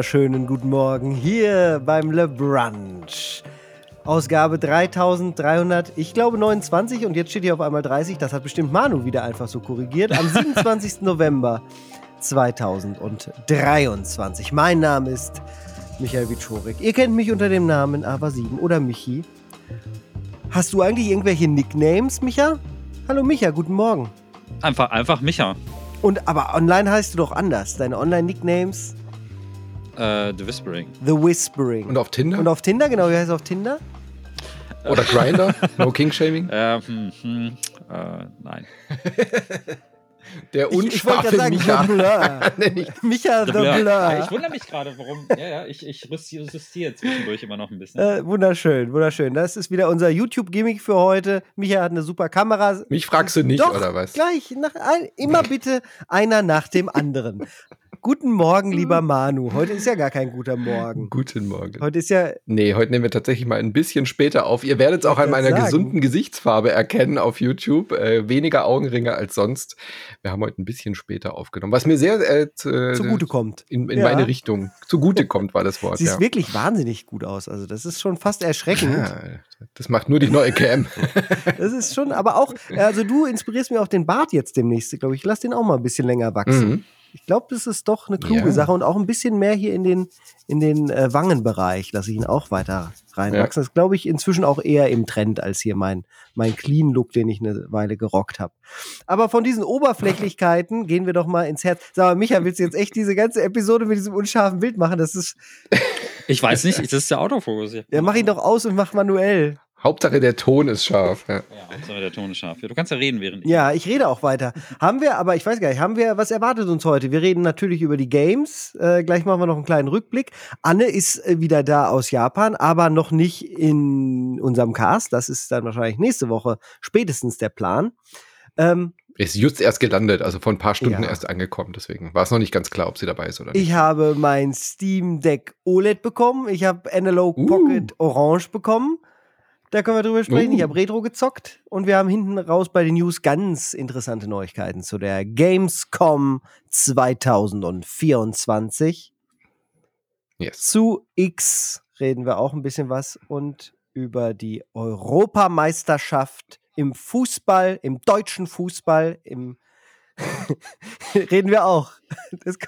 wunderschönen guten Morgen hier beim Le Brunch. Ausgabe 3300, ich glaube 29 und jetzt steht hier auf einmal 30. Das hat bestimmt Manu wieder einfach so korrigiert. Am 27. November 2023. Mein Name ist Michael Wiczorek. Ihr kennt mich unter dem Namen Ava7 oder Michi. Hast du eigentlich irgendwelche Nicknames, Micha? Hallo Micha, guten Morgen. Einfach, einfach Micha. Und aber online heißt du doch anders. Deine Online-Nicknames? Äh, The Whispering. The Whispering. Und auf Tinder? Und auf Tinder, genau, wie heißt es auf Tinder? Oder Grinder? No King Shaming? Äh, hm, hm, äh, nein. Der Ich, ich wollte gerade unscharfe sagen, Micha. The Blur. Micha Ja, Blur. Ich wundere mich gerade, warum. Ja, ja, ich, ich justiere zwischendurch immer noch ein bisschen. Äh, wunderschön, wunderschön. Das ist wieder unser YouTube-Gimmick für heute. Micha hat eine super Kamera. Mich fragst du nicht, Doch, oder was? Gleich, nach, immer bitte einer nach dem anderen. Guten Morgen, lieber Manu. Heute ist ja gar kein guter Morgen. Guten Morgen. Heute ist ja, Nee, heute nehmen wir tatsächlich mal ein bisschen später auf. Ihr werdet es auch an meiner sagen. gesunden Gesichtsfarbe erkennen auf YouTube. Äh, weniger Augenringe als sonst. Wir haben heute ein bisschen später aufgenommen. Was mir sehr äh, zu- zugute kommt. in, in Ja. meine Richtung zugute kommt, war das Wort. Sieht ja. wirklich wahnsinnig gut aus. Also, das ist schon fast erschreckend. Ja, das macht nur die neue Cam. Das ist schon, aber auch, also du inspirierst mir auch den Bart jetzt demnächst, glaube ich. Lass den auch mal ein bisschen länger wachsen. Mhm. Ich glaube, das ist doch eine kluge Ja. Sache und auch ein bisschen mehr hier in den, in den äh, Wangenbereich lasse ich ihn auch weiter reinwachsen. Das ist, glaube ich, inzwischen auch eher im Trend als hier mein, mein Clean-Look, den ich eine Weile gerockt habe. Aber von diesen Oberflächlichkeiten gehen wir doch mal ins Herz. Sag mal, Micha, willst du jetzt echt diese ganze Episode mit diesem unscharfen Bild machen? Das ist, Ich weiß nicht, das ist der Autofokus. hier. ja, mach ihn doch aus und mach manuell. Hauptsache der Ton ist scharf. Ja. Ja, Hauptsache der Ton ist scharf. Ja, du kannst ja reden, während ich. Ja, ich rede auch weiter. Haben wir, aber ich weiß gar nicht, haben wir, was erwartet uns heute? Wir reden natürlich über die Games. Äh, gleich machen wir noch einen kleinen Rückblick. Anne ist äh, wieder da aus Japan, aber noch nicht in unserem Cast. Das ist dann wahrscheinlich nächste Woche spätestens der Plan. Ähm, Ist just erst gelandet, also vor ein paar Stunden Ja. erst angekommen. Deswegen war es noch nicht ganz klar, ob sie dabei ist oder nicht. ich habe mein Steam Deck OLED bekommen. Ich habe Analog Uh. Pocket Orange bekommen. Da können wir drüber sprechen. Uh. Ich habe Retro gezockt und wir haben hinten raus bei den News ganz interessante Neuigkeiten zu der Gamescom 2024. Yes. Zu X reden wir auch ein bisschen was und über die Europameisterschaft im Fußball, im deutschen Fußball, im reden wir auch. Das,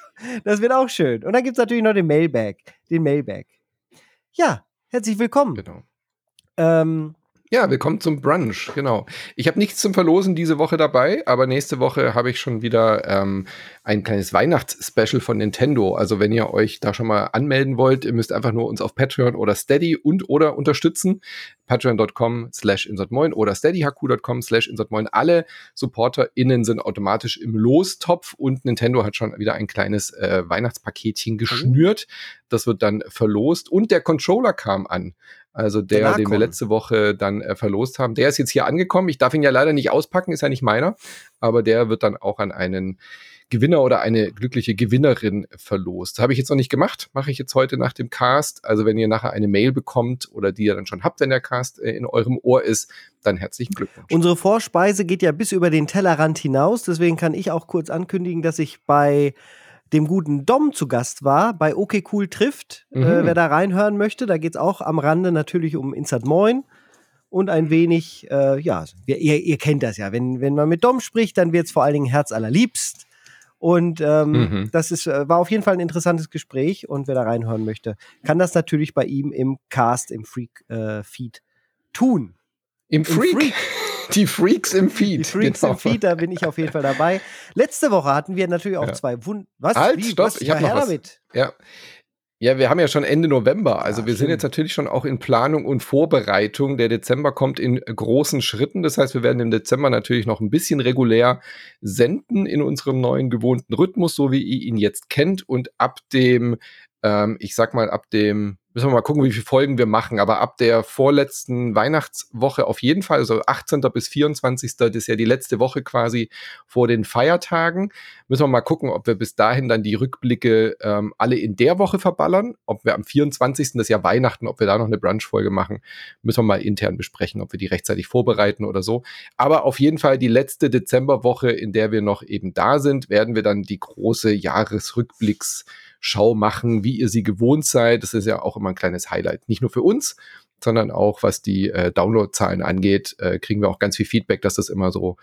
das wird auch schön. Und dann gibt es natürlich noch den Mailbag. Den Mailbag. Ja, herzlich willkommen. Genau. Ähm, Ja, willkommen zum Brunch, genau. Ich habe nichts zum Verlosen diese Woche dabei, aber nächste Woche habe ich schon wieder ähm, ein kleines Weihnachtsspecial von Nintendo. Also wenn ihr euch da schon mal anmelden wollt, ihr müsst einfach nur uns auf Patreon oder Steady und oder unterstützen. Patreon.com slash insertmoin oder steadyhq.com slash insertmoin. Alle SupporterInnen sind automatisch im Lostopf und Nintendo hat schon wieder ein kleines äh, Weihnachtspaketchen geschnürt. Das wird dann verlost und der Controller kam an. Also der, den wir letzte Woche dann äh, verlost haben, der ist jetzt hier angekommen. Ich darf ihn ja leider nicht auspacken, ist ja nicht meiner, aber der wird dann auch an einen Gewinner oder eine glückliche Gewinnerin verlost. Habe ich jetzt noch nicht gemacht, mache ich jetzt heute nach dem Cast. Also wenn ihr nachher eine Mail bekommt oder die ihr dann schon habt, wenn der Cast äh, in eurem Ohr ist, dann herzlichen Glückwunsch. Unsere Vorspeise geht ja bis über den Tellerrand hinaus. Deswegen kann ich auch kurz ankündigen, dass ich bei dem guten Dom zu Gast war, bei OK Cool trifft. Äh, Mhm. wer da reinhören möchte, da geht es auch am Rande natürlich um Insert Moin und ein wenig, äh, ja, ihr, ihr kennt das ja. Wenn, wenn man mit Dom spricht, dann wird es vor allen Dingen Herz allerliebst. Und ähm, Mhm. das ist, äh, war auf jeden Fall ein interessantes Gespräch. Und wer da reinhören möchte, kann das natürlich bei ihm im Cast, im Freak-Feed tun. Im Freak. Freak. Die Freaks im Die Feed. Freaks genau. im Feed, da bin ich auf jeden Fall dabei. Letzte Woche hatten wir natürlich auch Ja. zwei Wund. Was? Halt, Wie? stopp, Was? ich hab Ja, noch was. damit. Ja. Ja, wir haben ja schon Ende November. Also Ja, wir sind stimmt. jetzt natürlich schon auch in Planung und Vorbereitung. Der Dezember kommt in großen Schritten. Das heißt, wir werden im Dezember natürlich noch ein bisschen regulär senden in unserem neuen gewohnten Rhythmus, so wie ihr ihn jetzt kennt. Und ab dem, ähm, ich sag mal, ab dem, müssen wir mal gucken, wie viele Folgen wir machen, aber ab der vorletzten Weihnachtswoche auf jeden Fall, also 18. bis 24. Das ist ja die letzte Woche quasi vor den Feiertagen. Müssen wir mal gucken, ob wir bis dahin dann die Rückblicke ähm, alle in der Woche verballern, ob wir am 24. das ist ja Weihnachten, ob wir da noch eine Brunch-Folge machen, müssen wir mal intern besprechen, ob wir die rechtzeitig vorbereiten oder so. Aber auf jeden Fall die letzte Dezemberwoche, in der wir noch eben da sind, werden wir dann die große Jahresrückblicksschau machen, wie ihr sie gewohnt seid. Das ist ja auch immer ein kleines Highlight. Nicht nur für uns, sondern auch was die äh, Downloadzahlen angeht, äh, kriegen wir auch ganz viel Feedback, dass das immer so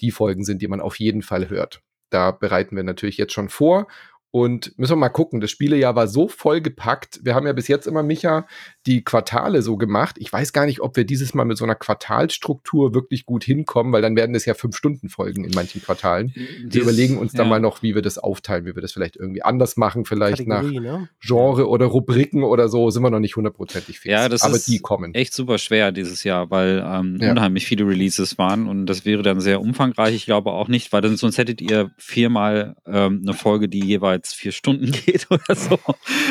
die Folgen sind, die man auf jeden Fall hört. Da bereiten wir natürlich jetzt schon vor und müssen wir mal gucken. Das Spielejahr war so vollgepackt. Wir haben ja bis jetzt immer, Micha, die Quartale so gemacht. Ich weiß gar nicht, ob wir dieses Mal mit so einer Quartalstruktur wirklich gut hinkommen, weil dann werden es ja fünf Stunden Folgen in manchen Quartalen. Wir Dieses- überlegen uns dann ja. mal noch, wie wir das aufteilen, wie wir das vielleicht irgendwie anders machen, vielleicht nach Kategorie, ne? Genre oder Rubriken oder so, sind wir noch nicht hundertprozentig fix. Ja, das Aber ist die kommen. echt super schwer dieses Jahr, weil ähm, Ja. unheimlich viele Releases waren und das wäre dann sehr umfangreich. Ich glaube auch nicht, weil dann sonst hättet ihr viermal ähm, eine Folge, die jeweils vier Stunden geht oder so.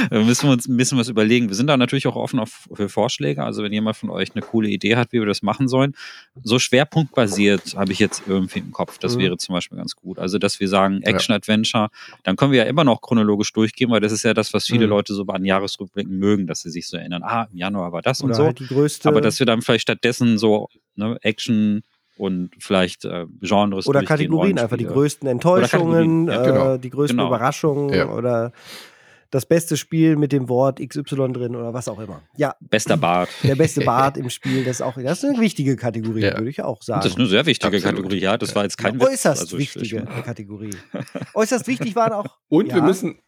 Da müssen wir uns ein bisschen was überlegen. Wir sind da natürlich auch offen auf, für Vorschläge. Also wenn jemand von euch eine coole Idee hat, wie wir das machen sollen, so schwerpunktbasiert habe ich jetzt irgendwie im Kopf. Das Mhm. wäre zum Beispiel ganz gut. Also dass wir sagen Action-Adventure, dann können wir ja immer noch chronologisch durchgehen, weil das ist ja das, was viele Mhm. Leute so an Jahresrückblicken mögen, dass sie sich so erinnern, ah, im Januar war das und Oder so. halt die größte. Aber dass wir dann vielleicht stattdessen so ne, Action und vielleicht äh, Genres oder Kategorien, einfach die größten Enttäuschungen, ja, äh, genau. die größten Genau. Überraschungen Ja. oder das beste Spiel mit dem Wort XY drin oder was auch immer. Ja, Bester Bart. der beste Bart im Spiel, das ist auch das ist eine wichtige Kategorie, Ja. würde ich auch Das sagen. ist eine sehr wichtige Absolut. Kategorie, ja. Das war jetzt kein Witz. äußerst Also ich- wichtige Kategorie. äußerst wichtig waren auch. Und ja, wir müssen,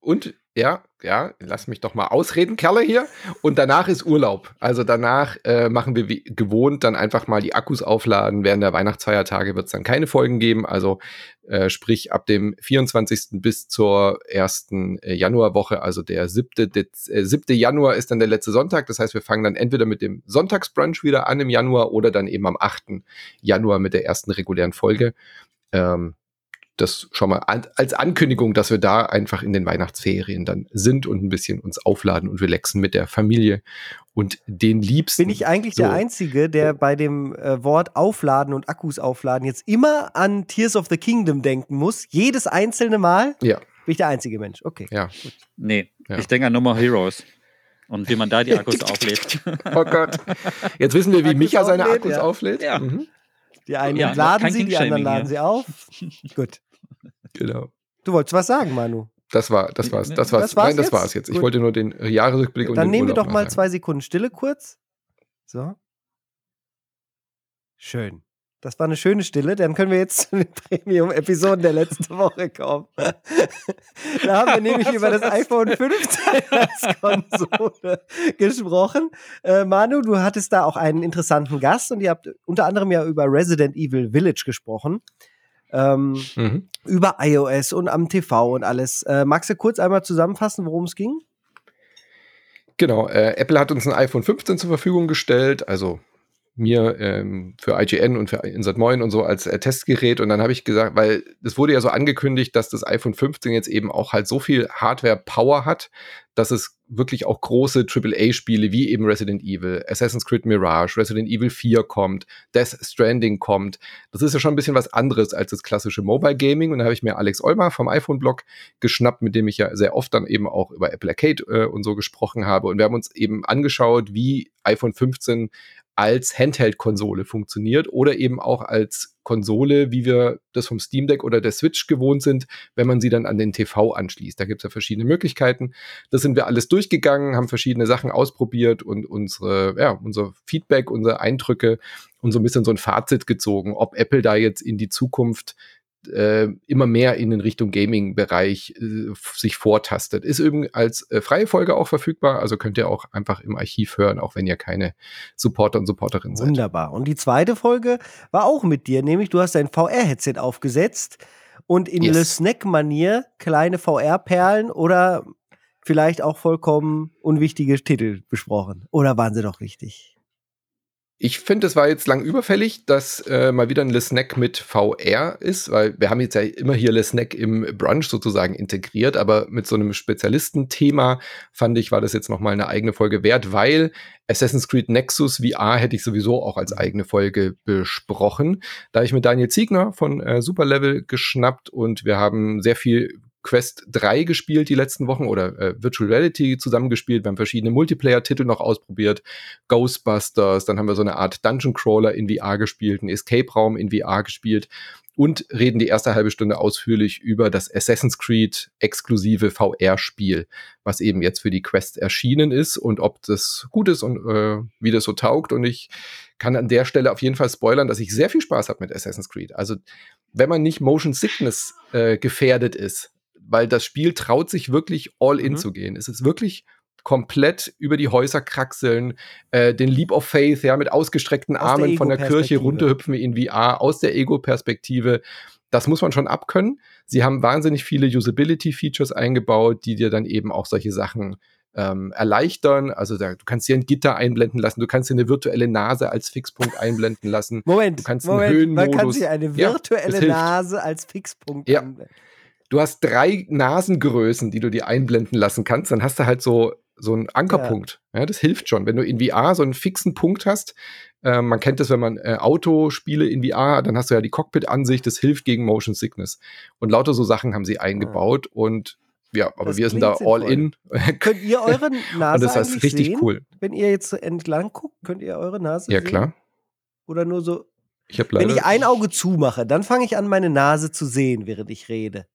und ja, ja, lass mich doch mal ausreden, Kerle hier. Und danach ist Urlaub. Also danach äh, machen wir wie gewohnt dann einfach mal die Akkus aufladen. Während der Weihnachtsfeiertage wird es dann keine Folgen geben. Also äh, sprich ab dem 24. bis zur ersten äh, Januarwoche, also der 7. Dez äh, 7. Januar ist dann der letzte Sonntag. Das heißt, wir fangen dann entweder mit dem Sonntagsbrunch wieder an im Januar oder dann eben am 8. Januar mit der ersten regulären Folge. Ähm, das schon mal an, als Ankündigung, dass wir da einfach in den Weihnachtsferien dann sind und ein bisschen uns aufladen und relaxen mit der Familie und den Liebsten. Bin ich eigentlich So. der Einzige, der bei dem äh, Wort Aufladen und Akkus aufladen jetzt immer an Tears of the Kingdom denken muss? Jedes einzelne Mal? Ja, Bin ich der einzige Mensch? Okay. ja. Nee, Ja. ich denke an More Heroes. Und wie man da die Akkus auflädt. Oh Gott. Jetzt wissen wir, wie Akkus Micha seine auflädt, Akkus ja. auflädt. Ja. Mhm. Die einen Ja, laden sie, die anderen laden hier. sie auf. Gut. Genau. Du wolltest was sagen, Manu. Das war, das war's, das war's. Das war's Nein, das jetzt? war's jetzt. Ich Gut. wollte nur den Jahresrückblick und Dann den nehmen wir Urlaub doch mal sagen. zwei Sekunden Stille kurz. So. Schön. Das war eine schöne Stille. Dann können wir jetzt zu den Premium-Episoden der letzten Woche kommen. da haben wir nämlich über das iPhone 15 als Konsole gesprochen. Äh, Manu, du hattest da auch einen interessanten Gast und ihr habt unter anderem ja über Resident Evil Village gesprochen. Ähm, Mhm. Über iOS und am TV und alles. Äh, magst du kurz einmal zusammenfassen, worum es ging? Genau, äh, Apple hat uns ein iPhone 15 zur Verfügung gestellt, also mir ähm, für IGN und für Insert Moin und so als äh, Testgerät. Und dann habe ich gesagt, weil es wurde ja so angekündigt, dass das iPhone 15 jetzt eben auch halt so viel Hardware-Power hat, dass es wirklich auch große AAA-Spiele wie eben Resident Evil, Assassin's Creed Mirage, Resident Evil 4 kommt, Death Stranding kommt. Das ist ja schon ein bisschen was anderes als das klassische Mobile Gaming. Und da habe ich mir Alex Olmer vom iPhone-Blog geschnappt, mit dem ich ja sehr oft dann eben auch über Apple Arcade äh, und so gesprochen habe. Und wir haben uns eben angeschaut, wie iPhone 15 als Handheld-Konsole funktioniert oder eben auch als Konsole, wie wir das vom Steam Deck oder der Switch gewohnt sind, wenn man sie dann an den TV anschließt. Da gibt es ja verschiedene Möglichkeiten. Das sind wir alles durchgegangen, haben verschiedene Sachen ausprobiert und unsere, ja, unser Feedback, unsere Eindrücke und so ein bisschen so ein Fazit gezogen, ob Apple da jetzt in die Zukunft äh, immer mehr in den Richtung Gaming-Bereich äh, sich vortastet. Ist eben als äh, freie Folge auch verfügbar, also könnt ihr auch einfach im Archiv hören, auch wenn ihr keine Supporter und Supporterin seid. Wunderbar. Und die zweite Folge war auch mit dir, nämlich du hast dein VR-Headset aufgesetzt und in Yes. Le Snack-Manier kleine VR-Perlen oder vielleicht auch vollkommen unwichtige Titel besprochen. Oder waren sie doch wichtig? Ich finde, es war jetzt lang überfällig, dass äh, mal wieder ein Lesnack mit VR ist, weil wir haben jetzt ja immer hier Lesnack im Brunch sozusagen integriert, aber mit so einem Spezialistenthema fand ich, war das jetzt noch mal eine eigene Folge wert, weil Assassin's Creed Nexus VR hätte ich sowieso auch als eigene Folge besprochen. Da ich mit Daniel Ziegner von äh, Superlevel geschnappt und wir haben sehr viel Quest 3 gespielt die letzten Wochen oder äh, Virtual Reality zusammengespielt. Wir haben verschiedene Multiplayer-Titel noch ausprobiert. Ghostbusters, dann haben wir so eine Art Dungeon Crawler in VR gespielt, einen Escape-Raum in VR gespielt und reden die erste halbe Stunde ausführlich über das Assassin's Creed exklusive VR-Spiel, was eben jetzt für die Quest erschienen ist und ob das gut ist und äh, wie das so taugt. Und ich kann an der Stelle auf jeden Fall spoilern, dass ich sehr viel Spaß habe mit Assassin's Creed. Also wenn man nicht Motion Sickness äh, gefährdet ist, weil das Spiel traut sich wirklich all in mhm. zu gehen. Es ist wirklich komplett über die Häuser kraxeln, äh, den Leap of Faith, ja, mit ausgestreckten aus Armen der von der Kirche runterhüpfen in VR, aus der Ego-Perspektive. Das muss man schon abkönnen. Sie haben wahnsinnig viele Usability-Features eingebaut, die dir dann eben auch solche Sachen ähm, erleichtern. Also da, du kannst hier ein Gitter einblenden lassen, du kannst hier eine virtuelle Nase als Fixpunkt einblenden lassen. Moment, du kannst Moment, einen Höhenmodus. Man kann sich eine virtuelle ja, Nase als Fixpunkt ja. einblenden du hast drei Nasengrößen, die du dir einblenden lassen kannst, dann hast du halt so, so einen Ankerpunkt. Ja. ja das hilft schon. Wenn du in VR so einen fixen Punkt hast, äh, man kennt das, wenn man äh, Autospiele in VR, dann hast du ja die Cockpit-Ansicht, das hilft gegen Motion Sickness. Und lauter so Sachen haben sie eingebaut ja. und ja, aber das wir sind da all in. Könnt ihr eure Nase Und das heißt richtig sehen? cool. Wenn ihr jetzt entlang guckt, könnt ihr eure Nase ja, sehen? Ja, klar. Oder nur so. Ich leider Wenn ich ein Auge zumache, dann fange ich an, meine Nase zu sehen, während ich rede.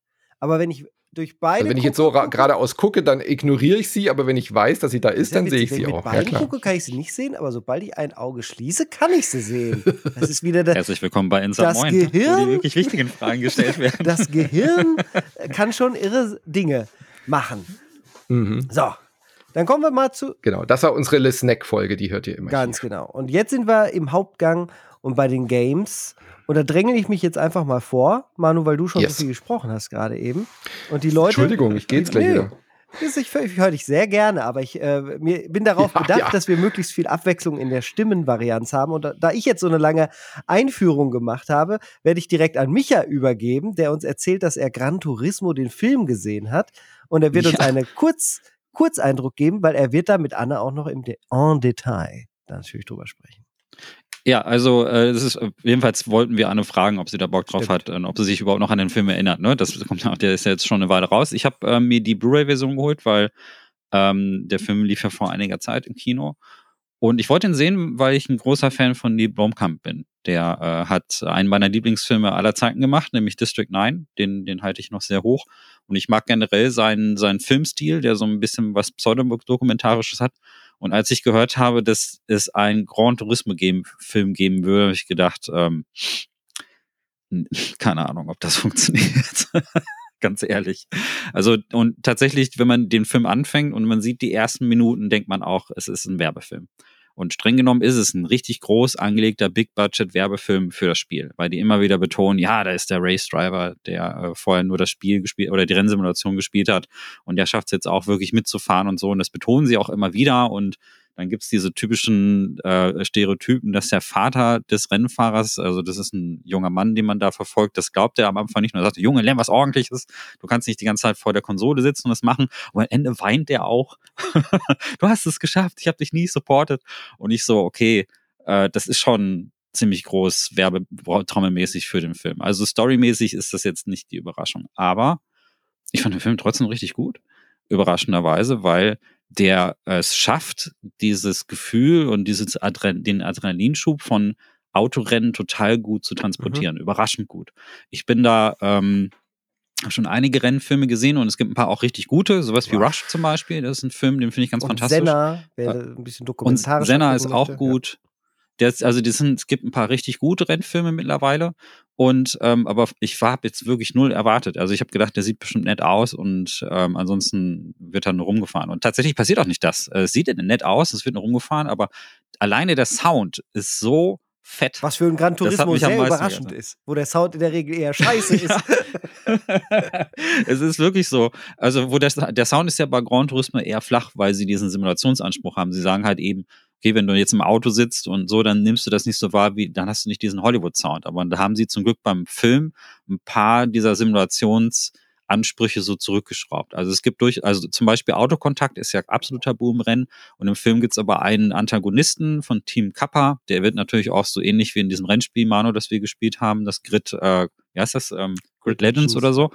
Aber wenn ich durch beide. Also wenn ich jetzt so geradeaus gucke, dann ignoriere ich sie, aber wenn ich weiß, dass sie da ist, dann sehe ich sie auch. Wenn ich mit beiden gucke, kann ich sie nicht sehen, aber sobald ich ein Auge schließe, kann ich sie sehen. Das ist wieder der, Herzlich willkommen bei Insa das Moin, Gehirn, wo die wirklich wichtigen Fragen gestellt werden. Das Gehirn kann schon irre Dinge machen. Mhm. So, dann kommen wir mal zu. Genau, das war unsere Snack-Folge, die hört ihr immer. Ganz hier. genau. Und jetzt sind wir im Hauptgang und bei den Games. Und da dränge ich mich jetzt einfach mal vor, Manu, weil du schon yes. so viel gesprochen hast gerade eben. Und die Leute. Entschuldigung, ich gehe jetzt gleich nee, wieder. Ich, ich höre dich sehr gerne, aber ich äh, mir, bin darauf ja, bedacht, ja. dass wir möglichst viel Abwechslung in der Stimmenvarianz haben. Und da, da, ich jetzt so eine lange Einführung gemacht habe, werde ich direkt an Micha übergeben, der uns erzählt, dass er Gran Turismo den Film gesehen hat. Und er wird ja. uns einen Kurz, Kurzeindruck geben, weil er wird da mit Anna auch noch im De en Detail natürlich drüber sprechen. Ja, also äh, das ist jedenfalls wollten wir Anne fragen, ob sie da Bock drauf Stimmt. hat und ob sie sich überhaupt noch an den Film erinnert. Ne? Das kommt ja, der ist ja jetzt schon eine Weile raus. Ich habe äh, mir die Blu-ray-Version geholt, weil ähm, der Film lief ja vor einiger Zeit im Kino. Und ich wollte ihn sehen, weil ich ein großer Fan von Neil Blomkamp bin. Der äh, hat einen meiner Lieblingsfilme aller Zeiten gemacht, nämlich District 9. Den, den halte ich noch sehr hoch. Und ich mag generell seinen, seinen Filmstil, der so ein bisschen was Pseudodokumentarisches hat. Und als ich gehört habe, dass es einen Grand Tourisme-Film geben würde, habe ich gedacht, ähm, keine Ahnung, ob das funktioniert. Ganz ehrlich. Also, und tatsächlich, wenn man den Film anfängt und man sieht die ersten Minuten, denkt man auch, es ist ein Werbefilm. Und streng genommen ist es ein richtig groß angelegter Big-Budget-Werbefilm für das Spiel, weil die immer wieder betonen, ja, da ist der Race Driver, der äh, vorher nur das Spiel gespielt oder die Rennsimulation gespielt hat und der schafft es jetzt auch wirklich mitzufahren und so. Und das betonen sie auch immer wieder und dann gibt's diese typischen äh, Stereotypen, dass der Vater des Rennfahrers, also das ist ein junger Mann, den man da verfolgt, das glaubt er am Anfang nicht nur. Er sagt, Junge, lern was ordentliches. Du kannst nicht die ganze Zeit vor der Konsole sitzen und das machen. Und am Ende weint er auch. du hast es geschafft, ich habe dich nie supportet. Und ich so, okay, äh, das ist schon ziemlich groß werbetrommelmäßig für den Film. Also storymäßig ist das jetzt nicht die Überraschung. Aber ich fand den Film trotzdem richtig gut. Überraschenderweise, weil der es schafft, dieses Gefühl und dieses Adren den Adrenalinschub von Autorennen total gut zu transportieren, mhm. überraschend gut. Ich bin da ähm, schon einige Rennfilme gesehen und es gibt ein paar auch richtig gute, sowas wie Rush zum Beispiel. Das ist ein Film, den finde ich ganz und fantastisch. Senna, wäre ein bisschen dokumentarisch. Und Senna ist auch gut. Ja. Das, also das sind, es gibt ein paar richtig gute Rennfilme mittlerweile. Und ähm, aber ich habe jetzt wirklich null erwartet. Also ich habe gedacht, der sieht bestimmt nett aus und ähm, ansonsten wird er nur rumgefahren. Und tatsächlich passiert auch nicht das. Es sieht nett aus, es wird nur rumgefahren, aber alleine der Sound ist so fett. Was für ein Gran Turismo sehr überraschend gedacht. ist, wo der Sound in der Regel eher scheiße ist. es ist wirklich so. Also, wo das, der Sound ist ja bei Gran Turismo eher flach, weil sie diesen Simulationsanspruch haben. Sie sagen halt eben, okay, wenn du jetzt im Auto sitzt und so, dann nimmst du das nicht so wahr, wie, dann hast du nicht diesen Hollywood-Sound. Aber da haben sie zum Glück beim Film ein paar dieser Simulationsansprüche so zurückgeschraubt. Also es gibt durch, also zum Beispiel Autokontakt ist ja absolut tabu im Rennen und im Film gibt es aber einen Antagonisten von Team Kappa, der wird natürlich auch so ähnlich wie in diesem Rennspiel Mano, das wir gespielt haben, das Grid, äh, wie heißt das, ähm, Grid Legends. oder so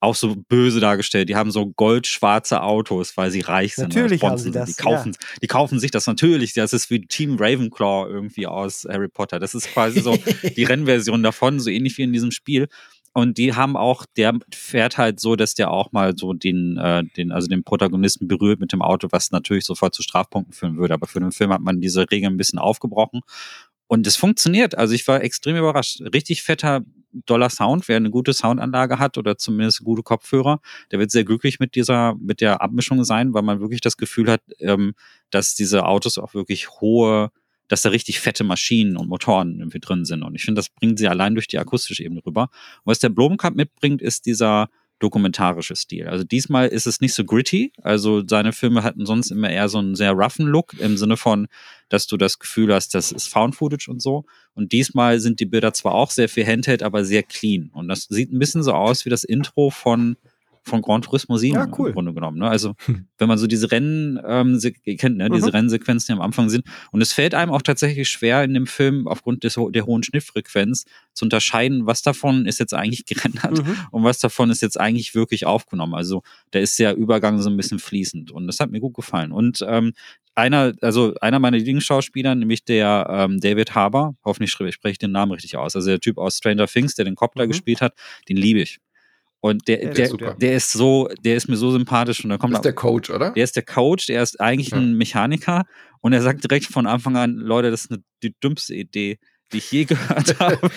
auch so böse dargestellt. Die haben so goldschwarze Autos, weil sie reich sind. Natürlich haben sie das. Die kaufen, ja. die kaufen sich das natürlich. Das ist wie Team Ravenclaw irgendwie aus Harry Potter. Das ist quasi so die Rennversion davon, so ähnlich wie in diesem Spiel. Und die haben auch, der fährt halt so, dass der auch mal so den, äh, den, also den Protagonisten berührt mit dem Auto, was natürlich sofort zu Strafpunkten führen würde. Aber für den Film hat man diese Regeln ein bisschen aufgebrochen. Und es funktioniert. Also ich war extrem überrascht. Richtig fetter Dollar Sound. Wer eine gute Soundanlage hat oder zumindest gute Kopfhörer, der wird sehr glücklich mit dieser, mit der Abmischung sein, weil man wirklich das Gefühl hat, ähm, dass diese Autos auch wirklich hohe, dass da richtig fette Maschinen und Motoren irgendwie drin sind. Und ich finde, das bringt sie allein durch die akustische Ebene rüber. Und was der Blomenkamp mitbringt, ist dieser dokumentarische Stil. Also diesmal ist es nicht so gritty. Also seine Filme hatten sonst immer eher so einen sehr roughen Look im Sinne von, dass du das Gefühl hast, das ist Found Footage und so. Und diesmal sind die Bilder zwar auch sehr viel Handheld, aber sehr clean. Und das sieht ein bisschen so aus wie das Intro von von Gran Turismo 7 ja, cool. im Grunde genommen. Ne? Also wenn man so diese Rennen ähm, kennt, ne? diese mhm. Rennsequenzen, die am Anfang sind. Und es fällt einem auch tatsächlich schwer in dem Film aufgrund des, der hohen Schnittfrequenz zu unterscheiden, was davon ist jetzt eigentlich gerendert mhm. und was davon ist jetzt eigentlich wirklich aufgenommen. Also da ist der Übergang so ein bisschen fließend und das hat mir gut gefallen. Und ähm, einer, also einer meiner Lieblingsschauspieler, nämlich der ähm, David Harbour, hoffentlich spreche ich den Namen richtig aus, also der Typ aus Stranger Things, der den Coppola mhm. gespielt hat, den liebe ich. Und der, der, der, der, ist so, der ist mir so sympathisch und da kommt. Das ist der Coach, oder? Der ist der Coach, der ist eigentlich ja. ein Mechaniker und er sagt direkt von Anfang an, Leute, das ist eine, die dümmste Idee, die ich je gehört habe.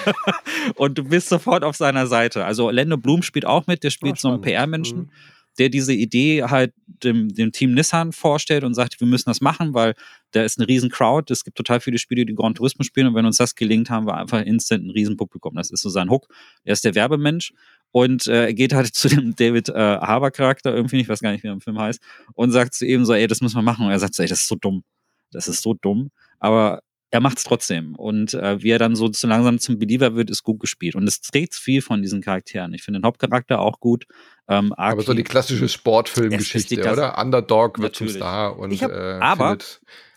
und du bist sofort auf seiner Seite. Also Lando Blum spielt auch mit, der spielt oh, so einen PR-Menschen. Mhm der diese Idee halt dem, dem Team Nissan vorstellt und sagt, wir müssen das machen, weil da ist eine riesen Crowd. Es gibt total viele Spiele, die Grand Turismo spielen und wenn uns das gelingt, haben wir einfach instant ein riesen Publikum. Das ist so sein Hook. Er ist der Werbemensch und äh, geht halt zu dem David äh, Harbour Charakter irgendwie, ich weiß gar nicht, wie er im Film heißt, und sagt zu ihm so, ey, das müssen wir machen. Und er sagt so, ey, das ist so dumm. Das ist so dumm. Aber er macht es trotzdem. Und äh, wie er dann so zu langsam zum Believer wird, ist gut gespielt. Und es trägt viel von diesen Charakteren. Ich finde den Hauptcharakter auch gut. Ähm, aber so die klassische Sportfilmgeschichte, oder? Underdog wird zum Star und hab, äh, aber,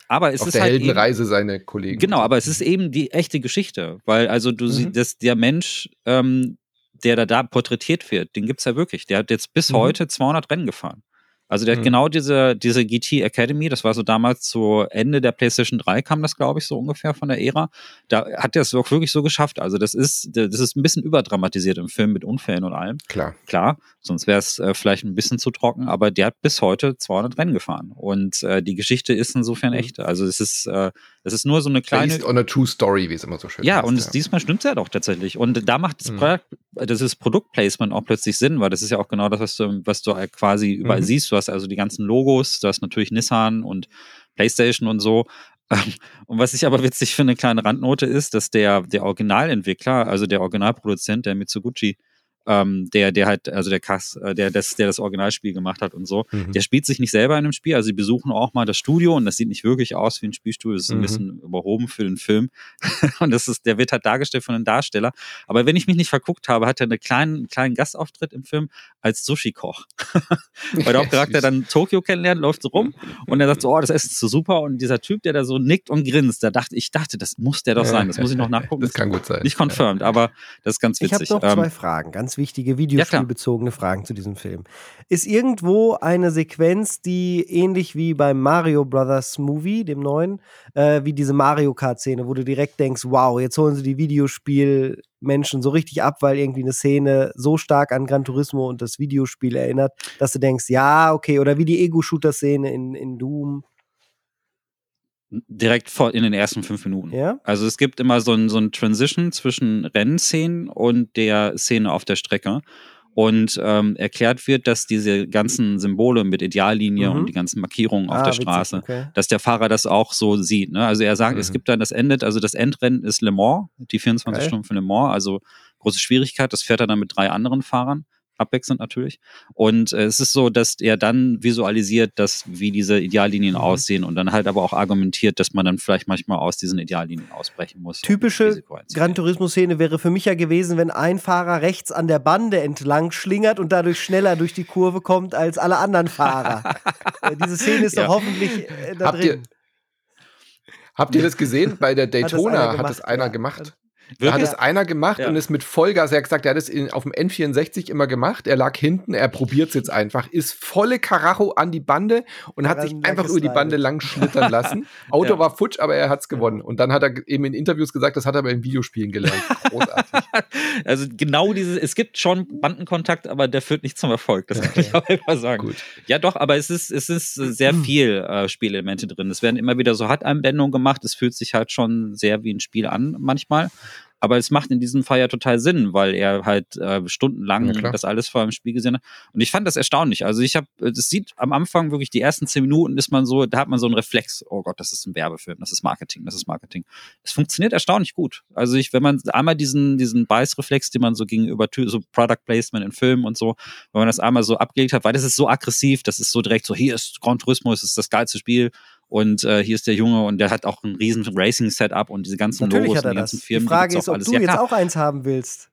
aber es auf ist der halt Heldenreise eben, seine Kollegen. Genau, aber es ist eben die echte Geschichte. Weil also du mhm. siehst, dass der Mensch, ähm, der da, da porträtiert wird, den gibt es ja wirklich. Der hat jetzt bis mhm. heute 200 Rennen gefahren. Also der mhm. hat genau diese, diese GT Academy, das war so damals zu Ende der PlayStation 3 kam das, glaube ich, so ungefähr von der Ära. Da hat er es auch wirklich so geschafft. Also das ist, das ist ein bisschen überdramatisiert im Film mit Unfällen und allem. Klar. Klar, sonst wäre es äh, vielleicht ein bisschen zu trocken, aber der hat bis heute 200 Rennen gefahren. Und äh, die Geschichte ist insofern mhm. echt. Also es ist, äh, es ist nur so eine kleine. Based on a true story, wie es immer so schön ja, heißt. Und ja, und diesmal stimmt es ja doch tatsächlich. Und da macht das, mhm. Produkt, das ist Produktplacement auch plötzlich Sinn, weil das ist ja auch genau das, was du, was du quasi überall mhm. siehst. Du hast also die ganzen Logos, du hast natürlich Nissan und PlayStation und so. Und was ich aber witzig finde, eine kleine Randnote ist, dass der, der Originalentwickler, also der Originalproduzent, der Mitsuguchi, ähm, der, der halt, also der Kass, äh, der, das, der das Originalspiel gemacht hat und so, mhm. der spielt sich nicht selber in einem Spiel. Also sie besuchen auch mal das Studio und das sieht nicht wirklich aus wie ein Spielstudio, das ist mhm. ein bisschen überhoben für den Film. und das ist, der wird halt dargestellt von einem Darsteller. Aber wenn ich mich nicht verguckt habe, hat er einen kleinen, kleinen Gastauftritt im Film als Sushi-Koch. Weil der Hauptcharakter dann Tokio kennenlernt, läuft so rum und er sagt so, oh, das Essen ist so super. Und dieser Typ, der da so nickt und grinst, da dachte ich, dachte, das muss der doch sein. Das muss ich noch nachgucken. Das kann gut sein. Nicht confirmed, aber das ist ganz witzig. Ich habe noch zwei ähm, Fragen, ganz wichtige videospielbezogene Fragen zu diesem Film. Ist irgendwo eine Sequenz, die ähnlich wie beim Mario Brothers Movie, dem neuen, äh, wie diese Mario Kart-Szene, wo du direkt denkst, wow, jetzt holen sie die Videospielmenschen so richtig ab, weil irgendwie eine Szene so stark an Gran Turismo und das Videospiel erinnert, dass du denkst, ja, okay, oder wie die Ego-Shooter-Szene in, in Doom. Direkt vor, in den ersten fünf Minuten. Ja? Also es gibt immer so ein, so ein Transition zwischen Rennszenen und der Szene auf der Strecke. und ähm, erklärt wird, dass diese ganzen Symbole mit Ideallinie Mhm. und die ganzen Markierungen auf Ah, der witzig, Straße, okay. dass der Fahrer das auch so sieht. Ne? Also er sagt, es Mhm. gibt dann das Endet, also das Endrennen ist Le Mans, die 24 Geil. Stunden für Le Mans, also große Schwierigkeit. Das fährt er dann mit drei anderen Fahrern, abwechselnd natürlich. Und äh, es ist so, dass er dann visualisiert, dass wie diese Ideallinien Mhm. aussehen und dann halt aber auch argumentiert, dass man dann vielleicht manchmal aus diesen Ideallinien ausbrechen muss. Typische. Gran Turismo-Szene wäre für mich ja gewesen, wenn ein Fahrer rechts an der Bande entlang schlingert und dadurch schneller durch die Kurve kommt als alle anderen Fahrer. Äh, Diese Szene ist Ja. doch hoffentlich äh, da Habt ihr- drin. Habt ihr das gesehen? Bei der das einer Daytona hat gemacht, es einer ja. Gemacht. Da hat Wirklich? es einer gemacht Ja. und ist mit Vollgas, er hat gesagt, er hat es in, auf dem N64 immer gemacht. Er lag hinten, er probiert es jetzt einfach, ist volle Karacho an die Bande und hat sich einfach über die. Bande lang schlittern lassen. Auto Ja. war futsch, aber er hat es gewonnen. Und dann hat er eben in Interviews gesagt, das hat er bei den Videospielen gelernt. Großartig. Also genau diese, es gibt schon Bandenkontakt, aber der führt nicht zum Erfolg. Das kann ich auch immer sagen. Gut. Ja, doch, aber es ist, es ist sehr viel äh, Spielelemente drin. Es werden immer wieder so Hat-Einblendungen gemacht. Es fühlt sich halt schon sehr wie ein Spiel an manchmal. Aber es macht in diesem Fall ja total Sinn, weil er halt äh, stundenlang Ja, das alles vor im Spiel gesehen hat. Und ich fand das erstaunlich. Also ich habe, das sieht am Anfang wirklich die ersten zehn Minuten ist man so, da hat man so einen Reflex. Oh Gott, das ist ein Werbefilm, das ist Marketing, das ist Marketing. Es funktioniert erstaunlich gut. Also ich, wenn man einmal diesen, diesen Beißreflex, den man so gegenüber so Product Placement in Filmen und so, wenn man das einmal so abgelegt hat, weil das ist so aggressiv, das ist so direkt so, hier ist Gran Turismo, es ist das geilste Spiel und äh, hier ist der Junge und der hat auch ein riesen Racing-Setup und diese ganzen Natürlich Logos und die das. ganzen Die Firmen. Frage gibt's ist, ob alles. du ja, jetzt auch eins haben willst.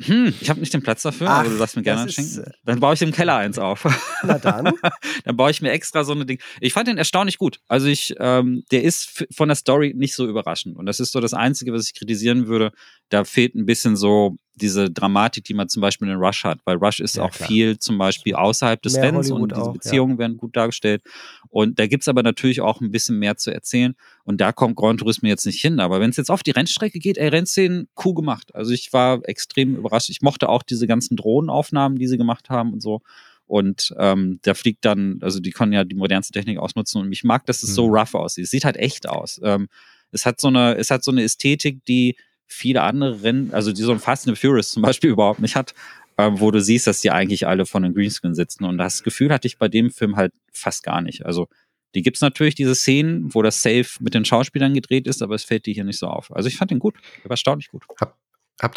Hm, ich habe nicht den Platz dafür, Ach, aber du darfst mir gerne das schenken. äh, Dann baue ich im Keller eins auf. Na dann. dann baue ich mir extra so eine Ding. Ich fand den erstaunlich gut. Also ich, ähm, der ist von der Story nicht so überraschend. Und das ist so das Einzige, was ich kritisieren würde. Da fehlt ein bisschen so diese Dramatik, die man zum Beispiel in Rush hat. Weil Rush ist Ja, auch klar. viel zum Beispiel außerhalb des Mehr Fans Hollywood und diese auch, ja. Beziehungen werden gut dargestellt. Und da gibt's aber natürlich auch ein bisschen mehr zu erzählen. Und da kommt Gran Turismo jetzt nicht hin. Aber wenn es jetzt auf die Rennstrecke geht, ey, Rennszenen cool gemacht. Also ich war extrem überrascht. Ich mochte auch diese ganzen Drohnenaufnahmen, die sie gemacht haben und so. Und ähm, da fliegt dann, also die können ja die modernste Technik ausnutzen und ich mag, dass es so Mhm. rough aussieht. Es sieht halt echt aus. Ähm, es hat so eine, es hat so eine Ästhetik, die viele andere Rennen, also die so ein Fast and Furious zum Beispiel überhaupt nicht hat, ähm, wo du siehst, dass die eigentlich alle von einem Greenscreen sitzen. Und das Gefühl hatte ich bei dem Film halt fast gar nicht. Also die gibt's natürlich, diese Szenen, wo das Safe mit den Schauspielern gedreht ist, aber es fällt dir hier nicht so auf. Also ich fand den gut. Der war erstaunlich gut. Habt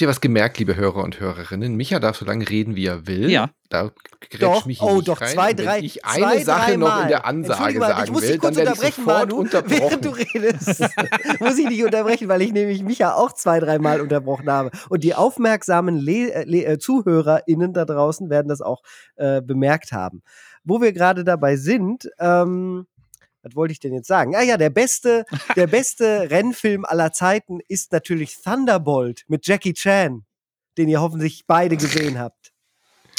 ihr was gemerkt, liebe Hörer und Hörerinnen? Micha darf so lange reden, wie er will. Ja. Da Doch, mich oh nicht doch, rein. zwei, Und wenn drei, ich zwei, eine Sache drei noch Mal. in der Ansage mal, sagen ich muss will, dich kurz dann werde ich unterbrechen, sofort Manu, unterbrochen. während du redest. muss ich dich unterbrechen, weil ich nämlich Micha auch zwei, dreimal unterbrochen habe. Und die aufmerksamen Le äh, Le äh, ZuhörerInnen da draußen werden das auch äh, bemerkt haben. Wo wir gerade dabei sind, ähm, was wollte ich denn jetzt sagen? Ah ja, der beste, der beste Rennfilm aller Zeiten ist natürlich Thunderbolt mit Jackie Chan, den ihr hoffentlich beide gesehen habt.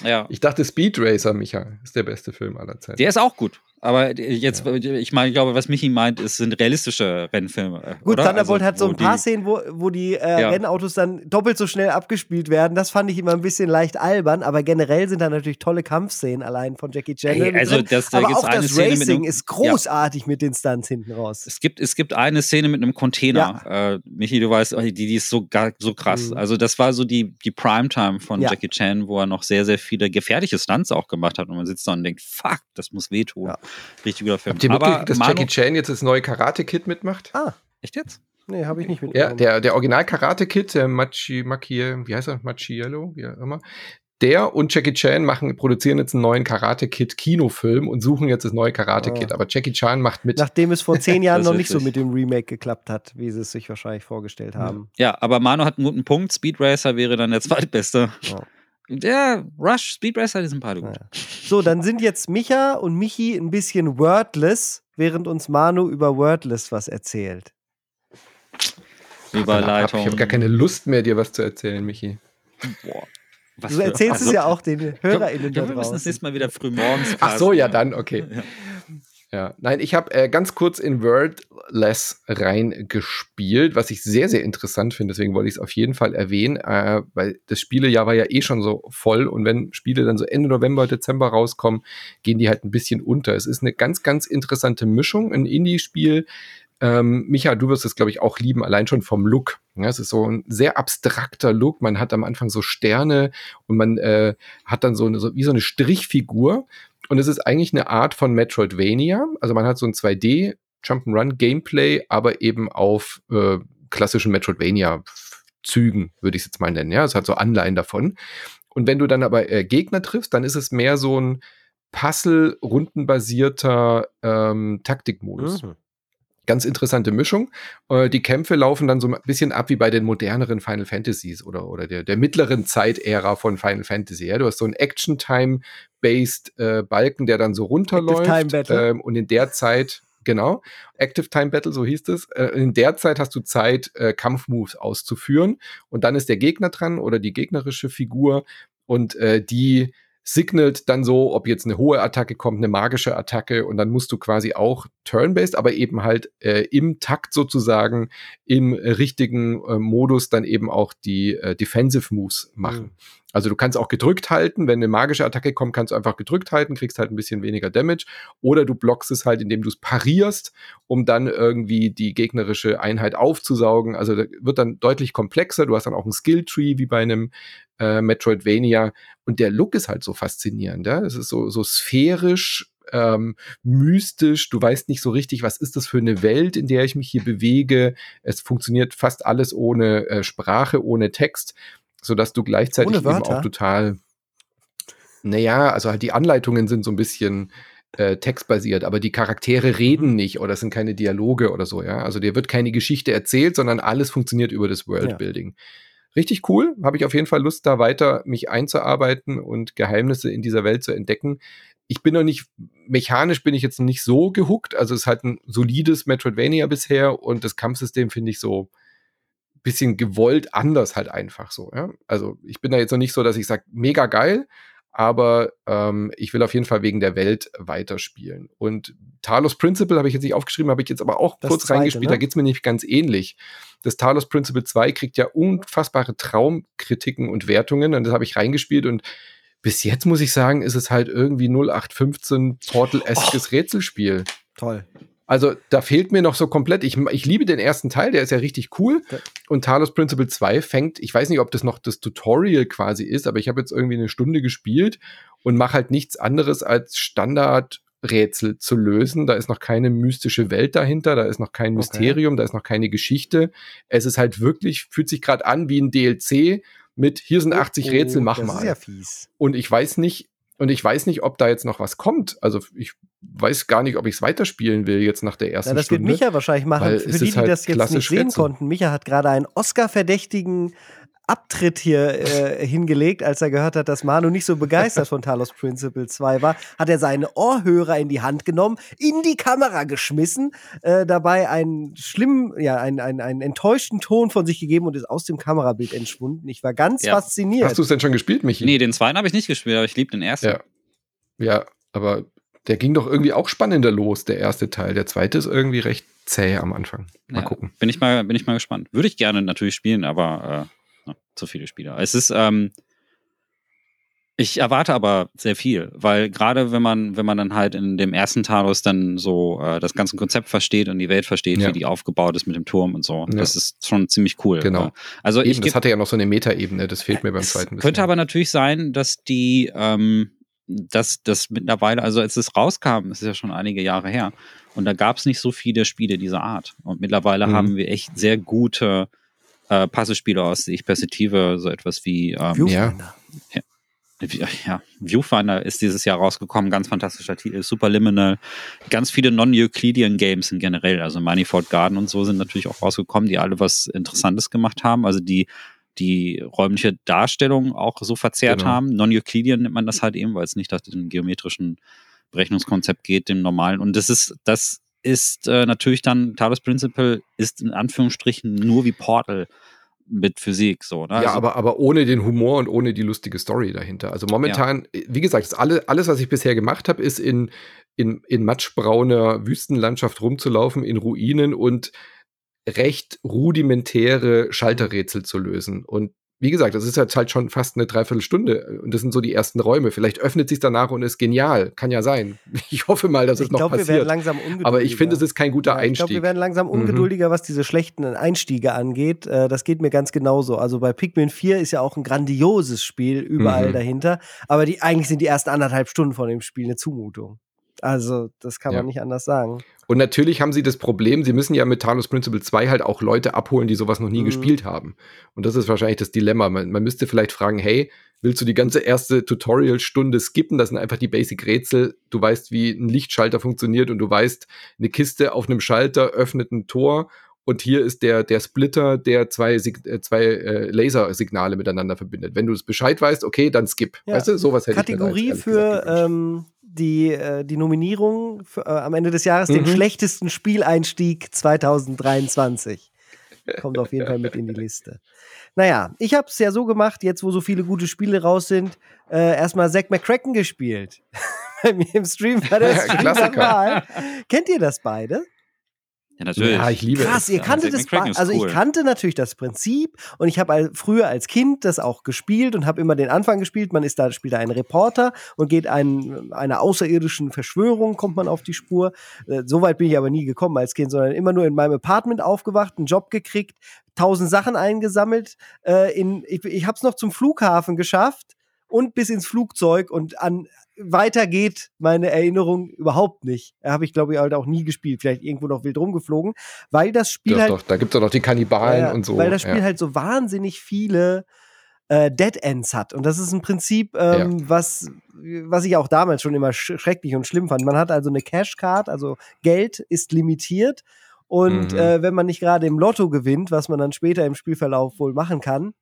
Ja. Ich dachte, Speed Racer, Micha, ist der beste Film aller Zeiten. Der ist auch gut. Aber jetzt, ich meine, ich glaube, was Michi meint, ist, sind realistische Rennfilme. Gut, oder? Thunderbolt Also, hat so ein paar die- Szenen, wo, wo die äh, Ja. Rennautos dann doppelt so schnell abgespielt werden. Das fand ich immer ein bisschen leicht albern, aber generell sind da natürlich tolle Kampfszenen allein von Jackie Chan. Ey, mit also das- da aber auch eine das Szene Racing einem- ist großartig mit den Stunts hinten raus. Es gibt, es gibt eine Szene mit einem Container. Äh, Michi, du weißt, die, die ist so, gar, so krass. Mhm. Also, das war so die, die Primetime von Ja. Jackie Chan, wo er noch sehr, sehr viele gefährliche Stunts auch gemacht hat. Und man sitzt da und denkt, fuck, das muss wehtun. Ja. Richtig guter Film. Habt ihr mitgekriegt, dass Manu, Jackie Chan jetzt das neue Karate Kid mitmacht? Ah, echt jetzt? nee, habe ich nicht Ja, mitbekommen. der, der Original Karate Kid, der Machi, Maki, wie heißt er? Machiello, wie auch immer. Der und Jackie Chan machen, produzieren jetzt einen neuen Karate Kid Kinofilm und suchen jetzt das neue Karate Ah. Kid. Aber Jackie Chan macht mit. Nachdem es vor zehn Jahren noch nicht so mit dem Remake geklappt hat, wie sie es sich wahrscheinlich vorgestellt haben. Ja, aber Manu hat einen guten Punkt. Speed Racer wäre dann der zweitbeste. Ja. Der Rush, Speed Racer, die sind beide gut. Ja. So, dann sind jetzt Micha und Michi ein bisschen wordless, während uns Manu über Wordless was erzählt. Überleitung. Ich habe gar keine Lust mehr, dir was zu erzählen, Michi. Boah. Was Du erzählst also- es ja auch den HörerInnen ich da glaub, wir müssen das nächste Mal wieder früh morgens Ach so, casten. ja, dann, okay. Ja. Ja, nein, ich habe äh, ganz kurz in Wordless reingespielt, was ich sehr, sehr interessant finde. Deswegen wollte ich es auf jeden Fall erwähnen, äh, weil das Spielejahr war ja eh schon so voll und wenn Spiele dann so Ende November, Dezember rauskommen, gehen die halt ein bisschen unter. Es ist eine ganz, ganz interessante Mischung, ein Indie-Spiel. Ähm, Micha, du wirst es, glaube ich, auch lieben, allein schon vom Look. Ja, es ist so ein sehr abstrakter Look. Man hat am Anfang so Sterne und man äh, hat dann so, eine, so wie so eine Strichfigur. Und es ist eigentlich eine Art von Metroidvania. Also man hat so ein 2D Jump'n'Run Gameplay, aber eben auf äh, klassischen Metroidvania Zügen, würde ich es jetzt mal nennen. Ja, es hat so Anleihen davon. Und wenn du dann aber äh, Gegner triffst, dann ist es mehr so ein Puzzle-rundenbasierter ähm, Taktikmodus. Mhm. Ganz interessante Mischung. Äh, die Kämpfe laufen dann so ein bisschen ab wie bei den moderneren Final Fantasies oder, oder der, der mittleren Zeitära von Final Fantasy. Ja? Du hast so einen Action-Time-based äh, Balken, der dann so runterläuft. Ähm, und in der Zeit, genau, Active Time Battle, so hieß es. Äh, in der Zeit hast du Zeit, äh, Kampfmoves auszuführen. Und dann ist der Gegner dran oder die gegnerische Figur und äh, die signalt dann so, ob jetzt eine hohe Attacke kommt, eine magische Attacke und dann musst du quasi auch turn-based, aber eben halt äh, im Takt sozusagen im richtigen äh, Modus dann eben auch die äh, Defensive Moves machen. Mhm. Also du kannst auch gedrückt halten, wenn eine magische Attacke kommt, kannst du einfach gedrückt halten, kriegst halt ein bisschen weniger Damage oder du blockst es halt, indem du es parierst, um dann irgendwie die gegnerische Einheit aufzusaugen. Also wird dann deutlich komplexer, du hast dann auch ein Skill Tree wie bei einem äh, Metroidvania und der Look ist halt so faszinierend, ja? Es ist so so sphärisch ähm, mystisch. Du weißt nicht so richtig, was ist das für eine Welt, in der ich mich hier bewege. Es funktioniert fast alles ohne äh, Sprache, ohne Text sodass du gleichzeitig eben auch total, naja, also halt die Anleitungen sind so ein bisschen äh, textbasiert, aber die Charaktere reden mhm. nicht oder es sind keine Dialoge oder so, ja. Also dir wird keine Geschichte erzählt, sondern alles funktioniert über das Worldbuilding. Ja. Richtig cool, habe ich auf jeden Fall Lust, da weiter mich einzuarbeiten und Geheimnisse in dieser Welt zu entdecken. Ich bin noch nicht, mechanisch bin ich jetzt noch nicht so gehuckt, also es ist halt ein solides Metroidvania bisher und das Kampfsystem finde ich so, bisschen gewollt anders halt einfach so. Ja? Also ich bin da jetzt noch nicht so, dass ich sage, mega geil, aber ähm, ich will auf jeden Fall wegen der Welt weiterspielen. Und Talos Principle habe ich jetzt nicht aufgeschrieben, habe ich jetzt aber auch das kurz zweite, reingespielt, ne? da geht's mir nämlich ganz ähnlich. Das Talos Principle 2 kriegt ja unfassbare Traumkritiken und Wertungen und das habe ich reingespielt und bis jetzt muss ich sagen, ist es halt irgendwie 0815 Portal-eskes Rätselspiel. Toll. Also da fehlt mir noch so komplett. Ich, ich liebe den ersten Teil, der ist ja richtig cool. Und Talos Principle 2 fängt, ich weiß nicht, ob das noch das Tutorial quasi ist, aber ich habe jetzt irgendwie eine Stunde gespielt und mache halt nichts anderes als Standardrätsel zu lösen. Da ist noch keine mystische Welt dahinter, da ist noch kein Mysterium, okay. da ist noch keine Geschichte. Es ist halt wirklich, fühlt sich gerade an wie ein DLC mit hier sind 80 oh, Rätsel, mach das mal. Ist ja fies. Und ich weiß nicht, und ich weiß nicht, ob da jetzt noch was kommt. Also ich weiß gar nicht, ob ich es weiterspielen will jetzt nach der ersten ja, das Stunde. Das wird Micha wahrscheinlich machen. Für die, die halt das jetzt nicht sehen Rätsel. konnten. Micha hat gerade einen Oscar-verdächtigen Abtritt hier äh, hingelegt, als er gehört hat, dass Manu nicht so begeistert von Talos Principle 2 war, hat er seine Ohrhörer in die Hand genommen, in die Kamera geschmissen, äh, dabei einen schlimmen, ja, einen, einen, einen enttäuschten Ton von sich gegeben und ist aus dem Kamerabild entschwunden. Ich war ganz ja. fasziniert. Hast du es denn schon gespielt, Michi? Nee, den zweiten habe ich nicht gespielt, aber ich liebe den ersten. Ja. ja, aber der ging doch irgendwie auch spannender los, der erste Teil. Der zweite ist irgendwie recht zäh am Anfang. Mal ja, gucken. Bin ich mal, bin ich mal gespannt. Würde ich gerne natürlich spielen, aber äh zu viele Spieler. Es ist, ähm, ich erwarte aber sehr viel, weil gerade wenn man, wenn man dann halt in dem ersten Talos dann so äh, das ganze Konzept versteht und die Welt versteht, ja. wie die aufgebaut ist mit dem Turm und so, ja. das ist schon ziemlich cool. Genau. Also Eben, ich das hatte ja noch so eine Metaebene, das fehlt mir beim zweiten. Bisschen. Könnte aber natürlich sein, dass die, ähm, dass das mittlerweile, also als es rauskam, es ist ja schon einige Jahre her, und da gab es nicht so viele Spiele dieser Art. Und mittlerweile mhm. haben wir echt sehr gute äh, Puzzlespiele aus Sichtperspektive, so etwas wie ähm, Viewfinder. Ja, ja, Viewfinder ist dieses Jahr rausgekommen, ganz fantastischer Titel, Superliminal. Ganz viele Non-Euclidean Games in generell, also Manifold Garden und so sind natürlich auch rausgekommen, die alle was Interessantes gemacht haben, also die die räumliche Darstellung auch so verzerrt genau. haben. Non-Euclidean nennt man das halt eben, weil es nicht nach dem geometrischen Berechnungskonzept geht, dem normalen. Und das ist, das ist äh, natürlich dann, Talos Principle ist in Anführungsstrichen nur wie Portal mit Physik so. Ne? Ja, also, aber, aber ohne den Humor und ohne die lustige Story dahinter. Also momentan, ja. wie gesagt, alle, alles, was ich bisher gemacht habe, ist in, in, in matschbrauner Wüstenlandschaft rumzulaufen, in Ruinen und recht rudimentäre Schalterrätsel zu lösen. Und wie gesagt, das ist jetzt halt schon fast eine Dreiviertelstunde und das sind so die ersten Räume. Vielleicht öffnet sich danach und ist genial. Kann ja sein. Ich hoffe mal, dass ich es noch glaub, passiert. Wir werden langsam Aber ich finde, es ist kein guter ja, Einstieg. Ich glaube, wir werden langsam mhm. ungeduldiger, mhm. was diese schlechten Einstiege angeht. Äh, das geht mir ganz genauso. Also bei Pikmin 4 ist ja auch ein grandioses Spiel überall mhm. dahinter. Aber die, eigentlich sind die ersten anderthalb Stunden von dem Spiel eine Zumutung. Also, das kann ja. man nicht anders sagen. Und natürlich haben sie das Problem, sie müssen ja mit Talos Principle 2 halt auch Leute abholen, die sowas noch nie mhm. gespielt haben. Und das ist wahrscheinlich das Dilemma. Man, man, müsste vielleicht fragen, hey, willst du die ganze erste Tutorial-Stunde skippen? Das sind einfach die Basic-Rätsel. Du weißt, wie ein Lichtschalter funktioniert und du weißt, eine Kiste auf einem Schalter öffnet ein Tor und hier ist der, der Splitter, der zwei, äh, zwei äh, Lasersignale miteinander verbindet. Wenn du es Bescheid weißt, okay, dann skip. Ja. Weißt du, sowas hätte Kategorie ich mir da für ähm, die, äh, die Nominierung für, äh, am Ende des Jahres, mhm. den schlechtesten Spieleinstieg 2023. Kommt auf jeden Fall mit in die Liste. Naja, ich habe es ja so gemacht, jetzt wo so viele gute Spiele raus sind, äh, erstmal Zack McCracken gespielt. Bei mir im Stream war das ja, Kennt ihr das beide? Ja, natürlich. Ja, ich liebe Krass, es. ihr kanntet das. Also cool. ich kannte natürlich das Prinzip und ich habe früher als Kind das auch gespielt und habe immer den Anfang gespielt. Man ist da spielt da ein Reporter und geht ein, einer außerirdischen Verschwörung kommt man auf die Spur. Äh, Soweit bin ich aber nie gekommen als Kind, sondern immer nur in meinem Apartment aufgewacht, einen Job gekriegt, tausend Sachen eingesammelt. Äh, in, ich ich habe es noch zum Flughafen geschafft und bis ins Flugzeug und an weiter geht meine Erinnerung überhaupt nicht. Habe ich, glaube ich, halt auch nie gespielt. Vielleicht irgendwo noch wild rumgeflogen, weil das Spiel doch, halt. Doch, da gibt es doch noch die Kannibalen ja, und so. Weil das Spiel ja. halt so wahnsinnig viele äh, Dead Ends hat. Und das ist ein Prinzip, ähm, ja. was, was ich auch damals schon immer sch schrecklich und schlimm fand. Man hat also eine Cash-Card, also Geld ist limitiert. Und mhm. äh, wenn man nicht gerade im Lotto gewinnt, was man dann später im Spielverlauf wohl machen kann,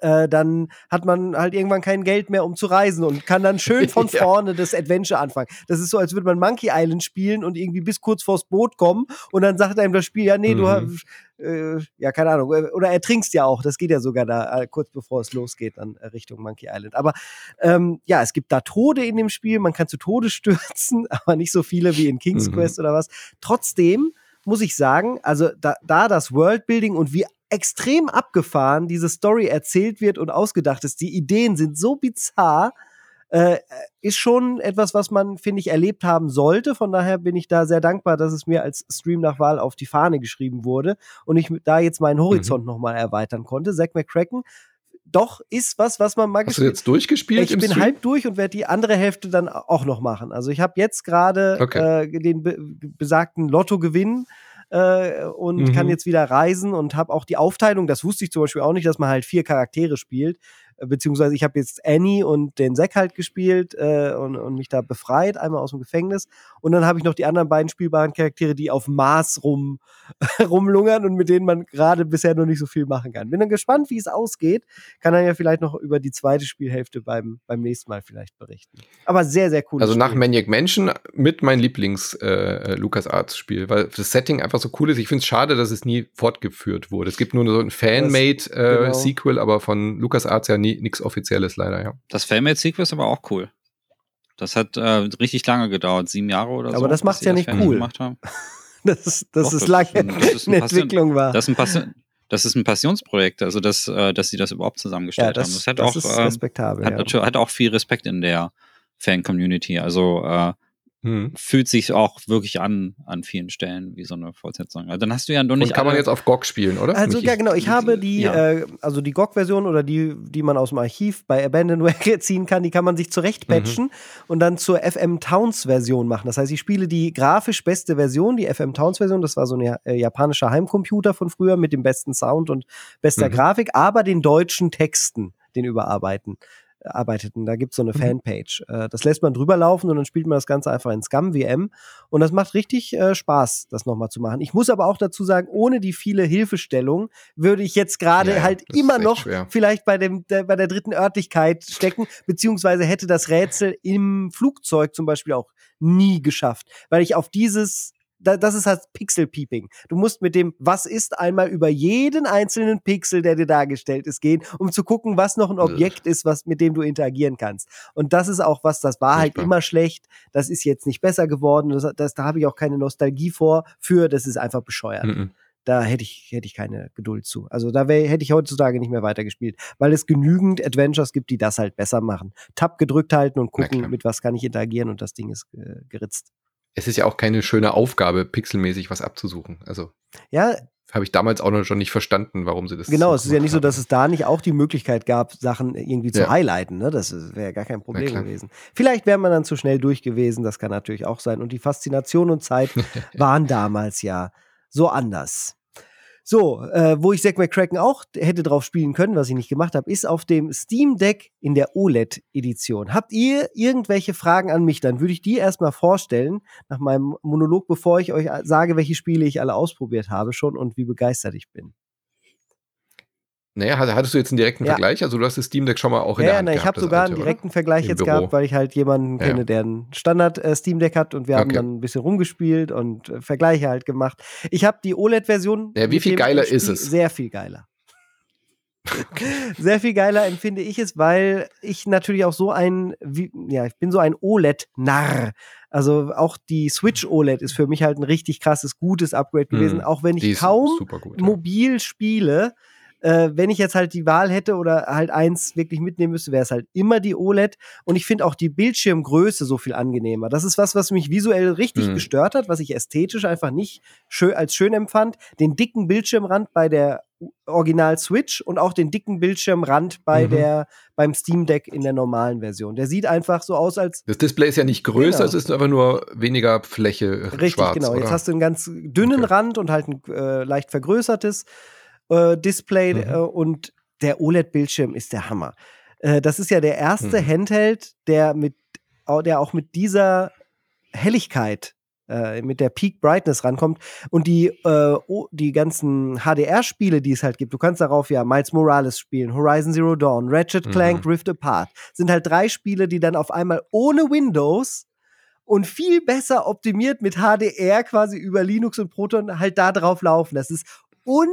äh, dann hat man halt irgendwann kein Geld mehr, um zu reisen und kann dann schön von ja. vorne das Adventure anfangen. Das ist so, als würde man Monkey Island spielen und irgendwie bis kurz vors Boot kommen und dann sagt einem das Spiel, ja, nee, mhm. du hast, äh, ja, keine Ahnung, äh, oder ertrinkst ja auch, das geht ja sogar da äh, kurz bevor es losgeht, dann Richtung Monkey Island. Aber ähm, ja, es gibt da Tode in dem Spiel, man kann zu Tode stürzen, aber nicht so viele wie in King's mhm. Quest oder was. Trotzdem muss ich sagen, also da, da das Worldbuilding und wie extrem abgefahren diese Story erzählt wird und ausgedacht ist. Die Ideen sind so bizarr. Äh, ist schon etwas, was man, finde ich, erlebt haben sollte. Von daher bin ich da sehr dankbar, dass es mir als Stream nach Wahl auf die Fahne geschrieben wurde und ich da jetzt meinen Horizont mhm. nochmal erweitern konnte. Zack McCracken doch ist was, was man mal Hast du jetzt durchgespielt? Ich bin Stream? halb durch und werde die andere Hälfte dann auch noch machen. Also ich habe jetzt gerade okay. äh, den be besagten Lottogewinn äh, und mhm. kann jetzt wieder reisen und habe auch die Aufteilung, das wusste ich zum Beispiel auch nicht, dass man halt vier Charaktere spielt beziehungsweise ich habe jetzt Annie und den Zack halt gespielt äh, und, und mich da befreit, einmal aus dem Gefängnis. Und dann habe ich noch die anderen beiden spielbaren Charaktere, die auf Mars rum, rumlungern und mit denen man gerade bisher noch nicht so viel machen kann. Bin dann gespannt, wie es ausgeht. Kann dann ja vielleicht noch über die zweite Spielhälfte beim, beim nächsten Mal vielleicht berichten. Aber sehr, sehr cool. Also nach Maniac Mansion mit mein Lieblings-LucasArts-Spiel, äh, weil das Setting einfach so cool ist. Ich finde es schade, dass es nie fortgeführt wurde. Es gibt nur so ein Fan-Made-Sequel, äh, genau. aber von LucasArts ja nie nichts Offizielles leider, ja. Das Fairmade-Sequel ist aber auch cool. Das hat äh, richtig lange gedauert, sieben Jahre oder aber so. Aber das macht ja nicht cool. Gemacht haben. das ist, das Doch, ist das lange ist ein, das Entwicklung war. Das ist ein Passion, das ist ein Passionsprojekt, also dass, äh, dass sie das überhaupt zusammengestellt ja, das, haben. Das hat das auch, ist ähm, respektabel, hat, ja. hat, auch viel Respekt in der Fan-Community. Also äh, hm. Fühlt sich auch wirklich an, an vielen Stellen, wie so eine Fortsetzung. Also dann hast du ja noch nicht. Und kann man jetzt auf GOG spielen, oder? Also, ja, genau. Ich habe die, ja. äh, also die GOG-Version oder die, die man aus dem Archiv bei Abandonware ziehen kann, die kann man sich zurechtpatchen mhm. und dann zur FM Towns-Version machen. Das heißt, ich spiele die grafisch beste Version, die FM Towns-Version. Das war so ein äh, japanischer Heimcomputer von früher mit dem besten Sound und bester mhm. Grafik, aber den deutschen Texten den überarbeiten arbeiteten. Da gibt es so eine mhm. Fanpage. Äh, das lässt man drüber laufen und dann spielt man das Ganze einfach in Scum WM. Und das macht richtig äh, Spaß, das nochmal zu machen. Ich muss aber auch dazu sagen, ohne die viele Hilfestellung würde ich jetzt gerade ja, halt immer noch schwer. vielleicht bei, dem, der, bei der dritten Örtlichkeit stecken, beziehungsweise hätte das Rätsel im Flugzeug zum Beispiel auch nie geschafft, weil ich auf dieses das ist halt Pixel-Peeping. Du musst mit dem, was ist, einmal über jeden einzelnen Pixel, der dir dargestellt ist, gehen, um zu gucken, was noch ein Objekt ist, was, mit dem du interagieren kannst. Und das ist auch was, das war halt immer schlecht. Das ist jetzt nicht besser geworden. Das, das da habe ich auch keine Nostalgie vor, für, das ist einfach bescheuert. Mhm. da hätte ich, hätte ich keine Geduld zu. Also da wär, hätte ich heutzutage nicht mehr weitergespielt, weil es genügend Adventures gibt, die das halt besser machen. Tab gedrückt halten und gucken, mit was kann ich interagieren und das Ding ist äh, geritzt. Es ist ja auch keine schöne Aufgabe, pixelmäßig was abzusuchen. Also. Ja, habe ich damals auch noch schon nicht verstanden, warum sie das Genau, so es ist ja nicht haben. so, dass es da nicht auch die Möglichkeit gab, Sachen irgendwie zu ja. highlighten. Ne? Das wäre gar kein Problem gewesen. Vielleicht wäre man dann zu schnell durch gewesen, das kann natürlich auch sein. Und die Faszination und Zeit waren damals ja so anders. So, äh, wo ich Zack McCracken auch hätte drauf spielen können, was ich nicht gemacht habe, ist auf dem Steam Deck in der OLED-Edition. Habt ihr irgendwelche Fragen an mich? Dann würde ich die erstmal vorstellen, nach meinem Monolog, bevor ich euch sage, welche Spiele ich alle ausprobiert habe schon und wie begeistert ich bin. Naja, hattest du jetzt einen direkten ja. Vergleich? Also du hast das Steam Deck schon mal auch in ja, der Hand Ja, ich habe sogar alte, einen direkten oder? Vergleich Im jetzt Büro. gehabt, weil ich halt jemanden ja. kenne, der ein Standard äh, Steam Deck hat und wir okay. haben dann ein bisschen rumgespielt und äh, Vergleiche halt gemacht. Ich habe die OLED-Version. Ja, wie viel geiler ist es? Sehr viel geiler. Sehr viel geiler empfinde ich es, weil ich natürlich auch so ein, wie, ja, ich bin so ein OLED-Narr. Also auch die Switch OLED ist für mich halt ein richtig krasses, gutes Upgrade gewesen, mm, auch wenn ich kaum gut, mobil spiele äh, wenn ich jetzt halt die Wahl hätte oder halt eins wirklich mitnehmen müsste, wäre es halt immer die OLED. Und ich finde auch die Bildschirmgröße so viel angenehmer. Das ist was, was mich visuell richtig mhm. gestört hat, was ich ästhetisch einfach nicht schön, als schön empfand. Den dicken Bildschirmrand bei der Original Switch und auch den dicken Bildschirmrand bei mhm. der beim Steam Deck in der normalen Version. Der sieht einfach so aus als das Display ist ja nicht größer, genau. es ist einfach nur weniger Fläche Richtig, schwarz, genau. Oder? Jetzt hast du einen ganz dünnen okay. Rand und halt ein äh, leicht vergrößertes äh, Display mhm. äh, und der OLED-Bildschirm ist der Hammer. Äh, das ist ja der erste mhm. Handheld, der mit, der auch mit dieser Helligkeit äh, mit der Peak Brightness rankommt und die, äh, die ganzen HDR-Spiele, die es halt gibt, du kannst darauf ja Miles Morales spielen, Horizon Zero Dawn, Ratchet Clank, mhm. Rift Apart, sind halt drei Spiele, die dann auf einmal ohne Windows und viel besser optimiert mit HDR quasi über Linux und Proton halt da drauf laufen. Das ist un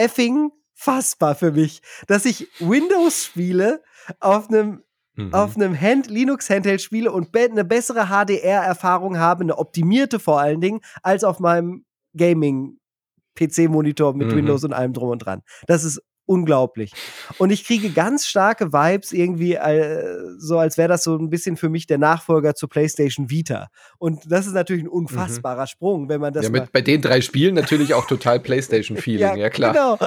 effing fassbar für mich, dass ich Windows-Spiele auf einem mhm. auf einem Hand Linux Handheld spiele und be eine bessere HDR Erfahrung habe, eine optimierte vor allen Dingen, als auf meinem Gaming PC Monitor mit mhm. Windows und allem drum und dran. Das ist unglaublich. Und ich kriege ganz starke Vibes irgendwie, äh, so als wäre das so ein bisschen für mich der Nachfolger zur PlayStation Vita. Und das ist natürlich ein unfassbarer mhm. Sprung, wenn man das. Ja, mit, bei den drei Spielen natürlich auch total PlayStation-Feeling, ja, ja, klar. Genau.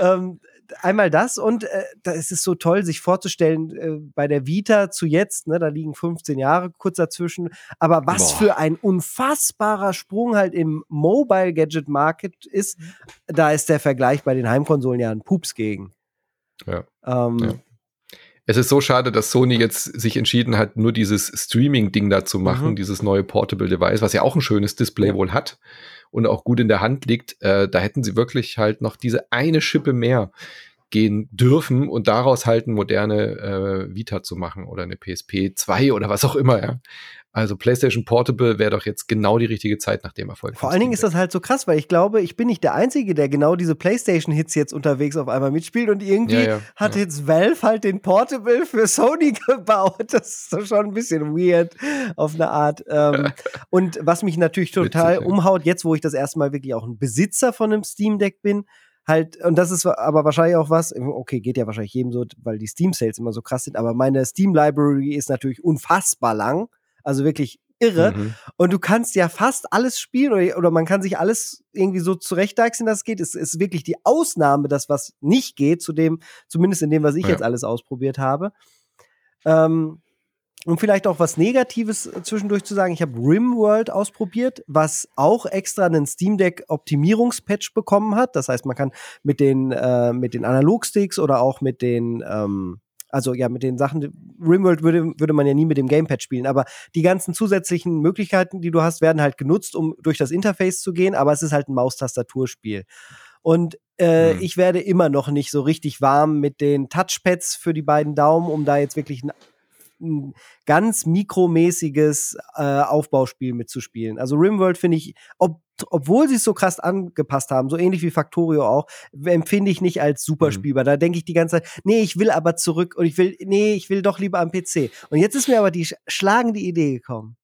ähm, einmal das und äh, da ist es so toll, sich vorzustellen, äh, bei der Vita zu jetzt, ne, da liegen 15 Jahre kurz dazwischen, aber was Boah. für ein unfassbarer Sprung halt im Mobile Gadget Market ist, da ist der Vergleich bei den Heimkonsolen ja ein Pups gegen. Ja. Ähm, ja. Es ist so schade, dass Sony jetzt sich entschieden hat, nur dieses Streaming-Ding da zu machen, mhm. dieses neue Portable Device, was ja auch ein schönes Display wohl hat und auch gut in der Hand liegt, äh, da hätten sie wirklich halt noch diese eine Schippe mehr gehen dürfen und daraus halt eine moderne äh, Vita zu machen oder eine PSP 2 oder was auch immer, ja. Also PlayStation Portable wäre doch jetzt genau die richtige Zeit nach dem Erfolg. Vor allen Dingen ist das halt so krass, weil ich glaube, ich bin nicht der Einzige, der genau diese PlayStation-Hits jetzt unterwegs auf einmal mitspielt und irgendwie ja, ja, hat ja. jetzt Valve halt den Portable für Sony gebaut. Das ist so schon ein bisschen weird auf eine Art. Ähm, und was mich natürlich total Witzig, umhaut, jetzt wo ich das erste Mal wirklich auch ein Besitzer von einem Steam Deck bin, halt, und das ist aber wahrscheinlich auch was, okay, geht ja wahrscheinlich jedem so, weil die Steam-Sales immer so krass sind, aber meine Steam-Library ist natürlich unfassbar lang. Also wirklich irre. Mhm. Und du kannst ja fast alles spielen oder, oder man kann sich alles irgendwie so zurechtdeichseln, dass es geht. Es ist wirklich die Ausnahme, das was nicht geht, zu dem, zumindest in dem, was ich ja. jetzt alles ausprobiert habe. Ähm, und vielleicht auch was Negatives zwischendurch zu sagen. Ich habe RimWorld ausprobiert, was auch extra einen Steam Deck Optimierungspatch bekommen hat. Das heißt, man kann mit den, äh, mit den Analogsticks oder auch mit den, ähm, also ja, mit den Sachen, RimWorld würde, würde man ja nie mit dem Gamepad spielen, aber die ganzen zusätzlichen Möglichkeiten, die du hast, werden halt genutzt, um durch das Interface zu gehen, aber es ist halt ein Maustastaturspiel. Und äh, hm. ich werde immer noch nicht so richtig warm mit den Touchpads für die beiden Daumen, um da jetzt wirklich ein ein ganz mikromäßiges äh, Aufbauspiel mitzuspielen. Also Rimworld finde ich, ob, obwohl sie es so krass angepasst haben, so ähnlich wie Factorio auch, empfinde ich nicht als super mhm. spielbar. Da denke ich die ganze Zeit, nee, ich will aber zurück und ich will, nee, ich will doch lieber am PC. Und jetzt ist mir aber die schlagende Idee gekommen.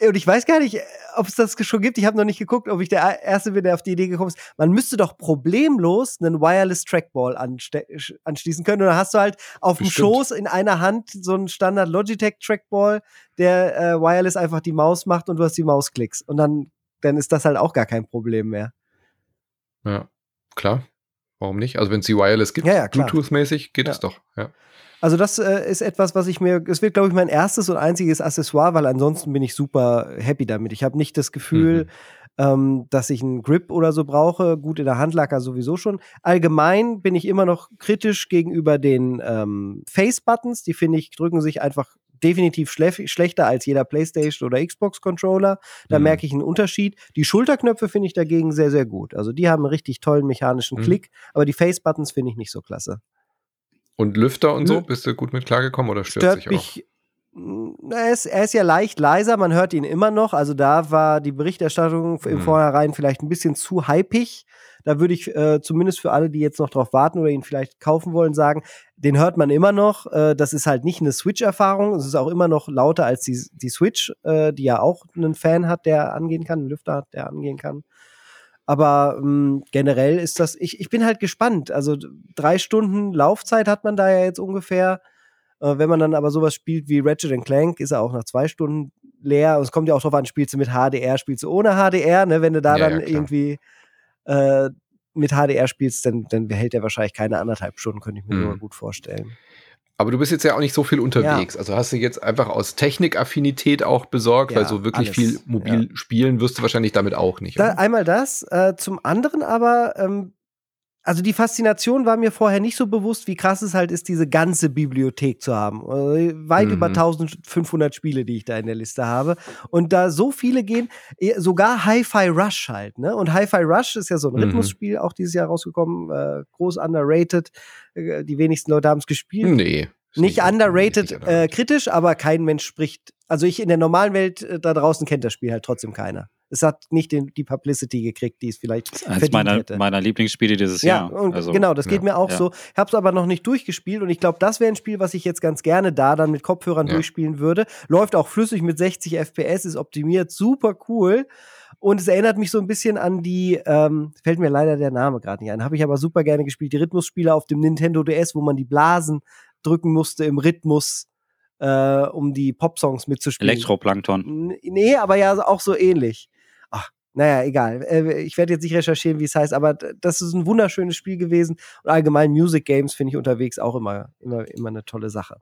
und ich weiß gar nicht, ob es das schon gibt. Ich habe noch nicht geguckt, ob ich der Erste bin, der auf die Idee gekommen ist. Man müsste doch problemlos einen Wireless Trackball anschließen können. Und dann hast du halt auf dem Schoß in einer Hand so einen Standard Logitech Trackball, der äh, Wireless einfach die Maus macht und du hast die Mausklicks. Und dann, dann ist das halt auch gar kein Problem mehr. Ja, klar. Warum nicht? Also wenn es die Wireless gibt, ja, ja, Bluetooth-mäßig, geht es doch. Ja. Also das äh, ist etwas, was ich mir, es wird, glaube ich, mein erstes und einziges Accessoire, weil ansonsten bin ich super happy damit. Ich habe nicht das Gefühl, mhm. ähm, dass ich einen Grip oder so brauche. Gut, in der Hand lag er sowieso schon. Allgemein bin ich immer noch kritisch gegenüber den ähm, Face-Buttons. Die finde ich, drücken sich einfach definitiv schlechter als jeder PlayStation oder Xbox Controller. Da mhm. merke ich einen Unterschied. Die Schulterknöpfe finde ich dagegen sehr, sehr gut. Also die haben einen richtig tollen mechanischen mhm. Klick, aber die Face-Buttons finde ich nicht so klasse. Und Lüfter und so, bist du gut mit klargekommen oder stört, stört sich auch? Er ist, er ist ja leicht leiser, man hört ihn immer noch. Also da war die Berichterstattung im hm. Vornherein vielleicht ein bisschen zu hypig. Da würde ich äh, zumindest für alle, die jetzt noch drauf warten oder ihn vielleicht kaufen wollen, sagen, den hört man immer noch. Äh, das ist halt nicht eine Switch-Erfahrung. Es ist auch immer noch lauter als die, die Switch, äh, die ja auch einen Fan hat, der angehen kann, einen Lüfter hat, der angehen kann. Aber ähm, generell ist das, ich, ich bin halt gespannt. Also drei Stunden Laufzeit hat man da ja jetzt ungefähr. Äh, wenn man dann aber sowas spielt wie Ratchet Clank, ist er auch nach zwei Stunden leer. Und es kommt ja auch drauf an, spielst du mit HDR, spielst du ohne HDR, ne? Wenn du da ja, dann ja, irgendwie äh, mit HDR spielst, dann, dann hält er wahrscheinlich keine anderthalb Stunden, könnte ich mir mhm. nur gut vorstellen. Aber du bist jetzt ja auch nicht so viel unterwegs. Ja. Also hast du jetzt einfach aus Technikaffinität auch besorgt, ja, weil so wirklich alles. viel mobil ja. spielen wirst du wahrscheinlich damit auch nicht. Da, einmal das. Äh, zum anderen aber, ähm, also die Faszination war mir vorher nicht so bewusst, wie krass es halt ist, diese ganze Bibliothek zu haben. Äh, weit mhm. über 1500 Spiele, die ich da in der Liste habe. Und da so viele gehen, eh, sogar Hi-Fi Rush halt. Ne? Und Hi-Fi Rush ist ja so ein mhm. Rhythmusspiel, auch dieses Jahr rausgekommen, äh, groß underrated. Äh, die wenigsten Leute haben es gespielt. Nee. Nicht underrated, nicht äh, kritisch, aber kein Mensch spricht. Also ich in der normalen Welt äh, da draußen kennt das Spiel halt trotzdem keiner es hat nicht den, die Publicity gekriegt, die es vielleicht das verdient meiner, hätte. meiner Lieblingsspiele dieses ja, Jahr. Also, genau, das geht ja, mir auch ja. so. Ich habe es aber noch nicht durchgespielt und ich glaube, das wäre ein Spiel, was ich jetzt ganz gerne da dann mit Kopfhörern ja. durchspielen würde. Läuft auch flüssig mit 60 FPS, ist optimiert, super cool. Und es erinnert mich so ein bisschen an die, ähm, fällt mir leider der Name gerade nicht ein, habe ich aber super gerne gespielt, die Rhythmusspiele auf dem Nintendo DS, wo man die Blasen drücken musste im Rhythmus äh, um die Popsongs mitzuspielen. Elektroplankton. Nee, aber ja auch so ähnlich. Naja, egal. Äh, ich werde jetzt nicht recherchieren, wie es heißt, aber das ist ein wunderschönes Spiel gewesen. Und allgemein Music Games finde ich unterwegs auch immer, immer, immer eine tolle Sache.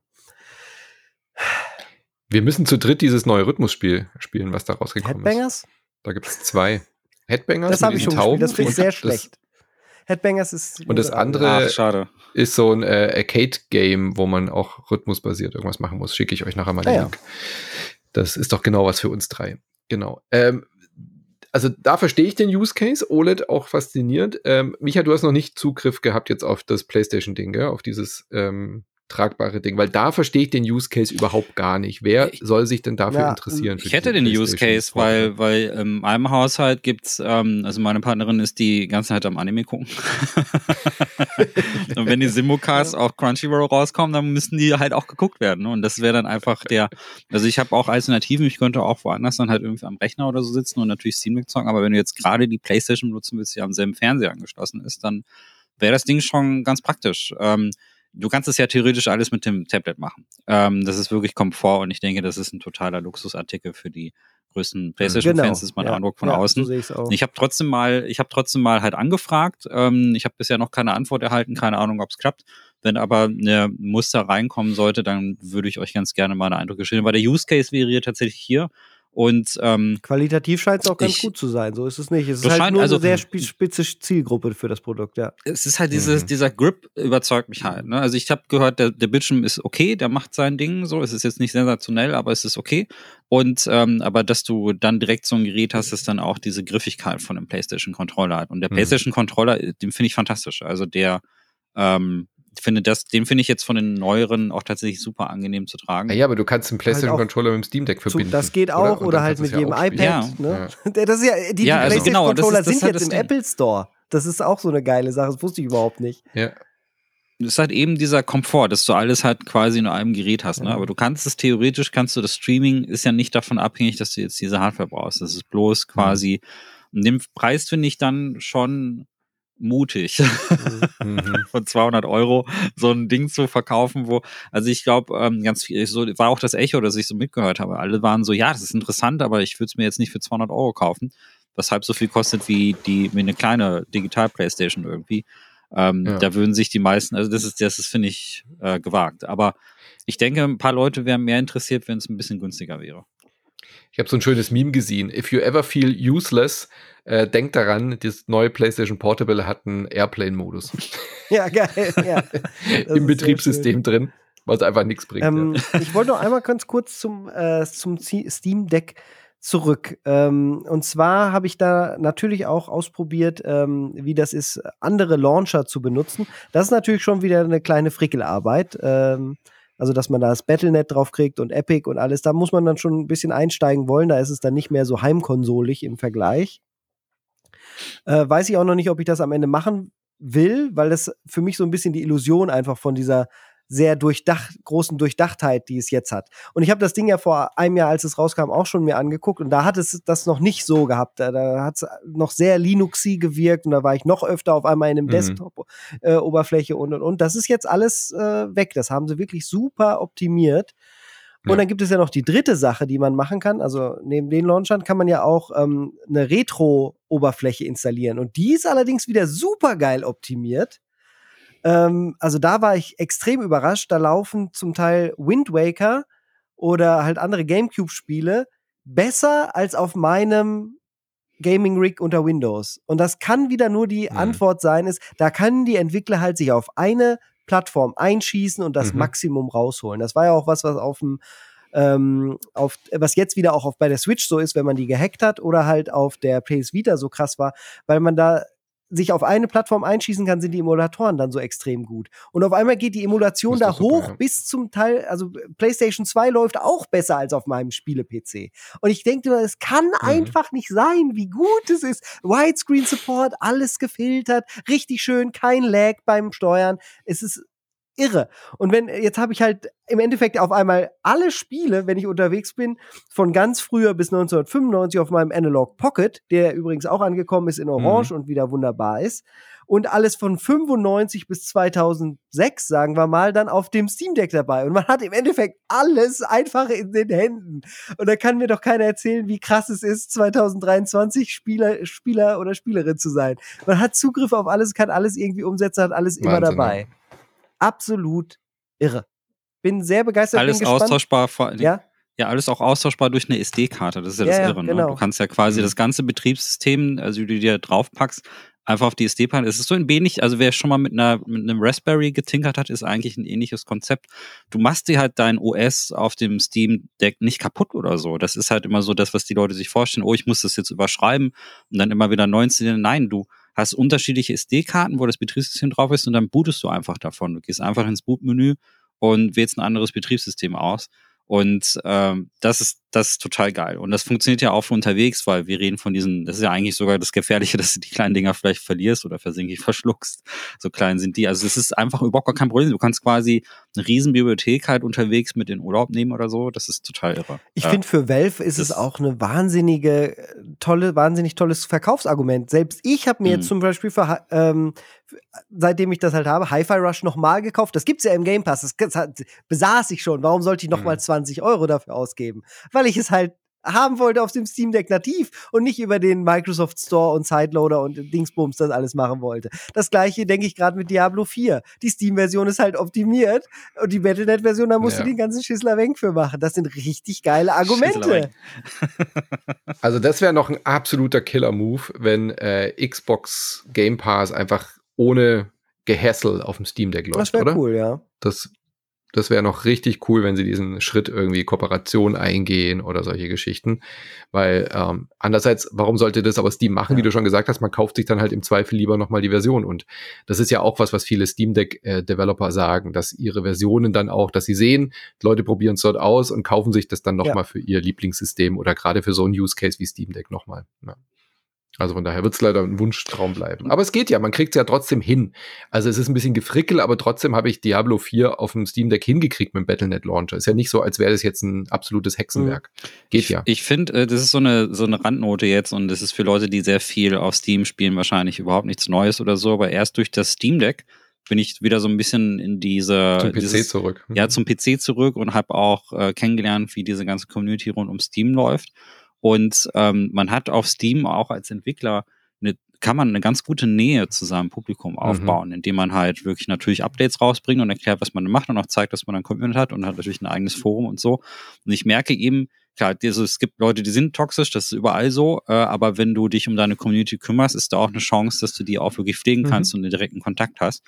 Wir müssen zu dritt dieses neue Rhythmusspiel spielen, was da rausgekommen Headbangers? ist. Da gibt es zwei. Headbangers? Das habe ich schon Tauben gespielt. Das finde ich sehr schlecht. Headbangers ist. Und das andere Ach, ist so ein äh, Arcade-Game, wo man auch rhythmusbasiert irgendwas machen muss. Schicke ich euch nachher mal den ah, Link. Ja. Das ist doch genau was für uns drei. Genau. Ähm, also da verstehe ich den Use Case, OLED auch faszinierend. Ähm, Micha, du hast noch nicht Zugriff gehabt jetzt auf das PlayStation-Ding, auf dieses ähm, tragbare Ding, weil da verstehe ich den Use Case überhaupt gar nicht. Wer ich, soll sich denn dafür ja, interessieren? Ich hätte den Use Case, weil, weil in meinem Haushalt gibt's, ähm, also meine Partnerin ist die ganze Zeit am Anime gucken. und wenn die Simulcasts auf Crunchyroll rauskommen, dann müssen die halt auch geguckt werden. Und das wäre dann einfach der, also ich habe auch Alternativen, ich könnte auch woanders dann halt irgendwie am Rechner oder so sitzen und natürlich Steam zocken, aber wenn du jetzt gerade die Playstation benutzen willst, die am selben Fernseher angeschlossen ist, dann wäre das Ding schon ganz praktisch. Ähm, du kannst es ja theoretisch alles mit dem Tablet machen. Ähm, das ist wirklich Komfort und ich denke, das ist ein totaler Luxusartikel für die größten PlayStation-Fans, genau. ist mein ja, Eindruck von ja, außen. So ich habe trotzdem mal, ich habe trotzdem mal halt angefragt. Ähm, ich habe bisher noch keine Antwort erhalten, keine Ahnung, ob es klappt. Wenn aber eine Muster reinkommen sollte, dann würde ich euch ganz gerne mal eine Eindrücke schildern, weil der Use Case wäre hier tatsächlich hier. Und ähm, qualitativ scheint es auch ganz ich, gut zu sein. So ist es nicht. Es ist halt scheint, nur also, eine sehr spitze Zielgruppe für das Produkt. Ja. Es ist halt dieses, mhm. dieser Grip überzeugt mich halt. Ne? Also ich habe gehört, der, der Bildschirm ist okay, der macht sein Ding so. Es ist jetzt nicht sensationell, aber es ist okay. Und ähm, aber dass du dann direkt so ein Gerät hast, das dann auch diese Griffigkeit von dem PlayStation Controller hat. Und der mhm. PlayStation Controller, den finde ich fantastisch. Also der ähm, finde das, den finde ich jetzt von den neueren auch tatsächlich super angenehm zu tragen. Ja, aber du kannst den PlayStation halt Controller mit dem Steam Deck verbinden. das geht auch oder, oder halt mit jedem iPad. Ja. Ne? Ja. Das ist ja, die, ja, also PlayStation genau, Controller ist, sind jetzt im Apple Store. Das ist auch so eine geile Sache. Das wusste ich überhaupt nicht. Ja. ist halt eben dieser Komfort, dass du alles halt quasi in einem Gerät hast. Ne? Aber du kannst es theoretisch, kannst du das Streaming ist ja nicht davon abhängig, dass du jetzt diese Hardware brauchst. Das ist bloß mhm. quasi, mhm. den Preis finde ich dann schon mutig, mhm. von 200 Euro so ein Ding zu verkaufen, wo, also ich glaube, ähm, ganz viel, so war auch das Echo, das ich so mitgehört habe. Alle waren so, ja, das ist interessant, aber ich würde es mir jetzt nicht für 200 Euro kaufen, was halb so viel kostet wie die, wie eine kleine Digital-Playstation irgendwie. Ähm, ja. Da würden sich die meisten, also das ist, das ist, finde ich, äh, gewagt. Aber ich denke, ein paar Leute wären mehr interessiert, wenn es ein bisschen günstiger wäre. Ich habe so ein schönes Meme gesehen. If you ever feel useless, äh, denkt daran, das neue PlayStation Portable hat einen Airplane-Modus. Ja, geil. Ja. Im Betriebssystem drin, was einfach nichts bringt. Ähm, ja. Ich wollte noch einmal ganz kurz zum, äh, zum Steam Deck zurück. Ähm, und zwar habe ich da natürlich auch ausprobiert, ähm, wie das ist, andere Launcher zu benutzen. Das ist natürlich schon wieder eine kleine Frickelarbeit. Ähm, also, dass man da das Battlenet drauf kriegt und Epic und alles. Da muss man dann schon ein bisschen einsteigen wollen. Da ist es dann nicht mehr so heimkonsolig im Vergleich. Äh, weiß ich auch noch nicht, ob ich das am Ende machen will, weil das für mich so ein bisschen die Illusion einfach von dieser sehr durchdacht, großen Durchdachtheit, die es jetzt hat. Und ich habe das Ding ja vor einem Jahr, als es rauskam, auch schon mir angeguckt und da hat es das noch nicht so gehabt. Da, da hat es noch sehr Linuxy gewirkt und da war ich noch öfter auf einmal in einem mhm. Desktop-Oberfläche äh, und und und. Das ist jetzt alles äh, weg. Das haben sie wirklich super optimiert. Und dann gibt es ja noch die dritte Sache, die man machen kann. Also neben den Launchern kann man ja auch ähm, eine Retro-Oberfläche installieren. Und die ist allerdings wieder super geil optimiert. Ähm, also da war ich extrem überrascht. Da laufen zum Teil Wind Waker oder halt andere GameCube-Spiele besser als auf meinem Gaming Rig unter Windows. Und das kann wieder nur die mhm. Antwort sein, ist, da können die Entwickler halt sich auf eine Plattform einschießen und das mhm. Maximum rausholen. Das war ja auch was, was auf dem ähm, auf, was jetzt wieder auch auf, bei der Switch so ist, wenn man die gehackt hat oder halt auf der PS Vita so krass war, weil man da sich auf eine Plattform einschießen kann, sind die Emulatoren dann so extrem gut. Und auf einmal geht die Emulation da hoch ja. bis zum Teil, also PlayStation 2 läuft auch besser als auf meinem Spiele-PC. Und ich denke, es kann mhm. einfach nicht sein, wie gut es ist. Widescreen Support, alles gefiltert, richtig schön, kein Lag beim Steuern. Es ist irre. Und wenn, jetzt habe ich halt im Endeffekt auf einmal alle Spiele, wenn ich unterwegs bin, von ganz früher bis 1995 auf meinem Analog Pocket, der übrigens auch angekommen ist in Orange mhm. und wieder wunderbar ist. Und alles von 95 bis 2006, sagen wir mal, dann auf dem Steam Deck dabei. Und man hat im Endeffekt alles einfach in den Händen. Und da kann mir doch keiner erzählen, wie krass es ist, 2023 Spieler, Spieler oder Spielerin zu sein. Man hat Zugriff auf alles, kann alles irgendwie umsetzen, hat alles immer Wahnsinn, dabei. Ja absolut irre. Bin sehr begeistert. Alles bin austauschbar, vor, ja? ja, alles auch austauschbar durch eine SD-Karte. Das ist ja, ja das Irre. Ne? Genau. Du kannst ja quasi mhm. das ganze Betriebssystem, also du dir draufpackst, einfach auf die SD-Karte. Es ist so ein wenig, also wer schon mal mit, einer, mit einem Raspberry getinkert hat, ist eigentlich ein ähnliches Konzept. Du machst dir halt dein OS auf dem Steam Deck nicht kaputt oder so. Das ist halt immer so das, was die Leute sich vorstellen. Oh, ich muss das jetzt überschreiben und dann immer wieder neu installieren. Nein, du hast unterschiedliche SD-Karten, wo das Betriebssystem drauf ist und dann bootest du einfach davon. Du gehst einfach ins Bootmenü und wählst ein anderes Betriebssystem aus. Und ähm, das ist das ist total geil. Und das funktioniert ja auch für unterwegs, weil wir reden von diesen, das ist ja eigentlich sogar das Gefährliche, dass du die kleinen Dinger vielleicht verlierst oder versinkig verschluckst. So klein sind die. Also es ist einfach überhaupt gar kein Problem. Du kannst quasi eine riesen Bibliothek halt unterwegs mit in Urlaub nehmen oder so. Das ist total irre. Ich ja. finde, für Valve ist es auch eine wahnsinnige, tolle, wahnsinnig tolles Verkaufsargument. Selbst ich habe mir mhm. jetzt zum Beispiel für, ähm, seitdem ich das halt habe, Hi-Fi Rush nochmal gekauft. Das gibt's ja im Game Pass. Das, das besaß ich schon. Warum sollte ich nochmal mhm. 20 Euro dafür ausgeben? Weil weil ich es halt haben wollte auf dem Steam Deck nativ und nicht über den Microsoft Store und Sideloader und Dingsbums das alles machen wollte. Das gleiche denke ich gerade mit Diablo 4. Die Steam-Version ist halt optimiert und die Battle.net-Version, da musst ja. du den ganzen Schissler weg für machen. Das sind richtig geile Argumente. also das wäre noch ein absoluter Killer-Move, wenn äh, Xbox Game Pass einfach ohne Gehässel auf dem Steam Deck läuft, Das wäre cool, ja. Das das wäre noch richtig cool, wenn sie diesen Schritt irgendwie Kooperation eingehen oder solche Geschichten. Weil ähm, andererseits, warum sollte das aber Steam machen, ja. wie du schon gesagt hast, man kauft sich dann halt im Zweifel lieber nochmal die Version. Und das ist ja auch was, was viele Steam Deck-Developer äh, sagen, dass ihre Versionen dann auch, dass sie sehen, Leute probieren es dort aus und kaufen sich das dann nochmal ja. für ihr Lieblingssystem oder gerade für so ein Use Case wie Steam Deck nochmal. Ja. Also von daher wird es leider ein Wunschtraum bleiben. Aber es geht ja, man kriegt es ja trotzdem hin. Also es ist ein bisschen gefrickel, aber trotzdem habe ich Diablo 4 auf dem Steam Deck hingekriegt mit dem Battlenet Launcher. Ist ja nicht so, als wäre das jetzt ein absolutes Hexenwerk. Mhm. Geht ich, ja. Ich finde, äh, das ist so eine, so eine Randnote jetzt und das ist für Leute, die sehr viel auf Steam spielen, wahrscheinlich überhaupt nichts Neues oder so, aber erst durch das Steam Deck bin ich wieder so ein bisschen in diese zum PC dieses, zurück. Ja, zum PC zurück und habe auch äh, kennengelernt, wie diese ganze Community rund um Steam läuft. Und ähm, man hat auf Steam auch als Entwickler eine, kann man eine ganz gute Nähe zu seinem Publikum mhm. aufbauen, mhm. indem man halt wirklich natürlich Updates rausbringt und erklärt, was man macht und auch zeigt, dass man ein Community hat und hat natürlich ein eigenes Forum und so. Und ich merke eben, klar, also es gibt Leute, die sind toxisch, das ist überall so, äh, aber wenn du dich um deine Community kümmerst, ist da auch eine Chance, dass du die auch wirklich pflegen mhm. kannst mhm. und einen direkten Kontakt hast.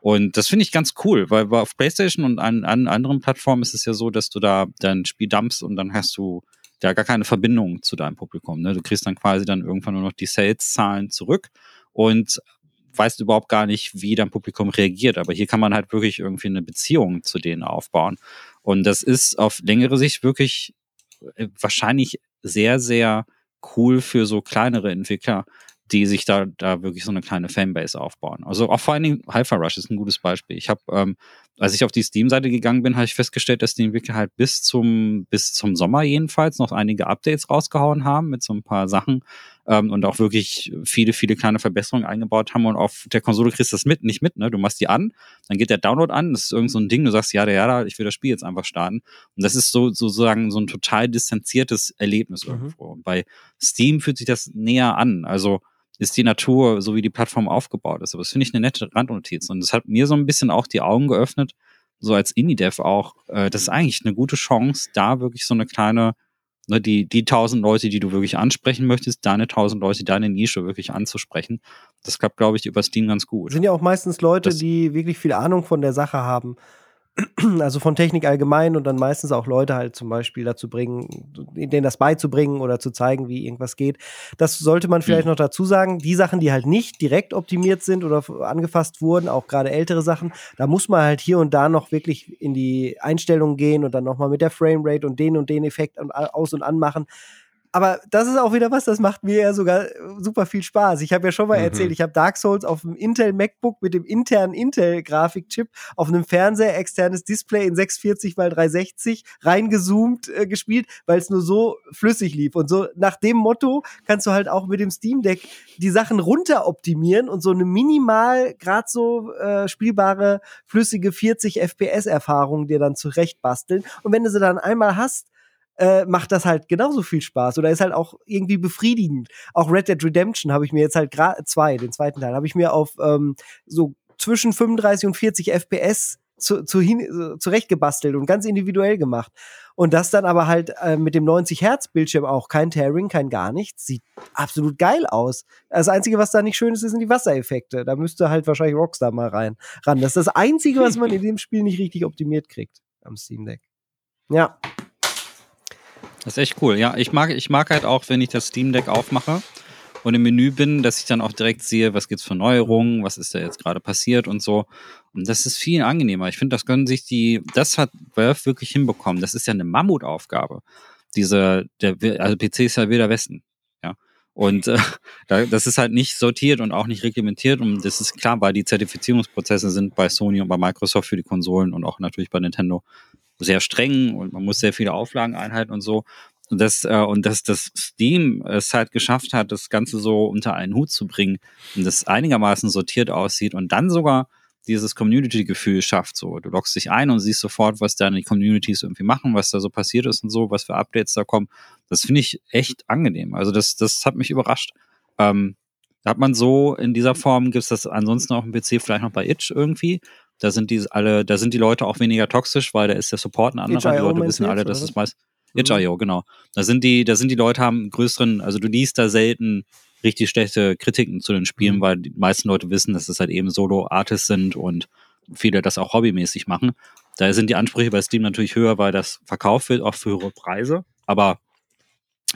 Und das finde ich ganz cool, weil auf PlayStation und an, an anderen Plattformen ist es ja so, dass du da dein Spiel dumpst und dann hast du da gar keine Verbindung zu deinem Publikum. Ne? Du kriegst dann quasi dann irgendwann nur noch die Sales-Zahlen zurück und weißt überhaupt gar nicht, wie dein Publikum reagiert. Aber hier kann man halt wirklich irgendwie eine Beziehung zu denen aufbauen. Und das ist auf längere Sicht wirklich äh, wahrscheinlich sehr, sehr cool für so kleinere Entwickler, die sich da, da wirklich so eine kleine Fanbase aufbauen. Also auch vor allen Dingen Hyper Rush ist ein gutes Beispiel. Ich habe, ähm, als ich auf die Steam-Seite gegangen bin, habe ich festgestellt, dass die Entwickler halt bis zum, bis zum Sommer jedenfalls noch einige Updates rausgehauen haben mit so ein paar Sachen ähm, und auch wirklich viele, viele kleine Verbesserungen eingebaut haben. Und auf der Konsole kriegst du das mit, nicht mit, ne? Du machst die an, dann geht der Download an, das ist irgend so ein Ding, du sagst, ja, ja, ja, ich will das Spiel jetzt einfach starten. Und das ist so sozusagen so ein total distanziertes Erlebnis mhm. irgendwo. Und bei Steam fühlt sich das näher an. Also ist die Natur, so wie die Plattform aufgebaut ist. Aber das finde ich eine nette Randnotiz. Und das hat mir so ein bisschen auch die Augen geöffnet, so als Indie-Dev auch. Äh, das ist eigentlich eine gute Chance, da wirklich so eine kleine, ne, die, die tausend Leute, die du wirklich ansprechen möchtest, deine tausend Leute, deine Nische wirklich anzusprechen. Das klappt, glaube ich, über Steam ganz gut. Das sind ja auch meistens Leute, das, die wirklich viel Ahnung von der Sache haben. also von Technik allgemein und dann meistens auch Leute halt zum Beispiel dazu bringen, denen das beizubringen oder zu zeigen, wie irgendwas geht. Das sollte man vielleicht mhm. noch dazu sagen. Die Sachen, die halt nicht direkt optimiert sind oder angefasst wurden, auch gerade ältere Sachen, da muss man halt hier und da noch wirklich in die Einstellungen gehen und dann nochmal mit der Framerate und den und den Effekt aus und anmachen aber das ist auch wieder was, das macht mir ja sogar äh, super viel Spaß. Ich habe ja schon mal mhm. erzählt, ich habe Dark Souls auf dem Intel MacBook mit dem internen Intel-Grafikchip auf einem Fernseher, externes Display in 640 x 360 reingezoomt äh, gespielt, weil es nur so flüssig lief. Und so nach dem Motto kannst du halt auch mit dem Steam Deck die Sachen runter optimieren und so eine minimal gerade so äh, spielbare flüssige 40 FPS-Erfahrung dir dann zurecht basteln. Und wenn du sie dann einmal hast, äh, macht das halt genauso viel Spaß oder ist halt auch irgendwie befriedigend. Auch Red Dead Redemption habe ich mir jetzt halt gerade zwei, den zweiten Teil, habe ich mir auf ähm, so zwischen 35 und 40 FPS zu, zu hin, zurechtgebastelt und ganz individuell gemacht. Und das dann aber halt äh, mit dem 90 Hertz Bildschirm auch kein Tearing, kein gar nichts. Sieht absolut geil aus. Das Einzige, was da nicht schön ist, sind die Wassereffekte. Da müsste halt wahrscheinlich Rockstar mal rein ran. Das ist das Einzige, was man in dem Spiel nicht richtig optimiert kriegt am Steam Deck. Ja, das ist echt cool. Ja, ich mag, ich mag halt auch, wenn ich das Steam Deck aufmache und im Menü bin, dass ich dann auch direkt sehe, was gibt's für Neuerungen, was ist da jetzt gerade passiert und so. Und das ist viel angenehmer. Ich finde, das können sich die, das hat Valve wirklich hinbekommen. Das ist ja eine Mammutaufgabe. Diese, der, also PC ist ja wieder Westen. Und äh, das ist halt nicht sortiert und auch nicht reglementiert. Und das ist klar, weil die Zertifizierungsprozesse sind bei Sony und bei Microsoft für die Konsolen und auch natürlich bei Nintendo sehr streng und man muss sehr viele Auflagen einhalten und so. Und das, äh, und dass das Steam es halt geschafft hat, das Ganze so unter einen Hut zu bringen und das einigermaßen sortiert aussieht und dann sogar dieses Community-Gefühl schafft. So, du loggst dich ein und siehst sofort, was deine Communities irgendwie machen, was da so passiert ist und so, was für Updates da kommen. Das finde ich echt angenehm. Also das, das hat mich überrascht. Ähm, da hat man so in dieser Form, gibt es das ansonsten auf dem PC vielleicht noch bei Itch irgendwie, da sind die alle, da sind die Leute auch weniger toxisch, weil da ist der Support ein anderer. Die Leute wissen alle, dass es meist. Mhm. Itch.io, genau. Da sind die, da sind die Leute haben größeren, also du liest da selten richtig schlechte Kritiken zu den Spielen, mhm. weil die meisten Leute wissen, dass es halt eben Solo-Artists sind und viele das auch hobbymäßig machen. Da sind die Ansprüche bei Steam natürlich höher, weil das verkauft wird, auch für höhere Preise. Aber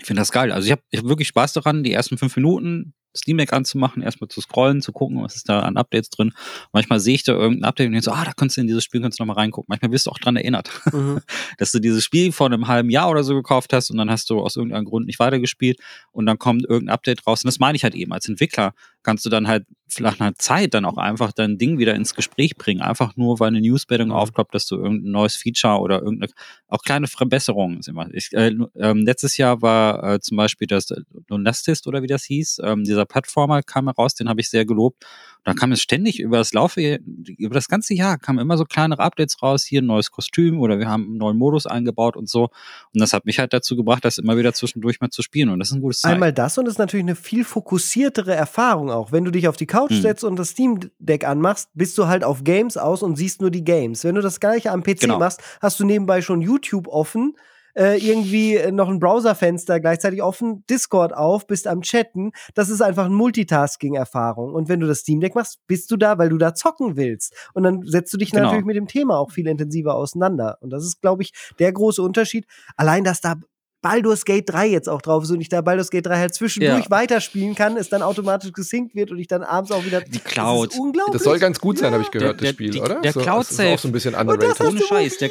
ich finde das geil. Also ich habe ich hab wirklich Spaß daran. Die ersten fünf Minuten Steam Deck anzumachen, erstmal zu scrollen, zu gucken, was ist da an Updates drin. Manchmal sehe ich da irgendein Update und denke so, ah, da kannst du in dieses Spiel kannst du noch mal reingucken. Manchmal wirst du auch dran erinnert, mhm. dass du dieses Spiel vor einem halben Jahr oder so gekauft hast und dann hast du aus irgendeinem Grund nicht weitergespielt und dann kommt irgendein Update raus. Und das meine ich halt eben als Entwickler kannst du dann halt nach einer Zeit dann auch einfach dein Ding wieder ins Gespräch bringen. Einfach nur, weil eine Newsmeldung mhm. aufklappt, dass du irgendein neues Feature oder irgendeine, auch kleine Verbesserungen ist immer. Ich, äh, ähm, letztes Jahr war äh, zum Beispiel das Lunastist oder wie das hieß, ähm, dieser Plattformer kam heraus, den habe ich sehr gelobt. Da kam es ständig über das Laufe, über das ganze Jahr kamen immer so kleinere Updates raus, hier ein neues Kostüm oder wir haben einen neuen Modus eingebaut und so. Und das hat mich halt dazu gebracht, das immer wieder zwischendurch mal zu spielen. Und das ist ein gutes Zeichen. Einmal das und es ist natürlich eine viel fokussiertere Erfahrung auch. Wenn du dich auf die Couch hm. setzt und das Steam Deck anmachst, bist du halt auf Games aus und siehst nur die Games. Wenn du das gleiche am PC genau. machst, hast du nebenbei schon YouTube offen äh, irgendwie noch ein Browserfenster gleichzeitig offen, Discord auf, bist am Chatten. Das ist einfach eine Multitasking-Erfahrung. Und wenn du das Steam Deck machst, bist du da, weil du da zocken willst. Und dann setzt du dich genau. natürlich mit dem Thema auch viel intensiver auseinander. Und das ist, glaube ich, der große Unterschied. Allein, dass da Baldur's Gate 3 jetzt auch drauf ist und ich da Baldur's Gate 3 halt zwischendurch ja. weiterspielen kann, es dann automatisch gesynkt wird und ich dann abends auch wieder. Die Cloud. Das, unglaublich. das soll ganz gut sein, ja. habe ich gehört, der, das Spiel, die, oder? Der so, Cloud Safe. Ist auch so ein bisschen underrated. Ohne Scheiß. Der,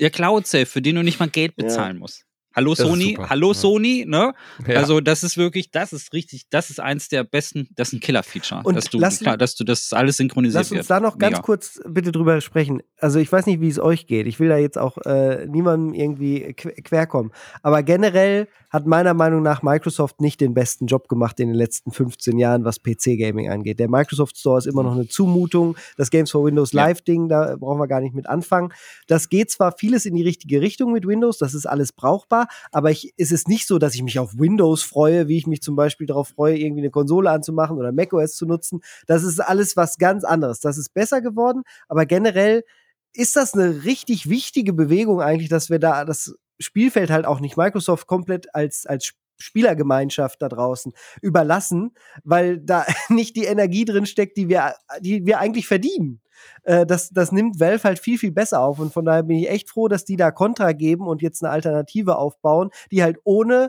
der Cloud Safe, für den du nicht mal Geld bezahlen ja. musst. Hallo das Sony, hallo ja. Sony, ne? Ja. Also das ist wirklich, das ist richtig, das ist eins der besten, das ist ein Killer-Feature, dass du, lass, klar, dass du das alles synchronisiert Lass uns wird. da noch ganz Mega. kurz bitte drüber sprechen. Also ich weiß nicht, wie es euch geht. Ich will da jetzt auch äh, niemandem irgendwie querkommen. Aber generell hat meiner Meinung nach Microsoft nicht den besten Job gemacht in den letzten 15 Jahren, was PC-Gaming angeht. Der Microsoft Store ist immer noch eine Zumutung. Das Games for Windows Live-Ding, da brauchen wir gar nicht mit anfangen. Das geht zwar vieles in die richtige Richtung mit Windows, das ist alles brauchbar aber ich, ist es nicht so, dass ich mich auf Windows freue, wie ich mich zum Beispiel darauf freue, irgendwie eine Konsole anzumachen oder macOS zu nutzen. Das ist alles was ganz anderes. Das ist besser geworden, aber generell ist das eine richtig wichtige Bewegung eigentlich, dass wir da das Spielfeld halt auch nicht Microsoft komplett als, als Spielergemeinschaft da draußen überlassen, weil da nicht die Energie drin steckt, die wir, die wir eigentlich verdienen. Äh, das, das nimmt Valve halt viel, viel besser auf. Und von daher bin ich echt froh, dass die da Kontra geben und jetzt eine Alternative aufbauen, die halt ohne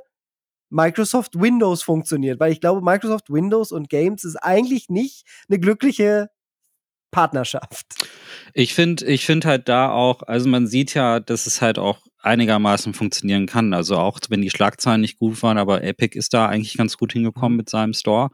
Microsoft Windows funktioniert. Weil ich glaube, Microsoft Windows und Games ist eigentlich nicht eine glückliche Partnerschaft. Ich finde, ich finde halt da auch, also man sieht ja, dass es halt auch einigermaßen funktionieren kann. Also auch wenn die Schlagzeilen nicht gut waren, aber Epic ist da eigentlich ganz gut hingekommen mit seinem Store.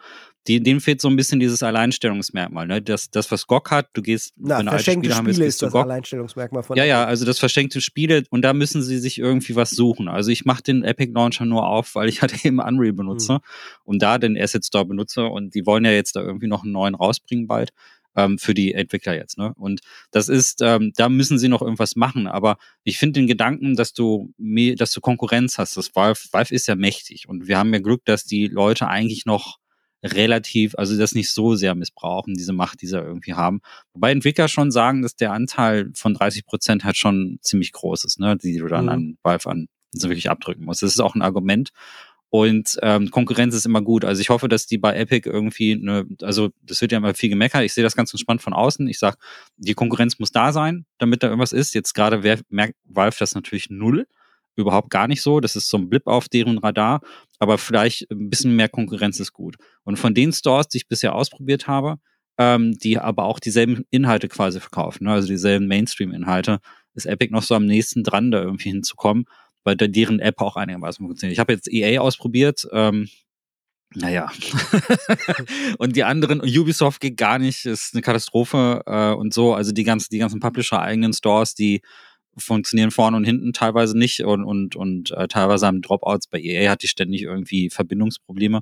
Die, dem fehlt so ein bisschen dieses Alleinstellungsmerkmal. Ne? Das, das, was GOG hat, du gehst, Na, wenn verschenkte Spiele, Spiele ist das GOG. Alleinstellungsmerkmal von Ja, ja, also das verschenkte Spiele und da müssen sie sich irgendwie was suchen. Also ich mache den Epic Launcher nur auf, weil ich halt eben Unreal benutze mhm. und da den Asset Store benutze und die wollen ja jetzt da irgendwie noch einen neuen rausbringen bald ähm, für die Entwickler jetzt. Ne? Und das ist, ähm, da müssen sie noch irgendwas machen. Aber ich finde den Gedanken, dass du mehr, dass du Konkurrenz hast. Das Valve, Valve ist ja mächtig und wir haben ja Glück, dass die Leute eigentlich noch relativ, also das nicht so sehr missbrauchen, diese Macht, die sie irgendwie haben. Wobei Entwickler schon sagen, dass der Anteil von 30 Prozent halt schon ziemlich groß ist, ne, die du dann mhm. an Valve an so wirklich abdrücken musst. Das ist auch ein Argument. Und ähm, Konkurrenz ist immer gut. Also ich hoffe, dass die bei Epic irgendwie eine, also das wird ja immer viel gemeckert. Ich sehe das ganz entspannt von außen. Ich sage, die Konkurrenz muss da sein, damit da irgendwas ist. Jetzt gerade merkt Valve das natürlich null. Überhaupt gar nicht so. Das ist so ein Blip auf deren Radar. Aber vielleicht ein bisschen mehr Konkurrenz ist gut. Und von den Stores, die ich bisher ausprobiert habe, ähm, die aber auch dieselben Inhalte quasi verkaufen, ne? also dieselben Mainstream-Inhalte, ist Epic noch so am nächsten dran, da irgendwie hinzukommen weil deren App auch einigermaßen funktioniert. Ich habe jetzt EA ausprobiert, ähm, naja. und die anderen, Ubisoft geht gar nicht, ist eine Katastrophe äh, und so. Also die ganzen, die ganzen Publisher-eigenen Stores, die funktionieren vorne und hinten teilweise nicht und, und, und äh, teilweise haben Dropouts. Bei EA hat die ständig irgendwie Verbindungsprobleme.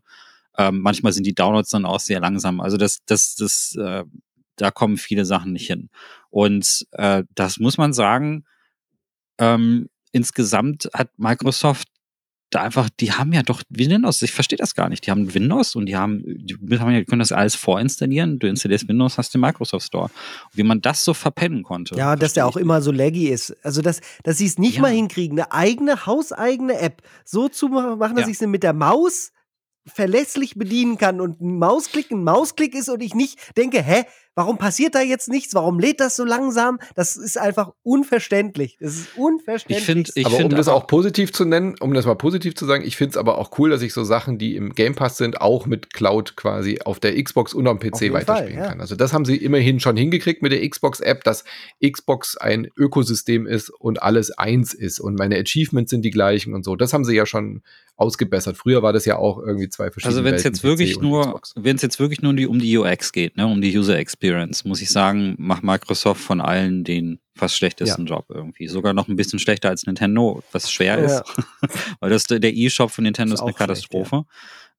Ähm, manchmal sind die Downloads dann auch sehr langsam. Also das, das, das, äh, da kommen viele Sachen nicht hin. Und äh, das muss man sagen, ähm, insgesamt hat Microsoft da einfach, die haben ja doch Windows, ich verstehe das gar nicht. Die haben Windows und die haben, die können das alles vorinstallieren. Du installierst Windows, hast den Microsoft Store. Und wie man das so verpennen konnte. Ja, dass der auch immer so laggy ist. Also, dass, dass sie es nicht ja. mal hinkriegen, eine eigene, hauseigene App so zu machen, dass ja. ich sie mit der Maus verlässlich bedienen kann und ein Mausklick ein Mausklick ist und ich nicht denke, hä, Warum passiert da jetzt nichts? Warum lädt das so langsam? Das ist einfach unverständlich. Das ist unverständlich. Ich finde, ich aber um find das auch positiv zu nennen, um das mal positiv zu sagen, ich finde es aber auch cool, dass ich so Sachen, die im Game Pass sind, auch mit Cloud quasi auf der Xbox und am PC weiterspielen Fall, ja. kann. Also das haben sie immerhin schon hingekriegt mit der Xbox-App, dass Xbox ein Ökosystem ist und alles eins ist und meine Achievements sind die gleichen und so. Das haben sie ja schon ausgebessert. Früher war das ja auch irgendwie zwei verschiedene Also wenn es jetzt wirklich nur, Xbox. wenn es jetzt wirklich nur um die UX geht, ne, um die User Experience, muss ich sagen, macht Microsoft von allen den fast schlechtesten Job irgendwie. Sogar noch ein bisschen schlechter als Nintendo, was schwer Ja. ist, weil das der E-Shop von Nintendo Ist ist, eine auch schlecht, Katastrophe.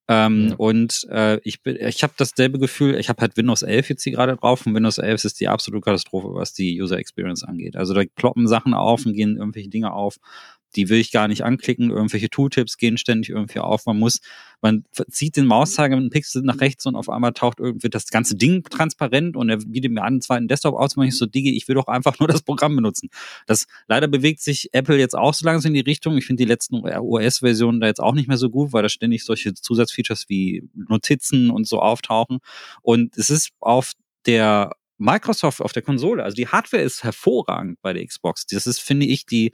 Ähm, Ja. Und äh, ich, ich habe dasselbe Gefühl, ich habe halt Windows 11 jetzt hier gerade drauf und Windows 11 ist die absolute Katastrophe, was die User Experience angeht. Also da ploppen Sachen auf und gehen irgendwelche Dinge auf, die will ich gar nicht anklicken. Irgendwelche Tooltips gehen ständig irgendwie auf. Man muss, man zieht den Mauszeiger mit einem Pixel nach rechts und auf einmal taucht irgendwie das ganze Ding transparent und er bietet mir einen zweiten Desktop auszumachen. Ich so, Digi, ich will doch einfach nur das Programm benutzen. Das leider bewegt sich Apple jetzt auch so langsam in die Richtung. Ich finde die letzten OS-Versionen da jetzt auch nicht mehr so gut, weil da ständig solche Zusatzfeatures wie Notizen und so auftauchen. Und es ist auf der Microsoft auf der Konsole, also die Hardware ist hervorragend bei der Xbox. Das ist, finde ich, die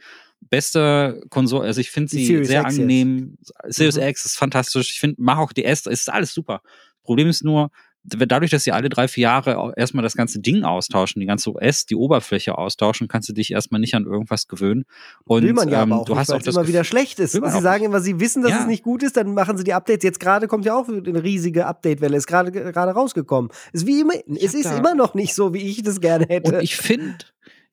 beste Konsole. Also ich finde sie Series sehr X jetzt. angenehm. Series Mhm. X ist fantastisch. Ich finde, mach auch DS, ist alles super. Problem ist nur, dadurch, dass sie alle drei, vier Jahre erstmal das ganze Ding austauschen, die ganze OS, die Oberfläche austauschen, kannst du dich erstmal nicht an irgendwas gewöhnen. Und will man ja ähm, auch du nicht, hast auch das immer wieder schlecht ist. Sie sagen immer, sie wissen, dass Ja. es nicht gut ist, dann machen sie die Updates. Jetzt gerade kommt ja auch eine riesige Update-Welle, ist gerade gerade rausgekommen. Ist wie immer, es ist immer noch nicht so, wie ich das gerne hätte. Und ich finde,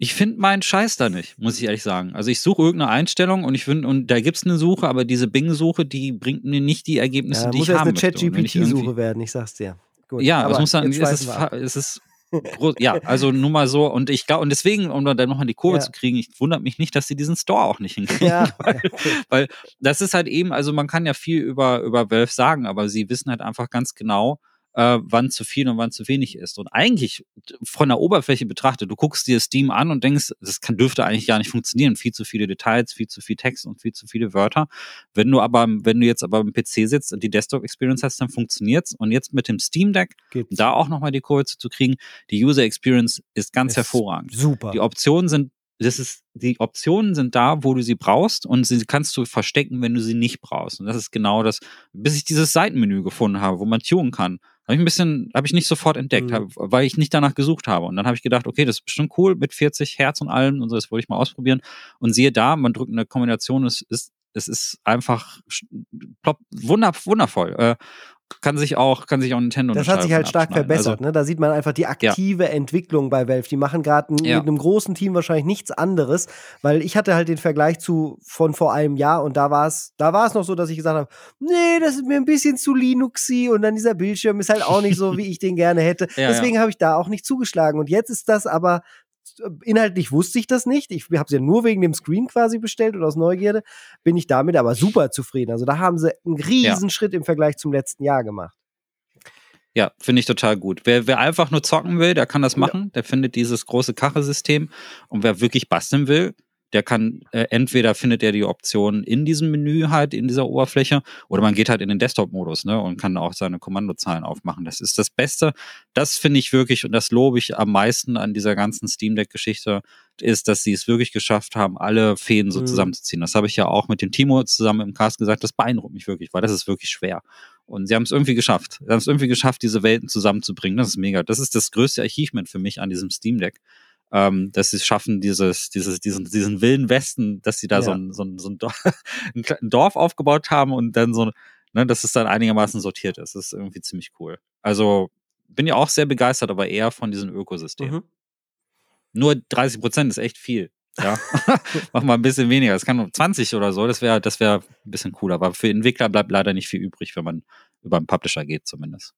ich finde meinen Scheiß da nicht, muss ich ehrlich sagen. Also ich suche irgendeine Einstellung und ich finde, und da gibt's eine Suche, aber diese Bing-Suche, die bringt mir nicht die Ergebnisse, ja, die muss ich haben eine möchte. Ich irgendwie- Chat-GPT-Suche werden, ich sag's dir. Gut, Ja, aber was muss dann, es ist, es ist groß, ja, also nur mal so und ich glaube und deswegen um dann nochmal die Kurve Ja. zu kriegen, ich wundert mich nicht, dass sie diesen Store auch nicht hinkriegen, Ja, weil, weil das ist halt eben, also man kann ja viel über über Valve sagen, aber sie wissen halt einfach ganz genau, äh, wann zu viel und wann zu wenig ist und eigentlich von der Oberfläche betrachtet, du guckst dir Steam an und denkst, das kann, dürfte eigentlich gar nicht funktionieren, viel zu viele Details, viel zu viel Text und viel zu viele Wörter. Wenn du aber, wenn du jetzt aber am PC sitzt und die Desktop Experience hast, dann funktioniert's und jetzt mit dem Steam Deck Gibt's. da auch nochmal die Kurve zu kriegen. Die User Experience ist ganz Ist hervorragend. Super. Die Optionen sind, das ist, die Optionen sind da, wo du sie brauchst und sie kannst du verstecken, wenn du sie nicht brauchst. Und das ist genau das, bis ich dieses Seitenmenü gefunden habe, wo man tunen kann. Habe ich ein bisschen, habe ich nicht sofort entdeckt, Mhm. hab, weil ich nicht danach gesucht habe. Und dann habe ich gedacht, okay, das ist bestimmt cool mit 40 Hertz und allem und so, das wollte ich mal ausprobieren. Und siehe da, man drückt eine Kombination, es ist, es ist einfach plopp, wunder, wundervoll. Kann sich auch, kann sich auch Nintendo Das hat sich halt stark verbessert. Also, ne? Da sieht man einfach die aktive Entwicklung bei Valve. Die machen gerade Ja. mit einem großen Team wahrscheinlich nichts anderes, weil ich hatte halt den Vergleich zu von vor einem Jahr und da war es, da war es noch so, dass ich gesagt habe, nee, das ist mir ein bisschen zu Linuxy und dann dieser Bildschirm ist halt auch nicht so, wie ich den gerne hätte. Ja, Deswegen habe ich da auch nicht zugeschlagen. Und jetzt ist das aber inhaltlich wusste ich das nicht. Ich habe es ja nur wegen dem Screen quasi bestellt und aus Neugierde bin ich damit aber super zufrieden. Also da haben sie einen riesen Schritt im Vergleich zum letzten Jahr gemacht. Ja, finde ich total gut. Wer, wer einfach nur zocken will, der kann das Ja. machen. Der findet dieses große Kachelsystem. Und wer wirklich basteln will, der kann äh, entweder findet er die Option in diesem Menü halt, in dieser Oberfläche, oder man geht halt in den Desktop-Modus ne, und kann auch seine Kommandozeilen aufmachen. Das ist das Beste. Das finde ich wirklich, und das lobe ich am meisten an dieser ganzen Steam Deck-Geschichte, ist, dass sie es wirklich geschafft haben, alle Fäden so Mhm. zusammenzuziehen. Das habe ich ja auch mit dem Timo zusammen im Cast gesagt, das beeindruckt mich wirklich, weil das ist wirklich schwer. Und sie haben es irgendwie geschafft. Sie haben es irgendwie geschafft, diese Welten zusammenzubringen. Das ist mega. Das ist das größte Achievement für mich an diesem Steam Deck. Ähm, dass sie es schaffen, dieses, dieses, diesen, diesen wilden Westen, dass sie da so, Ja. ein, so, ein, so ein, Dorf, ein Dorf aufgebaut haben und dann so, ne, dass es dann einigermaßen sortiert ist. Das ist irgendwie ziemlich cool. Also bin ja auch sehr begeistert, aber eher von diesem Ökosystem. Mhm. Nur 30 Prozent ist echt viel. Ja, mach mal ein bisschen weniger. Es kann nur 20 oder so. Das wäre, das wäre ein bisschen cooler. Aber für Entwickler bleibt leider nicht viel übrig, wenn man über einen Publisher geht, zumindest.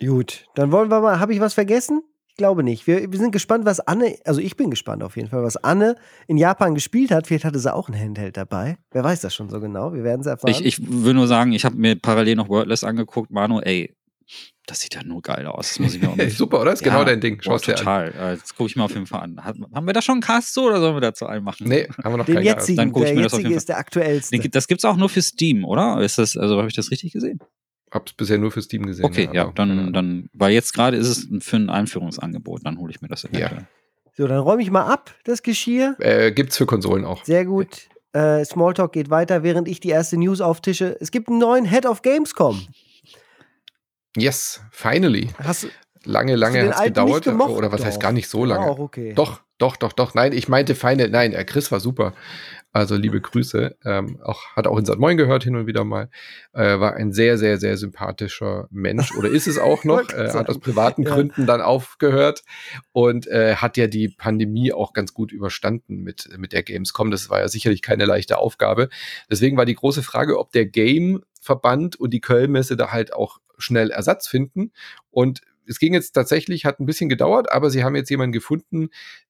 Gut, dann wollen wir mal, habe ich was vergessen? Ich glaube nicht. Wir, wir sind gespannt, was Anne, also ich bin gespannt auf jeden Fall, was Anne in Japan gespielt hat. Vielleicht hatte sie auch ein Handheld dabei. Wer weiß das schon so genau? Wir werden es erfahren. Ich, ich will nur sagen, ich habe mir parallel noch Wordless angeguckt. Manu, ey, das sieht ja nur geil aus. Das muss ich mir auch Hey, nicht. super, oder? Ist genau Ja, dein Ding. Boah, Schau's dir an. total. Äh, Das gucke ich mir auf jeden Fall an. Haben wir da schon einen Cast zu oder sollen wir dazu einen machen? Nee, haben wir noch den keinen jetzigen, Dann guck ich der mir das auf jetzige jeden ist der aktuellste. Das gibt's auch nur für Steam, oder? Ist das, also habe ich das richtig gesehen? Hab's bisher nur für Steam gesehen. Okay, ja, dann, dann, weil jetzt gerade ist es für ein Einführungsangebot, dann hole ich mir das eventuell. Ja. So, dann räume ich mal ab, das Geschirr. Äh, gibt's für Konsolen auch. Sehr gut. Äh, Smalltalk geht weiter, während ich die erste News auftische. Es gibt einen neuen Head of Gamescom. Yes, finally. Hast, lange, lange hat es gedauert. Oder was doch. heißt gar nicht so lange? Auch okay. Doch, doch, doch, doch. Nein, ich meinte Final. Nein, äh, Chris war super. Also liebe Grüße. Ähm, auch, hat auch in St. Moin gehört hin und wieder mal. Äh, war ein sehr, sehr, sehr sympathischer Mensch. Oder ist es auch noch. äh, hat aus privaten ja. Gründen dann aufgehört und äh, hat ja die Pandemie auch ganz gut überstanden mit, mit der Gamescom. Das war ja sicherlich keine leichte Aufgabe. Deswegen war die große Frage, ob der Game-Verband und die Kölnmesse da halt auch schnell Ersatz finden. Und es ging jetzt tatsächlich, hat ein bisschen gedauert, aber sie haben jetzt jemanden gefunden,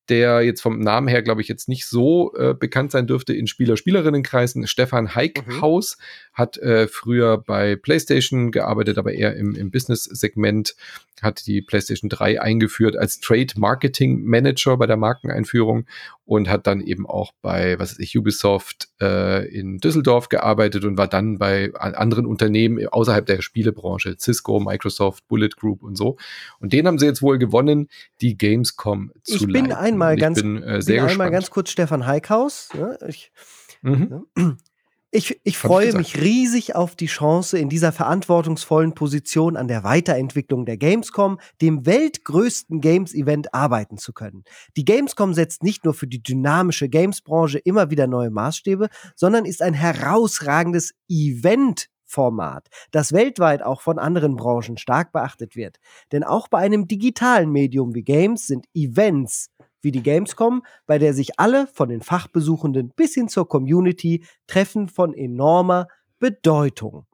der jetzt vom Namen her, glaube ich, jetzt nicht so äh, bekannt sein dürfte in Spieler-Spielerinnenkreisen. Stefan Heikhaus mhm. hat äh, früher bei PlayStation gearbeitet, aber eher im, im Business-Segment, hat die PlayStation 3 eingeführt als Trade Marketing Manager bei der Markeneinführung und hat dann eben auch bei, was weiß ich, Ubisoft äh, in Düsseldorf gearbeitet und war dann bei anderen Unternehmen außerhalb der Spielebranche, Cisco, Microsoft, Bullet Group und so. Und den haben sie jetzt wohl gewonnen, die Gamescom zu ich bin leiten einmal ganz, bin, äh, bin einmal ganz kurz Stefan Heikhaus. Ja, ich, mhm. ja. Ich, ich freue mich riesig auf die Chance, in dieser verantwortungsvollen Position an der Weiterentwicklung der Gamescom, dem weltgrößten Games-Event, arbeiten zu können. Die Gamescom setzt nicht nur für die dynamische Games-Branche immer wieder neue Maßstäbe, sondern ist ein herausragendes Event Format, das weltweit auch von anderen Branchen stark beachtet wird. Denn auch bei einem digitalen Medium wie Games sind Events wie die Gamescom, bei der sich alle von den Fachbesuchenden bis hin zur Community treffen von enormer Bedeutung.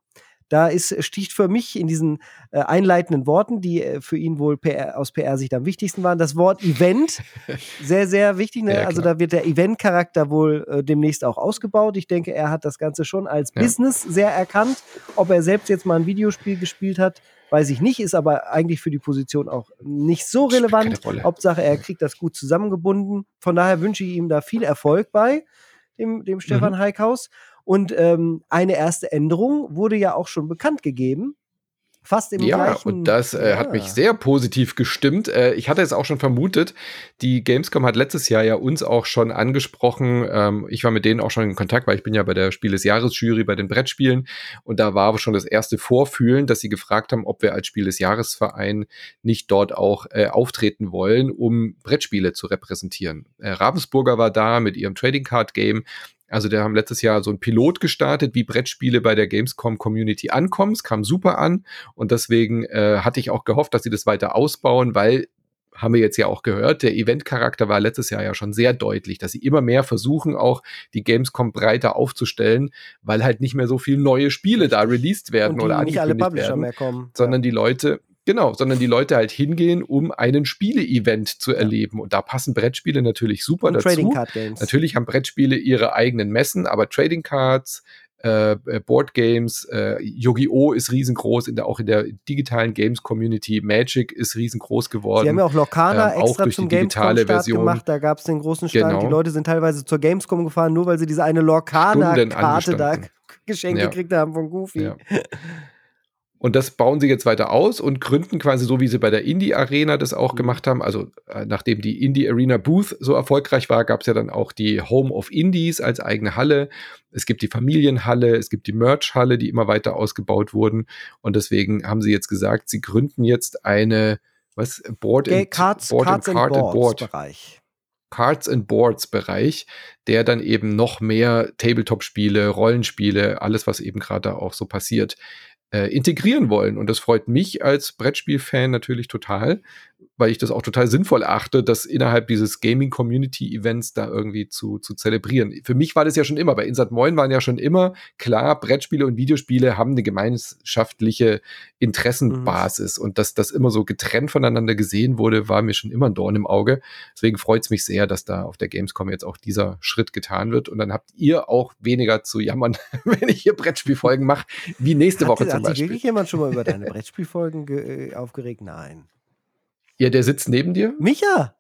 Da ist, sticht für mich in diesen äh, einleitenden Worten, die äh, für ihn wohl PR, aus PR-Sicht am wichtigsten waren, das Wort Event. sehr, sehr wichtig. Ne? Ja, also da wird der Event-Charakter wohl äh, demnächst auch ausgebaut. Ich denke, er hat das Ganze schon als ja. Business sehr erkannt. Ob er selbst jetzt mal ein Videospiel gespielt hat, weiß ich nicht, ist aber eigentlich für die Position auch nicht so relevant. Hauptsache, er kriegt das gut zusammengebunden. Von daher wünsche ich ihm da viel Erfolg bei, dem, dem Stefan mhm. Heikhaus. Und ähm, eine erste Änderung wurde ja auch schon bekannt gegeben. Fast im ja, gleichen. und das äh, ja. hat mich sehr positiv gestimmt. Äh, ich hatte es auch schon vermutet. Die Gamescom hat letztes Jahr ja uns auch schon angesprochen. Ähm, ich war mit denen auch schon in Kontakt, weil ich bin ja bei der Spiel des Jahres Jury bei den Brettspielen. Und da war schon das erste Vorfühlen, dass sie gefragt haben, ob wir als Spiel des Jahresverein nicht dort auch äh, auftreten wollen, um Brettspiele zu repräsentieren. Äh, Ravensburger war da mit ihrem Trading Card Game. Also, der haben letztes Jahr so ein Pilot gestartet, wie Brettspiele bei der Gamescom Community ankommen. Es kam super an und deswegen äh, hatte ich auch gehofft, dass sie das weiter ausbauen, weil haben wir jetzt ja auch gehört, der Eventcharakter war letztes Jahr ja schon sehr deutlich, dass sie immer mehr versuchen, auch die Gamescom breiter aufzustellen, weil halt nicht mehr so viele neue Spiele da released werden oder nicht alle Publisher werden, mehr kommen. sondern ja. die Leute Genau, sondern die Leute halt hingehen, um einen Spiele-Event zu erleben. Und da passen Brettspiele natürlich super Und dazu. Trading Card Games. Natürlich haben Brettspiele ihre eigenen Messen, aber Trading Cards, äh, äh Board Games, äh, Yu-Gi-Oh! ist riesengroß, in der, auch in der digitalen Games-Community. Magic ist riesengroß geworden. Sie haben ja auch Lokana ähm, extra auch zum Gamescom-Start gemacht. Da gab es den großen Stand. Genau. Die Leute sind teilweise zur Gamescom gefahren, nur weil sie diese eine Lorcana-Karte da geschenkt ja. gekriegt haben von Goofy. Ja. Und das bauen sie jetzt weiter aus und gründen quasi so, wie sie bei der Indie Arena das auch mhm. gemacht haben. Also äh, nachdem die Indie Arena Booth so erfolgreich war, gab es ja dann auch die Home of Indies als eigene Halle. Es gibt die Familienhalle, es gibt die Merch-Halle, die immer weiter ausgebaut wurden. Und deswegen haben sie jetzt gesagt, sie gründen jetzt eine was Board and, Cards, Board Cards and Card and Board Bereich. Cards and Boards Bereich, der dann eben noch mehr Tabletop-Spiele, Rollenspiele, alles, was eben gerade auch so passiert, äh, integrieren wollen. Und das freut mich als Brettspiel-Fan natürlich total, weil ich das auch total sinnvoll achte, das innerhalb dieses Gaming-Community-Events da irgendwie zu, zu zelebrieren. Für mich war das ja schon immer, bei Insert Moin waren ja schon immer klar, Brettspiele und Videospiele haben eine gemeinschaftliche Interessenbasis mhm. und dass das immer so getrennt voneinander gesehen wurde, war mir schon immer ein Dorn im Auge. Deswegen freut es mich sehr, dass da auf der Gamescom jetzt auch dieser Schritt getan wird und dann habt ihr auch weniger zu jammern, wenn ich hier Brettspielfolgen mache, wie nächste hat, Woche zum hat Beispiel. Hat wirklich jemand schon mal über deine Brettspielfolgen äh, aufgeregt? Nein. Ja, der sitzt neben dir. Micha!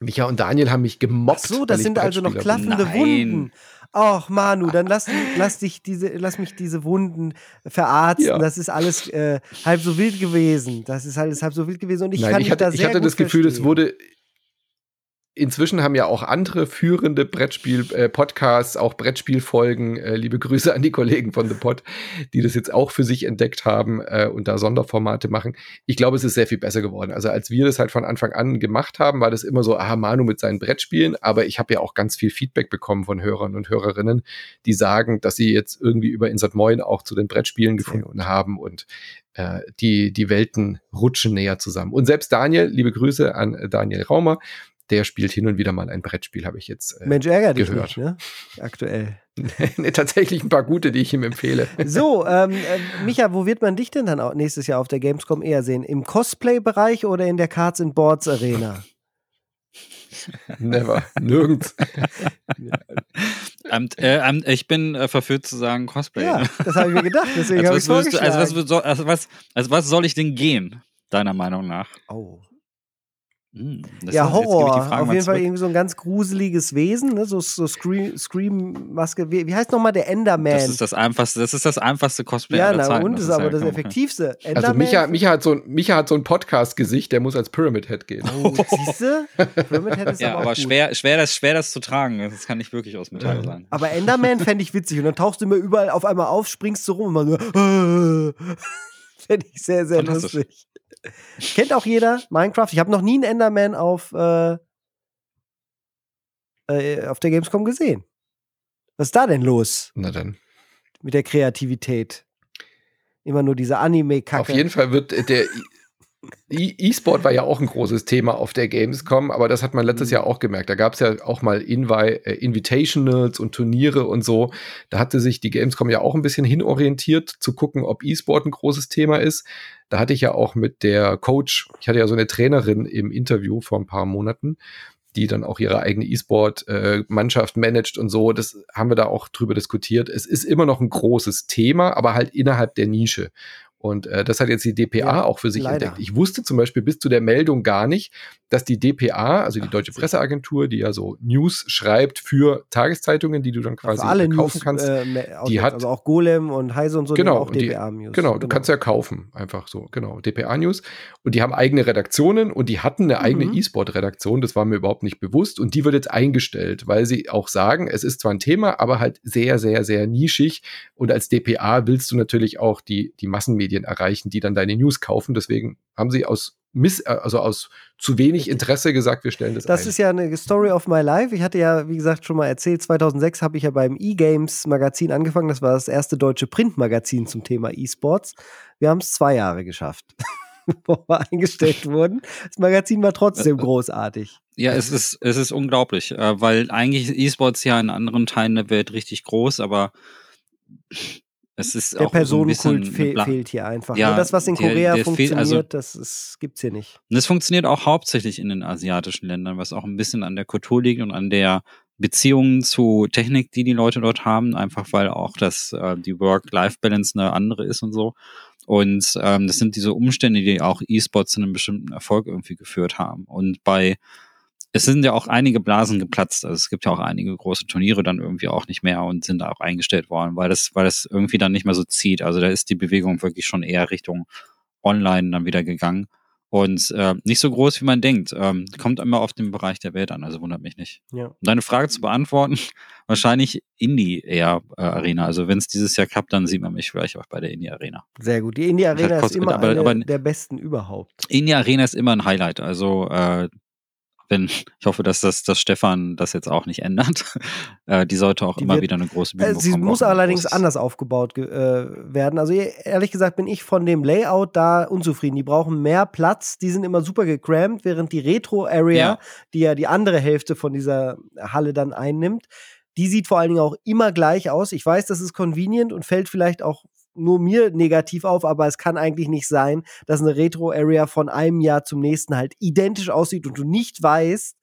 Micha und Daniel haben mich gemobbt. Ach so, das sind also noch klaffende Wunden. ach Manu, dann lass, lass, dich diese, lass mich diese Wunden verarzten. Ja. Das ist alles äh, halb so wild gewesen. Das ist alles halb so wild gewesen. Und ich Nein, kann ich hatte, da ich hatte gut das Gefühl, es wurde. Inzwischen haben ja auch andere führende Brettspiel-Podcasts, auch Brettspielfolgen, äh, liebe Grüße an die Kollegen von The Pod, die das jetzt auch für sich entdeckt haben äh, und da Sonderformate machen. Ich glaube, es ist sehr viel besser geworden. Also als wir das halt von Anfang an gemacht haben, war das immer so, ah, Manu mit seinen Brettspielen, aber ich habe ja auch ganz viel Feedback bekommen von Hörern und Hörerinnen, die sagen, dass sie jetzt irgendwie über Insert Moin auch zu den Brettspielen gefunden haben und äh, die, die Welten rutschen näher zusammen. Und selbst Daniel, liebe Grüße an äh, Daniel Raumer, der spielt hin und wieder mal ein Brettspiel, habe ich jetzt äh, Mensch, ärger dich gehört. nicht, ne? Aktuell. nee, tatsächlich ein paar gute, die ich ihm empfehle. So, ähm, äh, Micha, wo wird man dich denn dann auch nächstes Jahr auf der Gamescom eher sehen? Im Cosplay-Bereich oder in der Cards and Boards Arena? Never, nirgends. Ähm, äh, ähm, ich bin äh, verführt zu sagen Cosplay. Ja, das habe ich mir gedacht. Deswegen habe ich also, was würdest du, also, was, also, was, also was soll ich denn gehen, deiner Meinung nach? Oh. Hm, das Ja, Horror. Auf jeden Fall zurück. irgendwie so ein ganz gruseliges Wesen, ne? so, so Scream- Scream-Maske. wie, wie heißt nochmal der Enderman? Das ist das einfachste, das ist das einfachste Cosplay ja, aller na, Zeiten. und das ist aber ja das effektivste. Also Enderman. Micha, Micha, hat so ein, Micha hat so ein Podcast-Gesicht, der muss als Pyramid Head gehen. Oh, siehst du? Pyramid Head ist Ja, aber, aber gut. schwer, schwer, das, schwer das zu tragen. Das kann nicht wirklich aus Metall sein. Aber Enderman fände ich witzig. Und dann tauchst du immer überall auf einmal auf, springst du rum und man so. fände ich sehr, sehr lustig. Kennt auch jeder Minecraft. Ich habe noch nie einen Enderman auf, äh, äh, auf der Gamescom gesehen. Was ist da denn los Na dann. mit der Kreativität? Immer nur diese Anime-Kacke. Auf jeden Fall wird der E-Sport war ja auch ein großes Thema auf der Gamescom, aber das hat man letztes Mhm. Jahr auch gemerkt. Da gab es ja auch mal Invi äh, Invitationals und Turniere und so. Da hatte sich die Gamescom ja auch ein bisschen hinorientiert, zu gucken, ob E-Sport ein großes Thema ist. Da hatte ich ja auch mit der Coach, ich hatte ja so eine Trainerin im Interview vor ein paar Monaten, die dann auch ihre eigene E-Sport-Mannschaft managt und so. Das haben wir da auch drüber diskutiert. Es ist immer noch ein großes Thema, aber halt innerhalb der Nische. Und äh, das hat jetzt die DPA Ja, auch für sich leider. entdeckt. Ich wusste zum Beispiel bis zu der Meldung gar nicht, dass die DPA, also die Deutsche Presseagentur, die ja so News schreibt für Tageszeitungen, die du dann quasi alle kaufen News, kannst. äh, die hat- also auch Golem und Heise und so, Genau, auch und die- DPA-News. Genau, du kannst ja kaufen, einfach so, genau, DPA News. Und die haben eigene Redaktionen und die hatten eine eigene Mhm. E-Sport-Redaktion, das war mir überhaupt nicht bewusst. Und die wird jetzt eingestellt, weil sie auch sagen, es ist zwar ein Thema, aber halt sehr, sehr, sehr nischig. Und als DPA willst du natürlich auch die, die Massenmedien erreichen, die dann deine News kaufen. Deswegen haben sie aus Miss, äh, also aus zu wenig Interesse gesagt, wir stellen das, Das ein. ist ja eine Story of my life. Ich hatte ja, wie gesagt, schon mal erzählt, 2006 habe ich ja beim E-Games Magazin angefangen. Das war das erste deutsche Printmagazin zum Thema E-Sports. Wir haben es zwei Jahre geschafft, bevor wir eingestellt wurden. Das Magazin war trotzdem großartig. Ja, es ist, es ist unglaublich, äh, weil eigentlich ist E-Sports ja in anderen Teilen der Welt richtig groß, aber Der auch so Personenkult fe fehlt hier einfach. Ja, Nur das, was in der- Korea der fehlt- funktioniert, also- das ist, gibt's hier nicht. Und es funktioniert auch hauptsächlich in den asiatischen Ländern, was auch ein bisschen an der Kultur liegt und an der Beziehung zu Technik, die die Leute dort haben, einfach weil auch das äh, die Work-Life-Balance eine andere ist und so. Und ähm, das sind diese Umstände, die auch E-Sports zu einem bestimmten Erfolg irgendwie geführt haben. Und bei es sind ja auch einige Blasen geplatzt. Also es gibt ja auch einige große Turniere dann irgendwie auch nicht mehr und sind da auch eingestellt worden, weil das, weil das irgendwie dann nicht mehr so zieht. Also da ist die Bewegung wirklich schon eher Richtung Online dann wieder gegangen. Und äh, nicht so groß, wie man denkt. Ähm, kommt immer auf den Bereich der Welt an, also wundert mich nicht. Ja. Um deine Frage zu beantworten, wahrscheinlich Indie eher äh, Arena. Also wenn es dieses Jahr klappt, dann sieht man mich vielleicht auch bei der Indie Arena. Sehr gut. Die Indie Arena ist immer aber- eine aber- der besten überhaupt. Indie Arena ist immer ein Highlight. Also äh, wenn, ich hoffe, dass das dass Stefan das jetzt auch nicht ändert. äh, die sollte auch Die immer wird- wieder eine große Bühne Äh, sie bekommen, muss allerdings anders aufgebaut ge- äh, werden. Also e- ehrlich gesagt bin ich von dem Layout da unzufrieden. Die brauchen mehr Platz, die sind immer super gecrampt, während die Retro-Area, Ja. die ja die andere Hälfte von dieser Halle dann einnimmt, die sieht vor allen Dingen auch immer gleich aus. Ich weiß, das ist convenient und fällt vielleicht auch nur mir negativ auf, aber es kann eigentlich nicht sein, dass eine Retro-Area von einem Jahr zum nächsten halt identisch aussieht und du nicht weißt,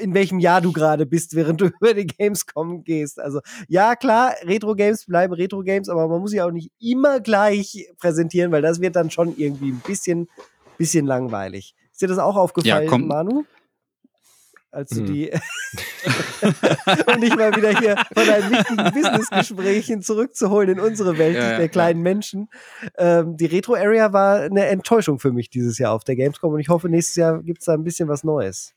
in welchem Jahr du gerade bist, während du über die Gamescom gehst. Also ja, klar, Retro-Games bleiben Retro-Games, aber man muss sie auch nicht immer gleich präsentieren, weil das wird dann schon irgendwie ein bisschen, bisschen langweilig. Ist dir das auch aufgefallen, Ja. Manu? Als du die und dich mal wieder hier von deinen wichtigen Business-Gesprächen zurückzuholen in unsere Welt Ja, ja, der kleinen Menschen. Ähm, die Retro-Area war eine Enttäuschung für mich dieses Jahr auf der Gamescom und ich hoffe, nächstes Jahr gibt es da ein bisschen was Neues.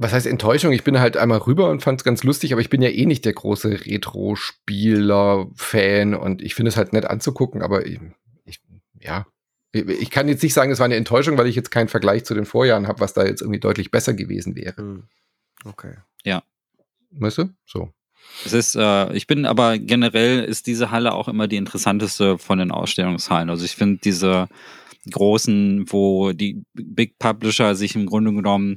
Was heißt Enttäuschung? Ich bin halt einmal rüber und fand es ganz lustig, aber ich bin ja eh nicht der große Retro-Spieler-Fan und ich finde es halt nett anzugucken, aber ich, ich, ja. Ich kann jetzt nicht sagen, es war eine Enttäuschung, weil ich jetzt keinen Vergleich zu den Vorjahren habe, was da jetzt irgendwie deutlich besser gewesen wäre. Hm. Okay. Weißt du? So. Es ist, äh, ich bin aber generell ist diese Halle auch immer die interessanteste von den Ausstellungshallen. Also ich finde diese großen, wo die Big Publisher sich im Grunde genommen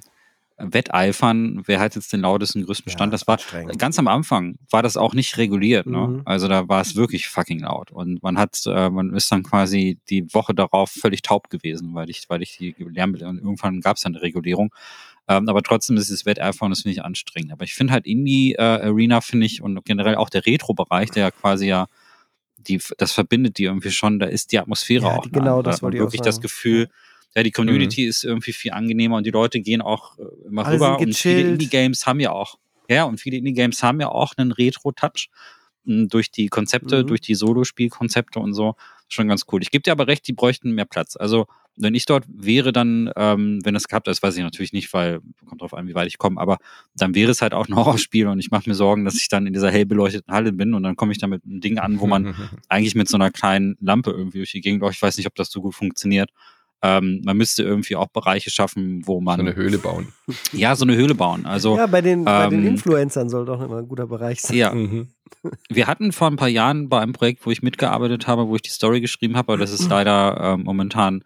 wetteifern, wer hat jetzt den lautesten, größten Ja, Stand. Das war ganz am Anfang war das auch nicht reguliert. Ne? Mhm. Also da war es wirklich fucking laut und man hat, äh, man ist dann quasi die Woche darauf völlig taub gewesen, weil ich, weil ich die Lärm und irgendwann gab es dann eine Regulierung. Ähm, aber trotzdem ist das Wetteifern, das finde ich anstrengend. Aber ich finde halt Indie äh, Arena finde ich und generell auch der Retro-Bereich, der ja quasi ja die, das verbindet die irgendwie schon, da ist die Atmosphäre Ja, auch. die- genau, das wollte Und ich wirklich das. Gefühl, ja, die Community ist irgendwie viel angenehmer und die Leute gehen auch äh, immer Alle rüber und viele. Indie-Games haben ja auch, ja, und viele Indie-Games haben ja auch einen Retro-Touch m, durch die Konzepte, Mhm. durch die Solo-Spielkonzepte und so. Schon ganz cool. Ich gebe dir aber recht, die bräuchten mehr Platz. Also, wenn ich dort wäre, dann, ähm, wenn das gehabt ist, weiß ich natürlich nicht, weil kommt drauf an, wie weit ich komme, aber dann wäre es halt auch ein Horrorspiel und ich mache mir Sorgen, dass ich dann in dieser hell beleuchteten Halle bin und dann komme ich da mit einem Ding an, wo man eigentlich mit so einer kleinen Lampe irgendwie durch die Gegend läuft. Ich weiß nicht, ob das so gut funktioniert. Ähm, man müsste irgendwie auch Bereiche schaffen, wo so man eine Höhle bauen. ja so eine Höhle bauen. Also ja, bei den, bei den ähm, Influencern soll doch immer ein guter Bereich sein. ja, Mhm. wir hatten vor ein paar Jahren bei einem Projekt, wo ich mitgearbeitet habe, wo ich die Story geschrieben habe, aber das ist leider ähm, momentan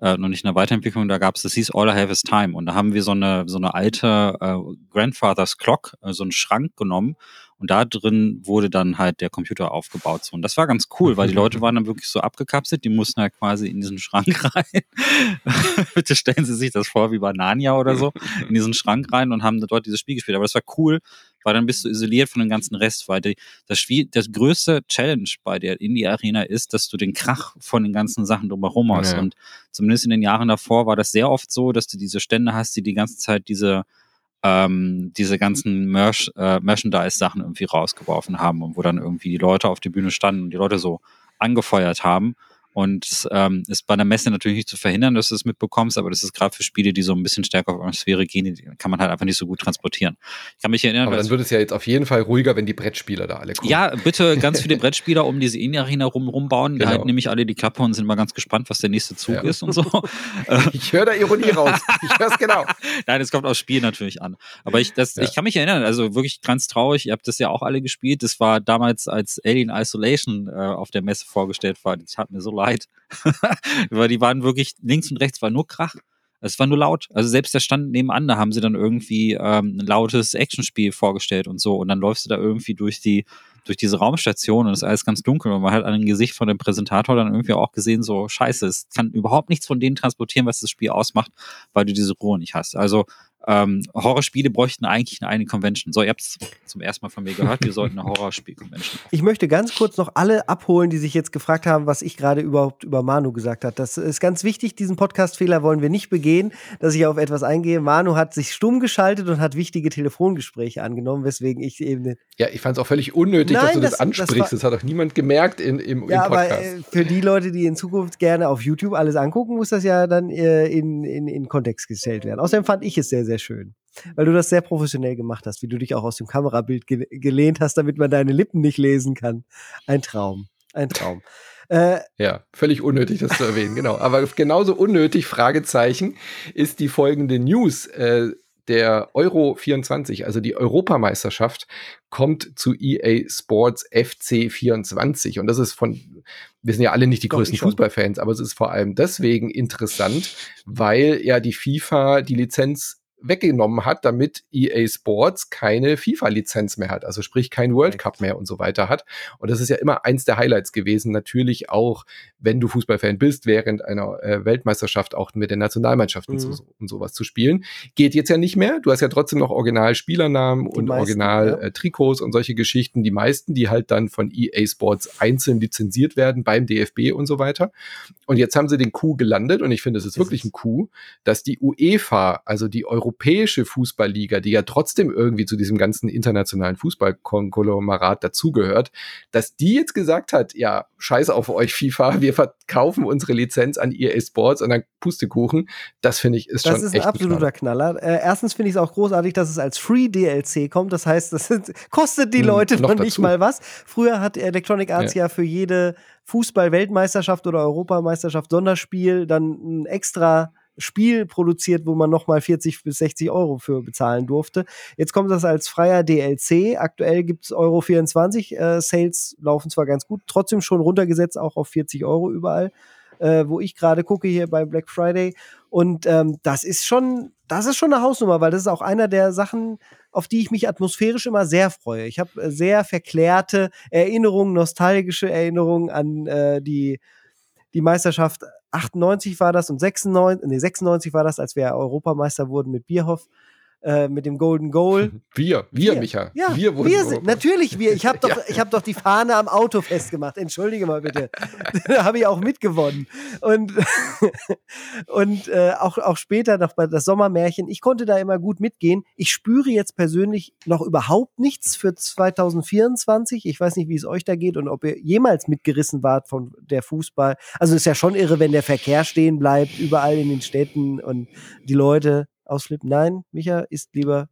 äh, noch nicht in der Weiterentwicklung. Da gab es, das hieß All I Have Is Time und da haben wir so eine so eine alte äh, Grandfather's Clock, äh, so einen Schrank genommen und da drin wurde dann halt der Computer aufgebaut. So. Und das war ganz cool, weil die Leute waren dann wirklich so abgekapselt, die mussten halt quasi in diesen Schrank rein. Bitte stellen Sie sich das vor wie bei Narnia oder so, in diesen Schrank rein und haben dort dieses Spiel gespielt. Aber das war cool, weil dann bist du isoliert von dem ganzen Rest, weil die, das Spiel, das größte Challenge bei der Indie-Arena ist, dass du den Krach von den ganzen Sachen drumherum hast. Ja. Und zumindest in den Jahren davor war das sehr oft so, dass du diese Stände hast, die die ganze Zeit diese ähm, diese ganzen Merch, äh, Merchandise-Sachen irgendwie rausgeworfen haben und wo dann irgendwie die Leute auf der Bühne standen und die Leute so angefeuert haben. Und ähm, ist bei einer Messe natürlich nicht zu verhindern, dass du es mitbekommst, aber das ist gerade für Spiele, die so ein bisschen stärker auf Atmosphäre gehen, die kann man halt einfach nicht so gut transportieren. Ich kann mich erinnern, Aber dann wird es ja jetzt auf jeden Fall ruhiger, wenn die Brettspieler da alle kommen. ja, bitte ganz viele Brettspieler um diese Indie-Arena rum, rumbauen. Die Genau. halten nämlich alle die Klappe und sind mal ganz gespannt, was der nächste Zug Ja. ist und so. Ich höre da Ironie raus. Ich höre es genau. Nein, es kommt aufs Spiel natürlich an. Aber ich, das, Ja. ich kann mich erinnern, also wirklich ganz traurig, ihr habt das ja auch alle gespielt. Das war damals, als Alien Isolation äh, auf der Messe vorgestellt war. Das hat mir so leid. Weil die waren wirklich, links und rechts war nur Krach. Es war nur laut. Also selbst der Stand nebenan, da haben sie dann irgendwie ähm, ein lautes Actionspiel vorgestellt und so. Und dann läufst du da irgendwie durch die, durch diese Raumstation und es ist alles ganz dunkel und man hat an dem Gesicht von dem Präsentator dann irgendwie auch gesehen, so scheiße, es kann überhaupt nichts von denen transportieren, was das Spiel ausmacht, weil du diese Ruhe nicht hast. Also ähm, Horrorspiele bräuchten eigentlich eine eigene Convention. So, ihr habt es zum ersten Mal von mir gehört, wir sollten eine Horrorspiel-Convention. Ich möchte ganz kurz noch alle abholen, die sich jetzt gefragt haben, was ich gerade überhaupt über Manu gesagt habe. Das ist ganz wichtig. Diesen Podcast-Fehler wollen wir nicht begehen, dass ich auf etwas eingehe. Manu hat sich stumm geschaltet und hat wichtige Telefongespräche angenommen, weswegen ich eben Ja, ich fand es auch völlig unnötig, Nein, dass du das, das- das ansprichst. Das, war- hat doch niemand gemerkt in, im, Ja, im aber Podcast. äh, für die Leute, die in Zukunft gerne auf YouTube alles angucken, muss das ja dann äh, in, in, in Kontext gestellt werden. Außerdem fand ich es sehr, sehr schön, weil du das sehr professionell gemacht hast, wie du dich auch aus dem Kamerabild ge gelehnt hast, damit man deine Lippen nicht lesen kann. Ein Traum, ein Traum. Äh, Ja, völlig unnötig, das zu erwähnen, genau. Aber genauso unnötig, Fragezeichen, ist die folgende News. Äh, der Euro 24, also die Europameisterschaft, kommt zu EA Sports FC 24. Und das ist von, wir sind ja alle nicht die Doch, größten. Fußballfans, aber es ist vor allem deswegen interessant, weil ja die FIFA die Lizenz weggenommen hat, damit EA Sports keine FIFA-Lizenz mehr hat, also sprich kein World Cup mehr und so weiter hat. Und das ist ja immer eins der Highlights gewesen. Natürlich auch, wenn du Fußballfan bist, während einer äh, Weltmeisterschaft auch mit der Nationalmannschaft und, Mhm. so, und sowas zu spielen. Geht jetzt ja nicht mehr. Du hast ja trotzdem noch Original-Spielernamen und meisten, Original-Trikots und solche Geschichten. Die meisten, die halt dann von EA Sports einzeln lizenziert werden beim DFB und so weiter. Und jetzt haben sie den Coup gelandet und ich finde, es ist Ist wirklich es. ein Coup, dass die UEFA, also die europäische Fußballliga, die ja trotzdem irgendwie zu diesem ganzen internationalen Fußballkonglomerat dazugehört, dass die jetzt gesagt hat, ja, scheiße auf euch FIFA, wir verkaufen unsere Lizenz an EA Sports und dann Pustekuchen, das finde ich ist das schon ist ein absoluter Knaller. Knaller. Äh, erstens finde ich es auch großartig, dass es als Free DLC kommt. Das heißt, das sind, kostet die hm, Leute hm, noch, noch nicht mal was. Früher hat Electronic Arts ja, ja für jede Fußball-Weltmeisterschaft oder Europameisterschaft Sonderspiel dann ein extra Spiel produziert, wo man nochmal 40 bis 60 Euro für bezahlen durfte. Jetzt kommt das als freier DLC. Aktuell gibt es Euro 24. Äh, Sales laufen zwar ganz gut, trotzdem schon runtergesetzt, auch auf 40 Euro überall, äh, wo ich gerade gucke hier bei Black Friday. Und ähm, das ist schon, das ist schon eine Hausnummer, weil das ist auch einer der Sachen, auf die ich mich atmosphärisch immer sehr freue. Ich habe äh, sehr verklärte Erinnerungen, nostalgische Erinnerungen an äh, die die Meisterschaft 98 war das und 96, nee, 96 war das, als wir Europameister wurden mit Bierhoff. Äh, mit dem Golden Goal. Wir, wir, wir. Micha. Ja, wir, wurden wir sind, natürlich wir. Ich habe doch, ja. ich hab doch die Fahne am Auto festgemacht. Entschuldige mal bitte. da habe ich auch mitgewonnen. Und, und äh, auch, auch später noch bei das Sommermärchen. Ich konnte da immer gut mitgehen. Ich spüre jetzt persönlich noch überhaupt nichts für 2024. Ich weiß nicht, wie es euch da geht und ob ihr jemals mitgerissen wart von der Fußball. Also ist ja schon irre, wenn der Verkehr stehen bleibt, überall in den Städten und die Leute ausflippen. Nein, Micha ist lieber.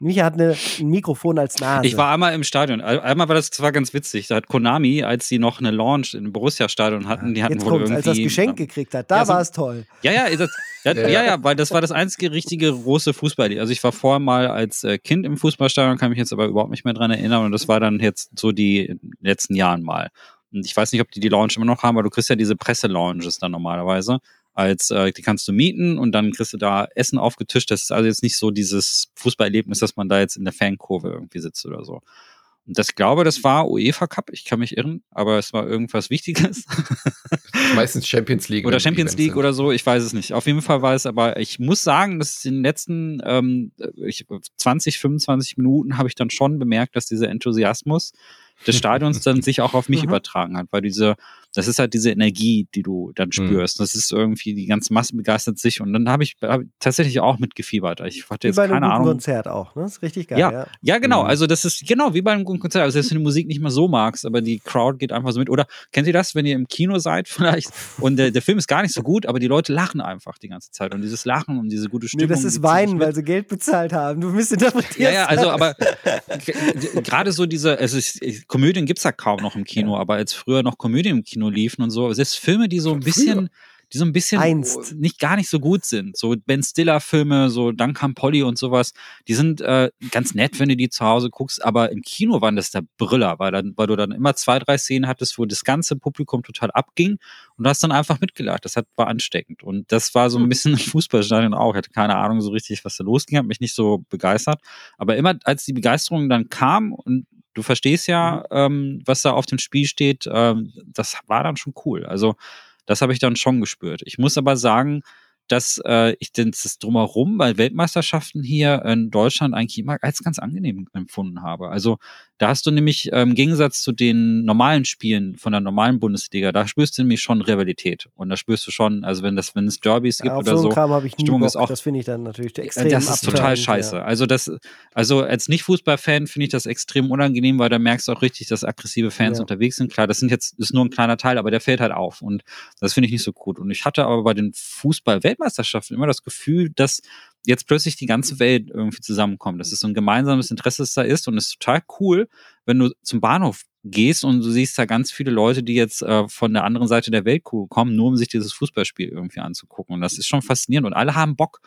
Micha hat eine, ein Mikrofon als Nase. Ich war einmal im Stadion. Einmal war das zwar ganz witzig. Da hat Konami, als sie noch eine Launch im Borussia-Stadion hatten, die hatten Jetzt wohl irgendwie. Als das Geschenk gekriegt hat, da ja, so, war es toll. Ja, ja, das, ja, ja, ja, weil das war das einzige richtige große Fußball. Also ich war vorher mal als äh, Kind im Fußballstadion, kann mich jetzt aber überhaupt nicht mehr dran erinnern. Und das war dann jetzt so die letzten Jahren mal. Und ich weiß nicht, ob die die Launch immer noch haben, aber du kriegst ja diese Presse-Launches dann normalerweise als äh, die kannst du mieten und dann kriegst du da Essen aufgetischt. Das ist also jetzt nicht so dieses Fußballerlebnis, dass man da jetzt in der Fankurve irgendwie sitzt oder so. Und das glaube, das war UEFA Cup, ich kann mich irren, aber es war irgendwas Wichtiges. Meistens Champions League. Oder Champions League oder so, ich weiß es nicht. Auf jeden Fall war es, aber ich muss sagen, dass in den letzten ähm, ich, 20, 25 Minuten habe ich dann schon bemerkt, dass dieser Enthusiasmus des Stadions dann sich auch auf mich mhm. übertragen hat, weil diese, das ist halt diese Energie, die du dann mhm. spürst. Mhm. Das ist irgendwie, die ganze Masse begeistert sich und dann habe ich, hab tatsächlich auch mitgefiebert. Ich hatte jetzt wie bei keine einem Ahnung. Konzert auch, ne? Das ist richtig geil. Ja, ja. ja genau. Mhm. Also das ist genau wie bei einem guten Konzert. Also selbst wenn du Musik nicht mehr so magst, aber die Crowd geht einfach so mit. Oder kennt ihr das, wenn ihr im Kino seid vielleicht und der, der Film ist gar nicht so gut, aber die Leute lachen einfach die ganze Zeit und dieses Lachen und diese gute Stimmung. Nee, das ist Weinen, weil sie Geld bezahlt haben. Du bist interpretiert. Ja, ja, also aber gerade so diese, es ist, Komödien gibt es ja kaum noch im Kino, ja. aber als früher noch Komödien im Kino liefen und so, selbst Filme, die so ein bisschen, die so ein bisschen Einst. nicht gar nicht so gut sind. So Ben Stiller-Filme, so Duncan Polly und sowas, die sind äh, ganz nett, wenn du die zu Hause guckst, aber im Kino waren das der Brüller, weil, dann, weil du dann immer zwei, drei Szenen hattest, wo das ganze Publikum total abging und du hast dann einfach mitgelacht. Das hat, war ansteckend. Und das war so ein hm. bisschen im Fußballstadion auch. Ich hatte keine Ahnung so richtig, was da losging, hat mich nicht so begeistert. Aber immer, als die Begeisterung dann kam und du verstehst ja, mhm. ähm, was da auf dem Spiel steht, ähm, das war dann schon cool. Also das habe ich dann schon gespürt. Ich muss aber sagen, dass äh, ich das drumherum bei Weltmeisterschaften hier in Deutschland eigentlich immer als ganz angenehm empfunden habe. Also da hast du nämlich ähm, im Gegensatz zu den normalen Spielen von der normalen Bundesliga, da spürst du nämlich schon Rivalität. Und da spürst du schon, also wenn das, wenn es Derbys gibt ja, oder so, Kram ich nie Stimmung Bock. ist auch. Das finde ich dann natürlich extrem. Das ist total scheiße. Ja. Also das, also als Nicht-Fußball-Fan finde ich das extrem unangenehm, weil da merkst du auch richtig, dass aggressive Fans ja. unterwegs sind. Klar, das sind jetzt ist nur ein kleiner Teil, aber der fällt halt auf. Und das finde ich nicht so gut. Und ich hatte aber bei den Fußball-Weltmeisterschaften immer das Gefühl, dass jetzt plötzlich die ganze Welt irgendwie zusammenkommt, dass es so ein gemeinsames Interesse da ist und es ist total cool, wenn du zum Bahnhof gehst und du siehst da ganz viele Leute, die jetzt äh, von der anderen Seite der Welt kommen, nur um sich dieses Fußballspiel irgendwie anzugucken. Und das ist schon faszinierend und alle haben Bock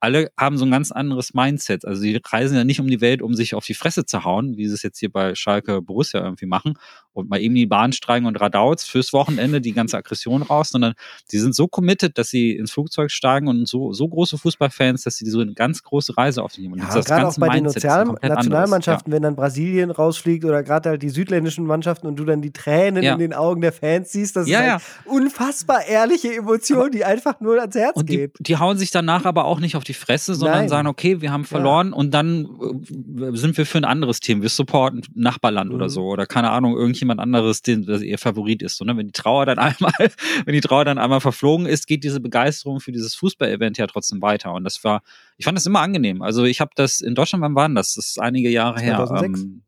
alle haben so ein ganz anderes Mindset. Also die reisen ja nicht um die Welt, um sich auf die Fresse zu hauen, wie sie es jetzt hier bei Schalke Borussia irgendwie machen und mal eben die Bahn streiken und Radauts fürs Wochenende die ganze Aggression raus, sondern die sind so committed, dass sie ins Flugzeug steigen und so, so große Fußballfans, dass sie so eine ganz große Reise auf die nehmen. Ja, gerade auch bei Mindset den Sozial Nationalmannschaften, ja. wenn dann Brasilien rausfliegt oder gerade halt die südländischen Mannschaften und du dann die Tränen ja. in den Augen der Fans siehst, das ja, ist halt unfassbar ehrliche Emotion, die einfach nur ans Herz und geht. Die, die hauen sich danach aber auch nicht auf die Fresse, sondern Nein. sagen, okay, wir haben verloren und dann äh, sind wir für ein anderes Team. Wir supporten Nachbarland mhm. oder so oder keine Ahnung, irgendjemand jemand anderes, den, das ihr Favorit ist. So, ne? Wenn die Trauer dann einmal, wenn die Trauer dann einmal verflogen ist, geht diese Begeisterung für dieses Fußball-Event ja trotzdem weiter. Und das war, ich fand das immer angenehm. Also ich habe das in Deutschland, wann waren das? Das ist einige Jahre 2006? her. Ähm,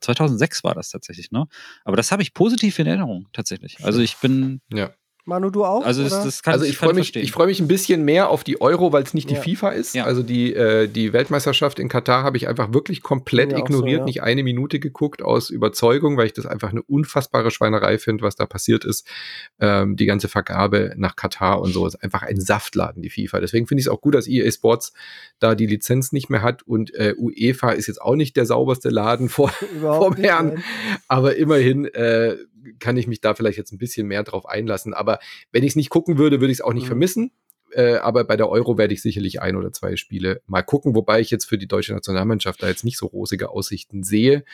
2006 war das tatsächlich, ne? Aber das habe ich positiv in Erinnerung, tatsächlich. Also ich bin, ja. Manu, du auch? Also, das, das kann, also ich, ich freue mich, freu mich ein bisschen mehr auf die Euro, weil es nicht die ja. FIFA ist. Ja. Also die, äh, die Weltmeisterschaft in Katar habe ich einfach wirklich komplett ja, ignoriert, so, nicht eine Minute geguckt aus Überzeugung, weil ich das einfach eine unfassbare Schweinerei finde, was da passiert ist. Ähm, die ganze Vergabe nach Katar und so ist einfach ein Saftladen, die FIFA. Deswegen finde ich es auch gut, dass EA Sports da die Lizenz nicht mehr hat und äh, UEFA ist jetzt auch nicht der sauberste Laden vor, vom Herrn. Aber immerhin äh, kann ich mich da vielleicht jetzt ein bisschen mehr drauf einlassen. Aber wenn ich es nicht gucken würde, würde ich es auch nicht mhm. vermissen. Äh, aber bei der Euro werde ich sicherlich ein oder zwei Spiele mal gucken, wobei ich jetzt für die deutsche Nationalmannschaft da jetzt nicht so rosige Aussichten sehe.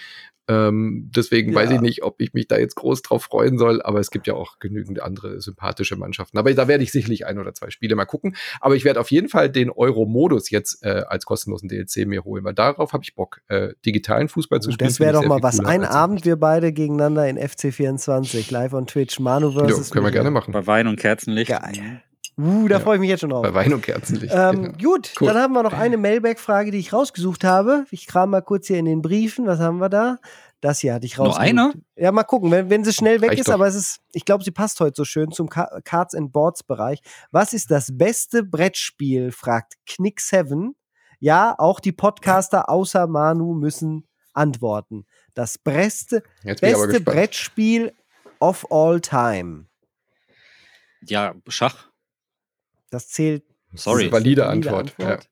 Ähm, deswegen ja. weiß ich nicht, ob ich mich da jetzt groß drauf freuen soll, aber es gibt ja auch genügend andere sympathische Mannschaften. Aber da werde ich sicherlich ein oder zwei Spiele mal gucken. Aber ich werde auf jeden Fall den Euro-Modus jetzt äh, als kostenlosen DLC mir holen, weil darauf habe ich Bock, äh, digitalen Fußball zu spielen. Das wäre doch mal was. Ein Abend wir beide gegeneinander in FC24, live on Twitch, Manu versus. Jo, können wir gerne machen. Bei Wein und Kerzenlicht. Geil. Uh, da ja. freue ich mich jetzt schon drauf. Bei Wein und Kerzenlicht. Ähm, genau. Gut, cool. dann haben wir noch eine Mailback-Frage, die ich rausgesucht habe. Ich kram mal kurz hier in den Briefen. Was haben wir da? Das hier hatte ich rausgesucht. Nur eine? Ja, mal gucken, wenn, wenn sie schnell weg Reicht ist, doch. aber es ist, ich glaube, sie passt heute so schön zum Cards and Boards Bereich. Was ist das beste Brettspiel? fragt Knick7. Ja, auch die Podcaster außer Manu müssen antworten. Das beste, beste Brettspiel of all time. Ja, Schach. Das zählt. Sorry. Das ist valide, valide Antwort. Antwort. Ja.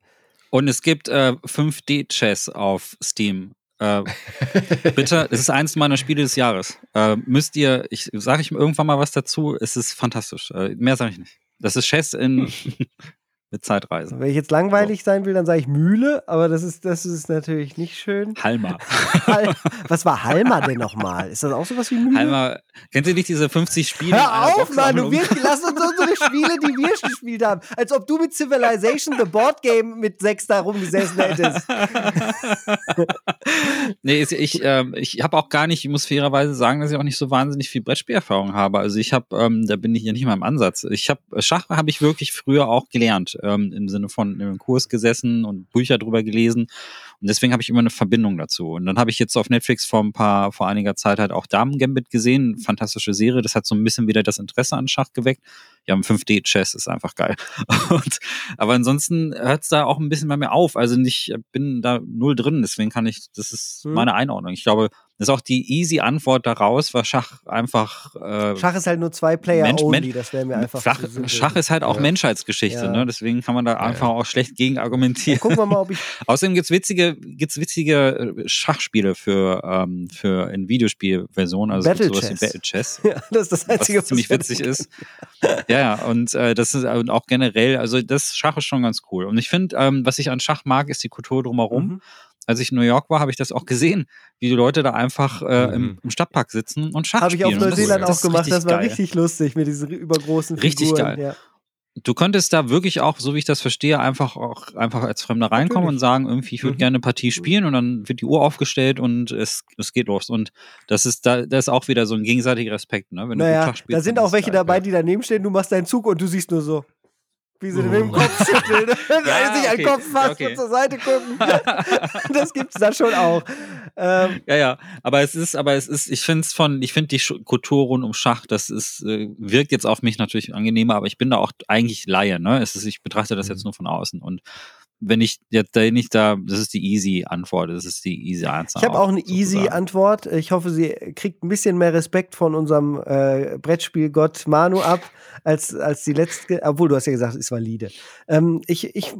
Und es gibt äh, 5D-Chess auf Steam. Äh, bitte, es ist eins meiner Spiele des Jahres. Äh, müsst ihr, ich sage ich irgendwann mal was dazu, es ist fantastisch. Äh, mehr sage ich nicht. Das ist Chess in mit Zeitreisen. Wenn ich jetzt langweilig sein will, dann sage ich Mühle, aber das ist, das ist natürlich nicht schön. Halma. was war Halma denn nochmal? Ist das auch sowas wie Mühle? Halma, kennt ihr nicht diese 50 Spiele? Hör auf, Mann, du wirst, lass uns unsere Spiele, die wir gespielt haben, als ob du mit Civilization the Board Game mit sechs da rumgesessen hättest. nee, ich, äh, ich habe auch gar nicht, ich muss fairerweise sagen, dass ich auch nicht so wahnsinnig viel Brettspielerfahrung habe. Also ich habe, ähm, da bin ich ja nicht mal im Ansatz. Ich habe, Schach habe ich wirklich früher auch gelernt ähm, im Sinne von einem Kurs gesessen und Bücher drüber gelesen. Und deswegen habe ich immer eine Verbindung dazu. Und dann habe ich jetzt auf Netflix vor ein paar, vor einiger Zeit halt auch Damen Gambit gesehen. Fantastische Serie. Das hat so ein bisschen wieder das Interesse an Schach geweckt. Ja, 5D-Chess ist einfach geil. Und, aber ansonsten hört es da auch ein bisschen bei mir auf. Also ich bin da null drin, deswegen kann ich, das ist hm. meine Einordnung. Ich glaube, das ist auch die easy Antwort daraus, war Schach einfach. Äh, Schach ist halt nur zwei Player Mensch, only, das wäre mir einfach. Schach, Schach ist halt auch ja. Menschheitsgeschichte, ja. ne? Deswegen kann man da ja, einfach auch schlecht gegen argumentieren. gucken wir mal, ob ich. Außerdem gibt's witzige, gibt's witzige äh, Schachspiele für, ähm, für in Videospielversion, also Battle sowas Chess. wie Battle Chess. Ja, das ist das Einzige, was, ziemlich witzig ist. ja, ja, und äh, das ist und auch generell, also das Schach ist schon ganz cool. Und ich finde, ähm, was ich an Schach mag, ist die Kultur drumherum. Mhm als ich in New York war, habe ich das auch gesehen, wie die Leute da einfach äh, im, mhm. im, Stadtpark sitzen und Schach hab spielen. Habe ich auf Neuseeland auch gemacht, das war geil. richtig lustig mit diesen übergroßen Figuren. Richtig geil. Ja. Du könntest da wirklich auch, so wie ich das verstehe, einfach auch einfach als Fremder reinkommen Natürlich. und sagen, irgendwie, ich würde mhm. gerne eine Partie spielen und dann wird die Uhr aufgestellt und es, es geht los. Und das ist da, das ist auch wieder so ein gegenseitiger Respekt, ne? Wenn naja, du Schach spielst. Da sind auch welche dabei, die daneben stehen, du machst deinen Zug und du siehst nur so. Wie sie oh. mit dem Kopf schütteln. ja, sich okay. ein Kopf fasst okay. und zur Seite gucken. das gibt es da schon auch. Ähm. Ja, ja. Aber es ist, aber es ist, ich finde es von, ich finde die Kultur rund um Schach, das ist, äh, wirkt jetzt auf mich natürlich angenehmer, aber ich bin da auch eigentlich Laie, ne? Es ist, ich betrachte das jetzt mhm. nur von außen und wenn ich jetzt da nicht da, das ist die easy Antwort, das ist die easy Antwort. Ich habe auch eine sozusagen. easy Antwort. Ich hoffe, sie kriegt ein bisschen mehr Respekt von unserem äh, Brettspielgott Manu ab, als, als die letzte, obwohl du hast ja gesagt, es ist valide. Ähm, ich, ich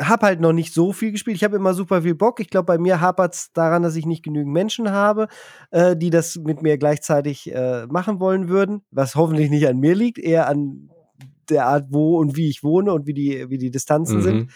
habe halt noch nicht so viel gespielt. Ich habe immer super viel Bock. Ich glaube, bei mir hapert es daran, dass ich nicht genügend Menschen habe, äh, die das mit mir gleichzeitig äh, machen wollen würden, was hoffentlich nicht an mir liegt, eher an der Art, wo und wie ich wohne und wie die, wie die Distanzen mhm. sind.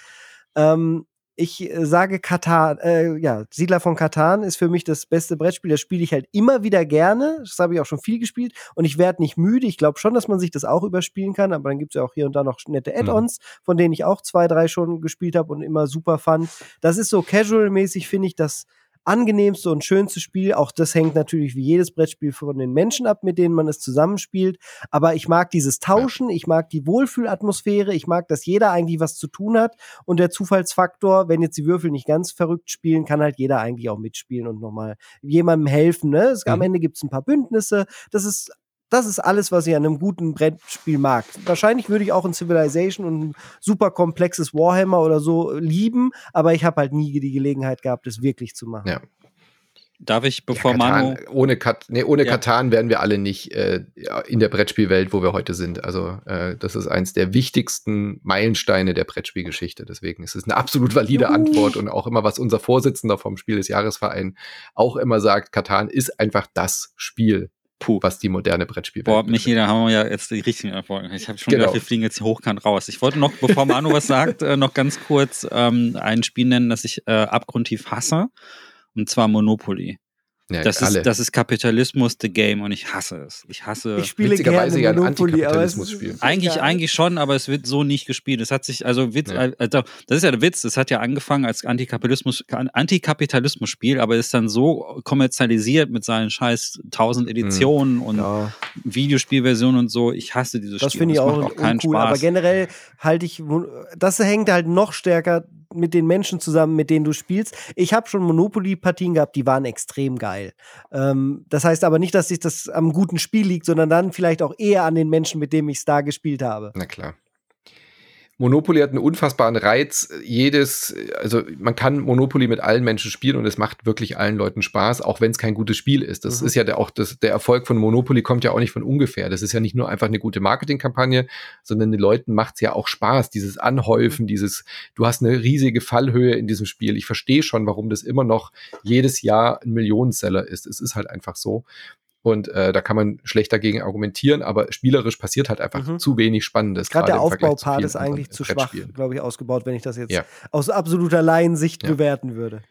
Ähm, ich äh, sage Katan, äh, ja, Siedler von Katan ist für mich das beste Brettspiel. Das spiele ich halt immer wieder gerne. Das habe ich auch schon viel gespielt und ich werde nicht müde. Ich glaube schon, dass man sich das auch überspielen kann, aber dann gibt es ja auch hier und da noch nette mhm. Add-ons, mhm. von denen ich auch zwei, drei schon gespielt habe und immer super fand. Das ist so casual-mäßig, finde ich das angenehmste und schönste Spiel. Auch das hängt natürlich wie jedes Brettspiel von den Menschen ab, mit denen man es zusammenspielt. Aber ich mag dieses Tauschen, ich mag die Wohlfühlatmosphäre, ich mag, dass jeder eigentlich was zu tun hat. Und der Zufallsfaktor, wenn jetzt die Würfel nicht ganz verrückt spielen, kann halt jeder eigentlich auch mitspielen und nochmal jemandem helfen. Ne? Es, mhm. Am Ende gibt es ein paar Bündnisse. Das ist das ist alles, was ich an einem guten Brettspiel mag. Wahrscheinlich würde ich auch ein Civilization und ein super komplexes Warhammer oder so lieben, aber ich habe halt nie die Gelegenheit gehabt, es wirklich zu machen. Ja. Darf ich, bevor ja, Katan, Manu. Ohne, Kat, nee, ohne ja. Katan wären wir alle nicht äh, in der Brettspielwelt, wo wir heute sind. Also, äh, das ist eins der wichtigsten Meilensteine der Brettspielgeschichte. Deswegen ist es eine absolut valide Juhu. Antwort und auch immer, was unser Vorsitzender vom Spiel des Jahresverein auch immer sagt: Katan ist einfach das Spiel Puh. was die moderne Brettspielwelt Boah, Michi, da haben wir ja jetzt die richtigen Erfolge. Ich habe schon genau. gedacht, wir fliegen jetzt hochkant raus. Ich wollte noch, bevor Manu was sagt, äh, noch ganz kurz ähm, ein Spiel nennen, das ich äh, abgrundtief hasse, und zwar Monopoly. Ja, das, ist, das ist Kapitalismus, the game, und ich hasse es. Ich hasse ich spiele gerne ja ein Antikapitalismus-Spiel. Eigentlich, eigentlich schon, aber es wird so nicht gespielt. Es hat sich, also Witz, ja. also, das ist ja der Witz, es hat ja angefangen als Antikapitalismus, Antikapitalismus-Spiel, aber ist dann so kommerzialisiert mit seinen scheiß tausend Editionen mhm. und ja. Videospielversionen und so. Ich hasse dieses das Spiel. Das finde ich auch, auch keinen uncool, Spaß. aber generell halte ich, das hängt halt noch stärker mit den Menschen zusammen, mit denen du spielst. Ich habe schon Monopoly-Partien gehabt, die waren extrem geil. Ähm, das heißt aber nicht, dass sich das am guten Spiel liegt, sondern dann vielleicht auch eher an den Menschen, mit denen ich es da gespielt habe. Na klar. Monopoly hat einen unfassbaren Reiz. Jedes, also man kann Monopoly mit allen Menschen spielen und es macht wirklich allen Leuten Spaß, auch wenn es kein gutes Spiel ist. Das mhm. ist ja der, auch das, der Erfolg von Monopoly kommt ja auch nicht von ungefähr. Das ist ja nicht nur einfach eine gute Marketingkampagne, sondern den Leuten macht es ja auch Spaß. Dieses Anhäufen, mhm. dieses, du hast eine riesige Fallhöhe in diesem Spiel. Ich verstehe schon, warum das immer noch jedes Jahr ein Millionenseller ist. Es ist halt einfach so. Und äh, da kann man schlecht dagegen argumentieren, aber spielerisch passiert halt einfach mhm. zu wenig Spannendes. Gerade der Aufbaupart ist eigentlich zu schwach, glaube ich, ausgebaut, wenn ich das jetzt ja. aus absoluter Laiensicht ja. bewerten würde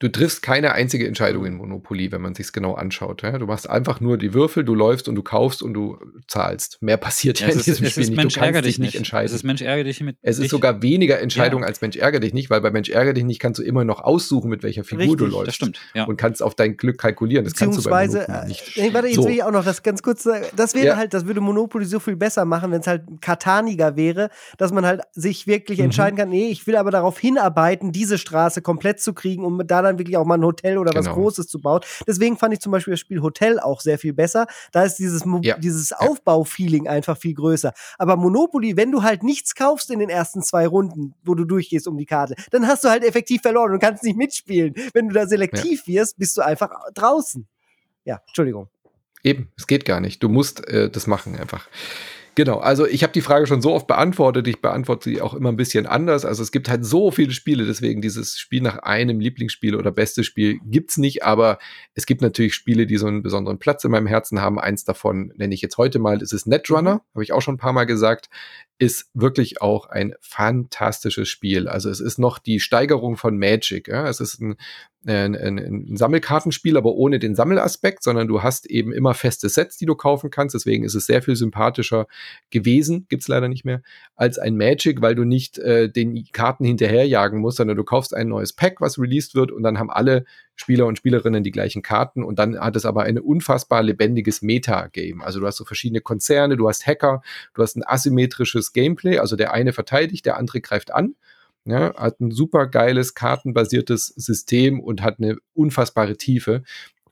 du triffst keine einzige Entscheidung in Monopoly, wenn man sich's genau anschaut. Ja? Du machst einfach nur die Würfel, du läufst und du kaufst und du zahlst. Mehr passiert ja, ja in diesem ist, Spiel nicht. Mensch du kannst dich nicht entscheiden. Es ist Mensch ärger dich mit. Es ist sogar weniger Entscheidung ja. als Mensch ärger dich nicht, weil bei Mensch ärger dich nicht kannst du immer noch aussuchen, mit welcher Figur Richtig, du läufst. Das stimmt. Ja. Und kannst auf dein Glück kalkulieren. Das kannst du bei Monopoly nicht. Äh, warte, jetzt so. will ich auch noch das ganz kurz sagen. Das wäre halt, das würde Monopoly so viel besser machen, wenn es halt kataniger wäre, dass man halt sich wirklich mhm. entscheiden kann, nee, ich will aber darauf hinarbeiten, diese Straße komplett zu kriegen, um da dann wirklich auch mal ein Hotel oder genau. was Großes zu bauen. Deswegen fand ich zum Beispiel das Spiel Hotel auch sehr viel besser. Da ist dieses, ja. dieses Aufbaufeeling einfach viel größer. Aber Monopoly, wenn du halt nichts kaufst in den ersten zwei Runden, wo du durchgehst um die Karte, dann hast du halt effektiv verloren und kannst nicht mitspielen. Wenn du da selektiv ja. wirst, bist du einfach draußen. Ja, Entschuldigung. Eben, es geht gar nicht. Du musst äh, das machen einfach. Genau, also ich habe die Frage schon so oft beantwortet, ich beantworte sie auch immer ein bisschen anders. Also es gibt halt so viele Spiele, deswegen dieses Spiel nach einem Lieblingsspiel oder bestes Spiel gibt's nicht, aber es gibt natürlich Spiele, die so einen besonderen Platz in meinem Herzen haben. Eins davon nenne ich jetzt heute mal, das ist Netrunner, mhm. habe ich auch schon ein paar Mal gesagt ist wirklich auch ein fantastisches Spiel. Also es ist noch die Steigerung von Magic. Ja? Es ist ein, ein, ein, Sammelkartenspiel, aber ohne den Sammelaspekt, sondern du hast eben immer feste Sets, die du kaufen kannst. Deswegen ist es sehr viel sympathischer gewesen, gibt's leider nicht mehr, als ein Magic, weil du nicht äh, den Karten hinterherjagen musst, sondern du kaufst ein neues Pack, was released wird und dann haben alle Spieler und Spielerinnen die gleichen Karten und dann hat es aber ein unfassbar lebendiges Meta-Game. Also du hast so verschiedene Konzerne, du hast Hacker, du hast ein asymmetrisches Gameplay, also der eine verteidigt, der andere greift an. Ja, hat ein super geiles kartenbasiertes System und hat eine unfassbare Tiefe.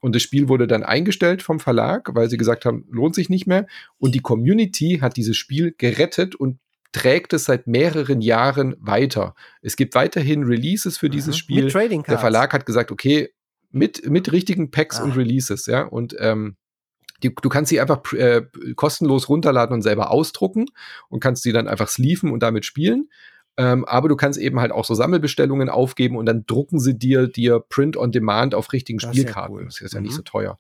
Und das Spiel wurde dann eingestellt vom Verlag, weil sie gesagt haben, lohnt sich nicht mehr. Und die Community hat dieses Spiel gerettet und trägt es seit mehreren Jahren weiter. Es gibt weiterhin Releases für dieses Spiel. Mit Trading Cards. Der Verlag hat gesagt, okay, mit, mit richtigen Packs ah. und Releases, ja. Und ähm, die, du kannst sie einfach äh, kostenlos runterladen und selber ausdrucken und kannst sie dann einfach sleeven und damit spielen. Ähm, aber du kannst eben halt auch so Sammelbestellungen aufgeben und dann drucken sie dir dir Print on Demand auf richtigen das Spielkarten. Ja cool. Das ist ja mhm. nicht so teuer.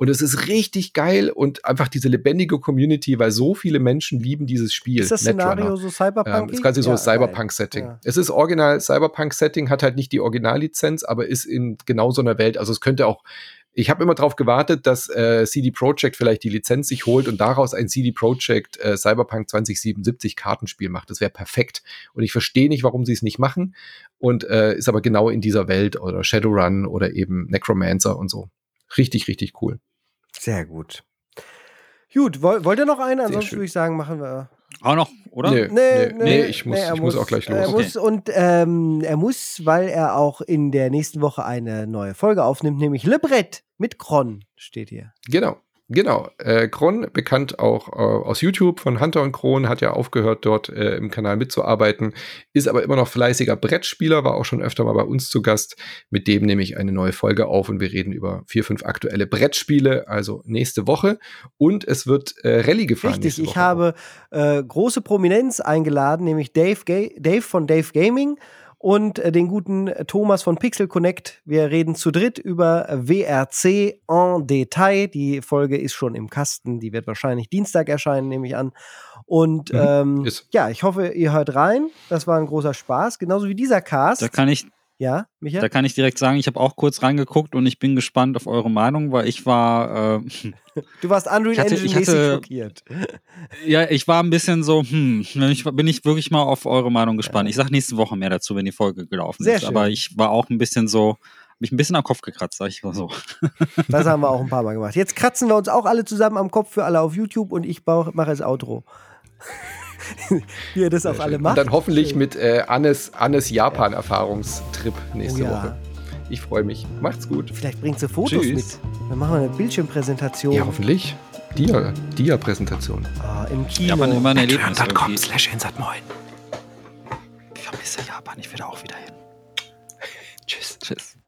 Und es ist richtig geil und einfach diese lebendige Community, weil so viele Menschen lieben dieses Spiel. Ist das Szenario so Cyberpunk? Ähm, das Ganze so ja, Cyberpunk-Setting. Ja. Es ist original Cyberpunk-Setting, hat halt nicht die Originallizenz, aber ist in genau so einer Welt. Also es könnte auch Ich habe immer darauf gewartet, dass äh, CD Projekt vielleicht die Lizenz sich holt und daraus ein CD Projekt äh, Cyberpunk 2077 Kartenspiel macht. Das wäre perfekt. Und ich verstehe nicht, warum sie es nicht machen. Und äh, ist aber genau in dieser Welt oder Shadowrun oder eben Necromancer und so. Richtig, richtig cool. Sehr gut. Gut, wollt ihr noch einen? Ansonsten würde ich sagen, machen wir auch noch, oder? Nee, nee, nee, nee ich, muss, nee, ich muss, muss, auch gleich los. Er okay. muss und ähm, er muss, weil er auch in der nächsten Woche eine neue Folge aufnimmt, nämlich Le Brett mit Kron steht hier. Genau. Genau, äh, Kron, bekannt auch äh, aus YouTube von Hunter und Kron, hat ja aufgehört, dort äh, im Kanal mitzuarbeiten, ist aber immer noch fleißiger Brettspieler, war auch schon öfter mal bei uns zu Gast. Mit dem nehme ich eine neue Folge auf und wir reden über vier, fünf aktuelle Brettspiele, also nächste Woche. Und es wird äh, Rallye gefahren. Richtig, ich habe äh, große Prominenz eingeladen, nämlich Dave, Ga Dave von Dave Gaming und äh, den guten Thomas von Pixel Connect. Wir reden zu dritt über WRC en Detail. Die Folge ist schon im Kasten. Die wird wahrscheinlich Dienstag erscheinen, nehme ich an. Und mhm, ähm, ja, ich hoffe, ihr hört rein. Das war ein großer Spaß, genauso wie dieser Cast. Da kann ich ja, Michael? Da kann ich direkt sagen, ich habe auch kurz reingeguckt und ich bin gespannt auf eure Meinung, weil ich war. Äh, du warst Unreal hatte, Engine mäßig schockiert. Ja, ich war ein bisschen so, hm, ich, bin ich wirklich mal auf eure Meinung gespannt. Ja. Ich sage nächste Woche mehr dazu, wenn die Folge gelaufen Sehr ist. Schön. Aber ich war auch ein bisschen so, mich ein bisschen am Kopf gekratzt, sag ich mal so. Das haben wir auch ein paar Mal gemacht. Jetzt kratzen wir uns auch alle zusammen am Kopf für alle auf YouTube und ich mache das Outro. wie ihr das auch alle macht. Und dann hoffentlich mit äh, Annes, Annes Japan-Erfahrungstrip nächste oh, ja. Woche. Ich freue mich. Macht's gut. Vielleicht bringt sie Fotos Tschüss. mit. Dann machen wir eine Bildschirmpräsentation. Ja, hoffentlich. Dia, Dia-Präsentation. Ah, im Kino. Japan immer ein Erlebnis. Patreon.com slash Moin. Ich vermisse Japan. Ich will da auch wieder hin. Tschüss. Tschüss.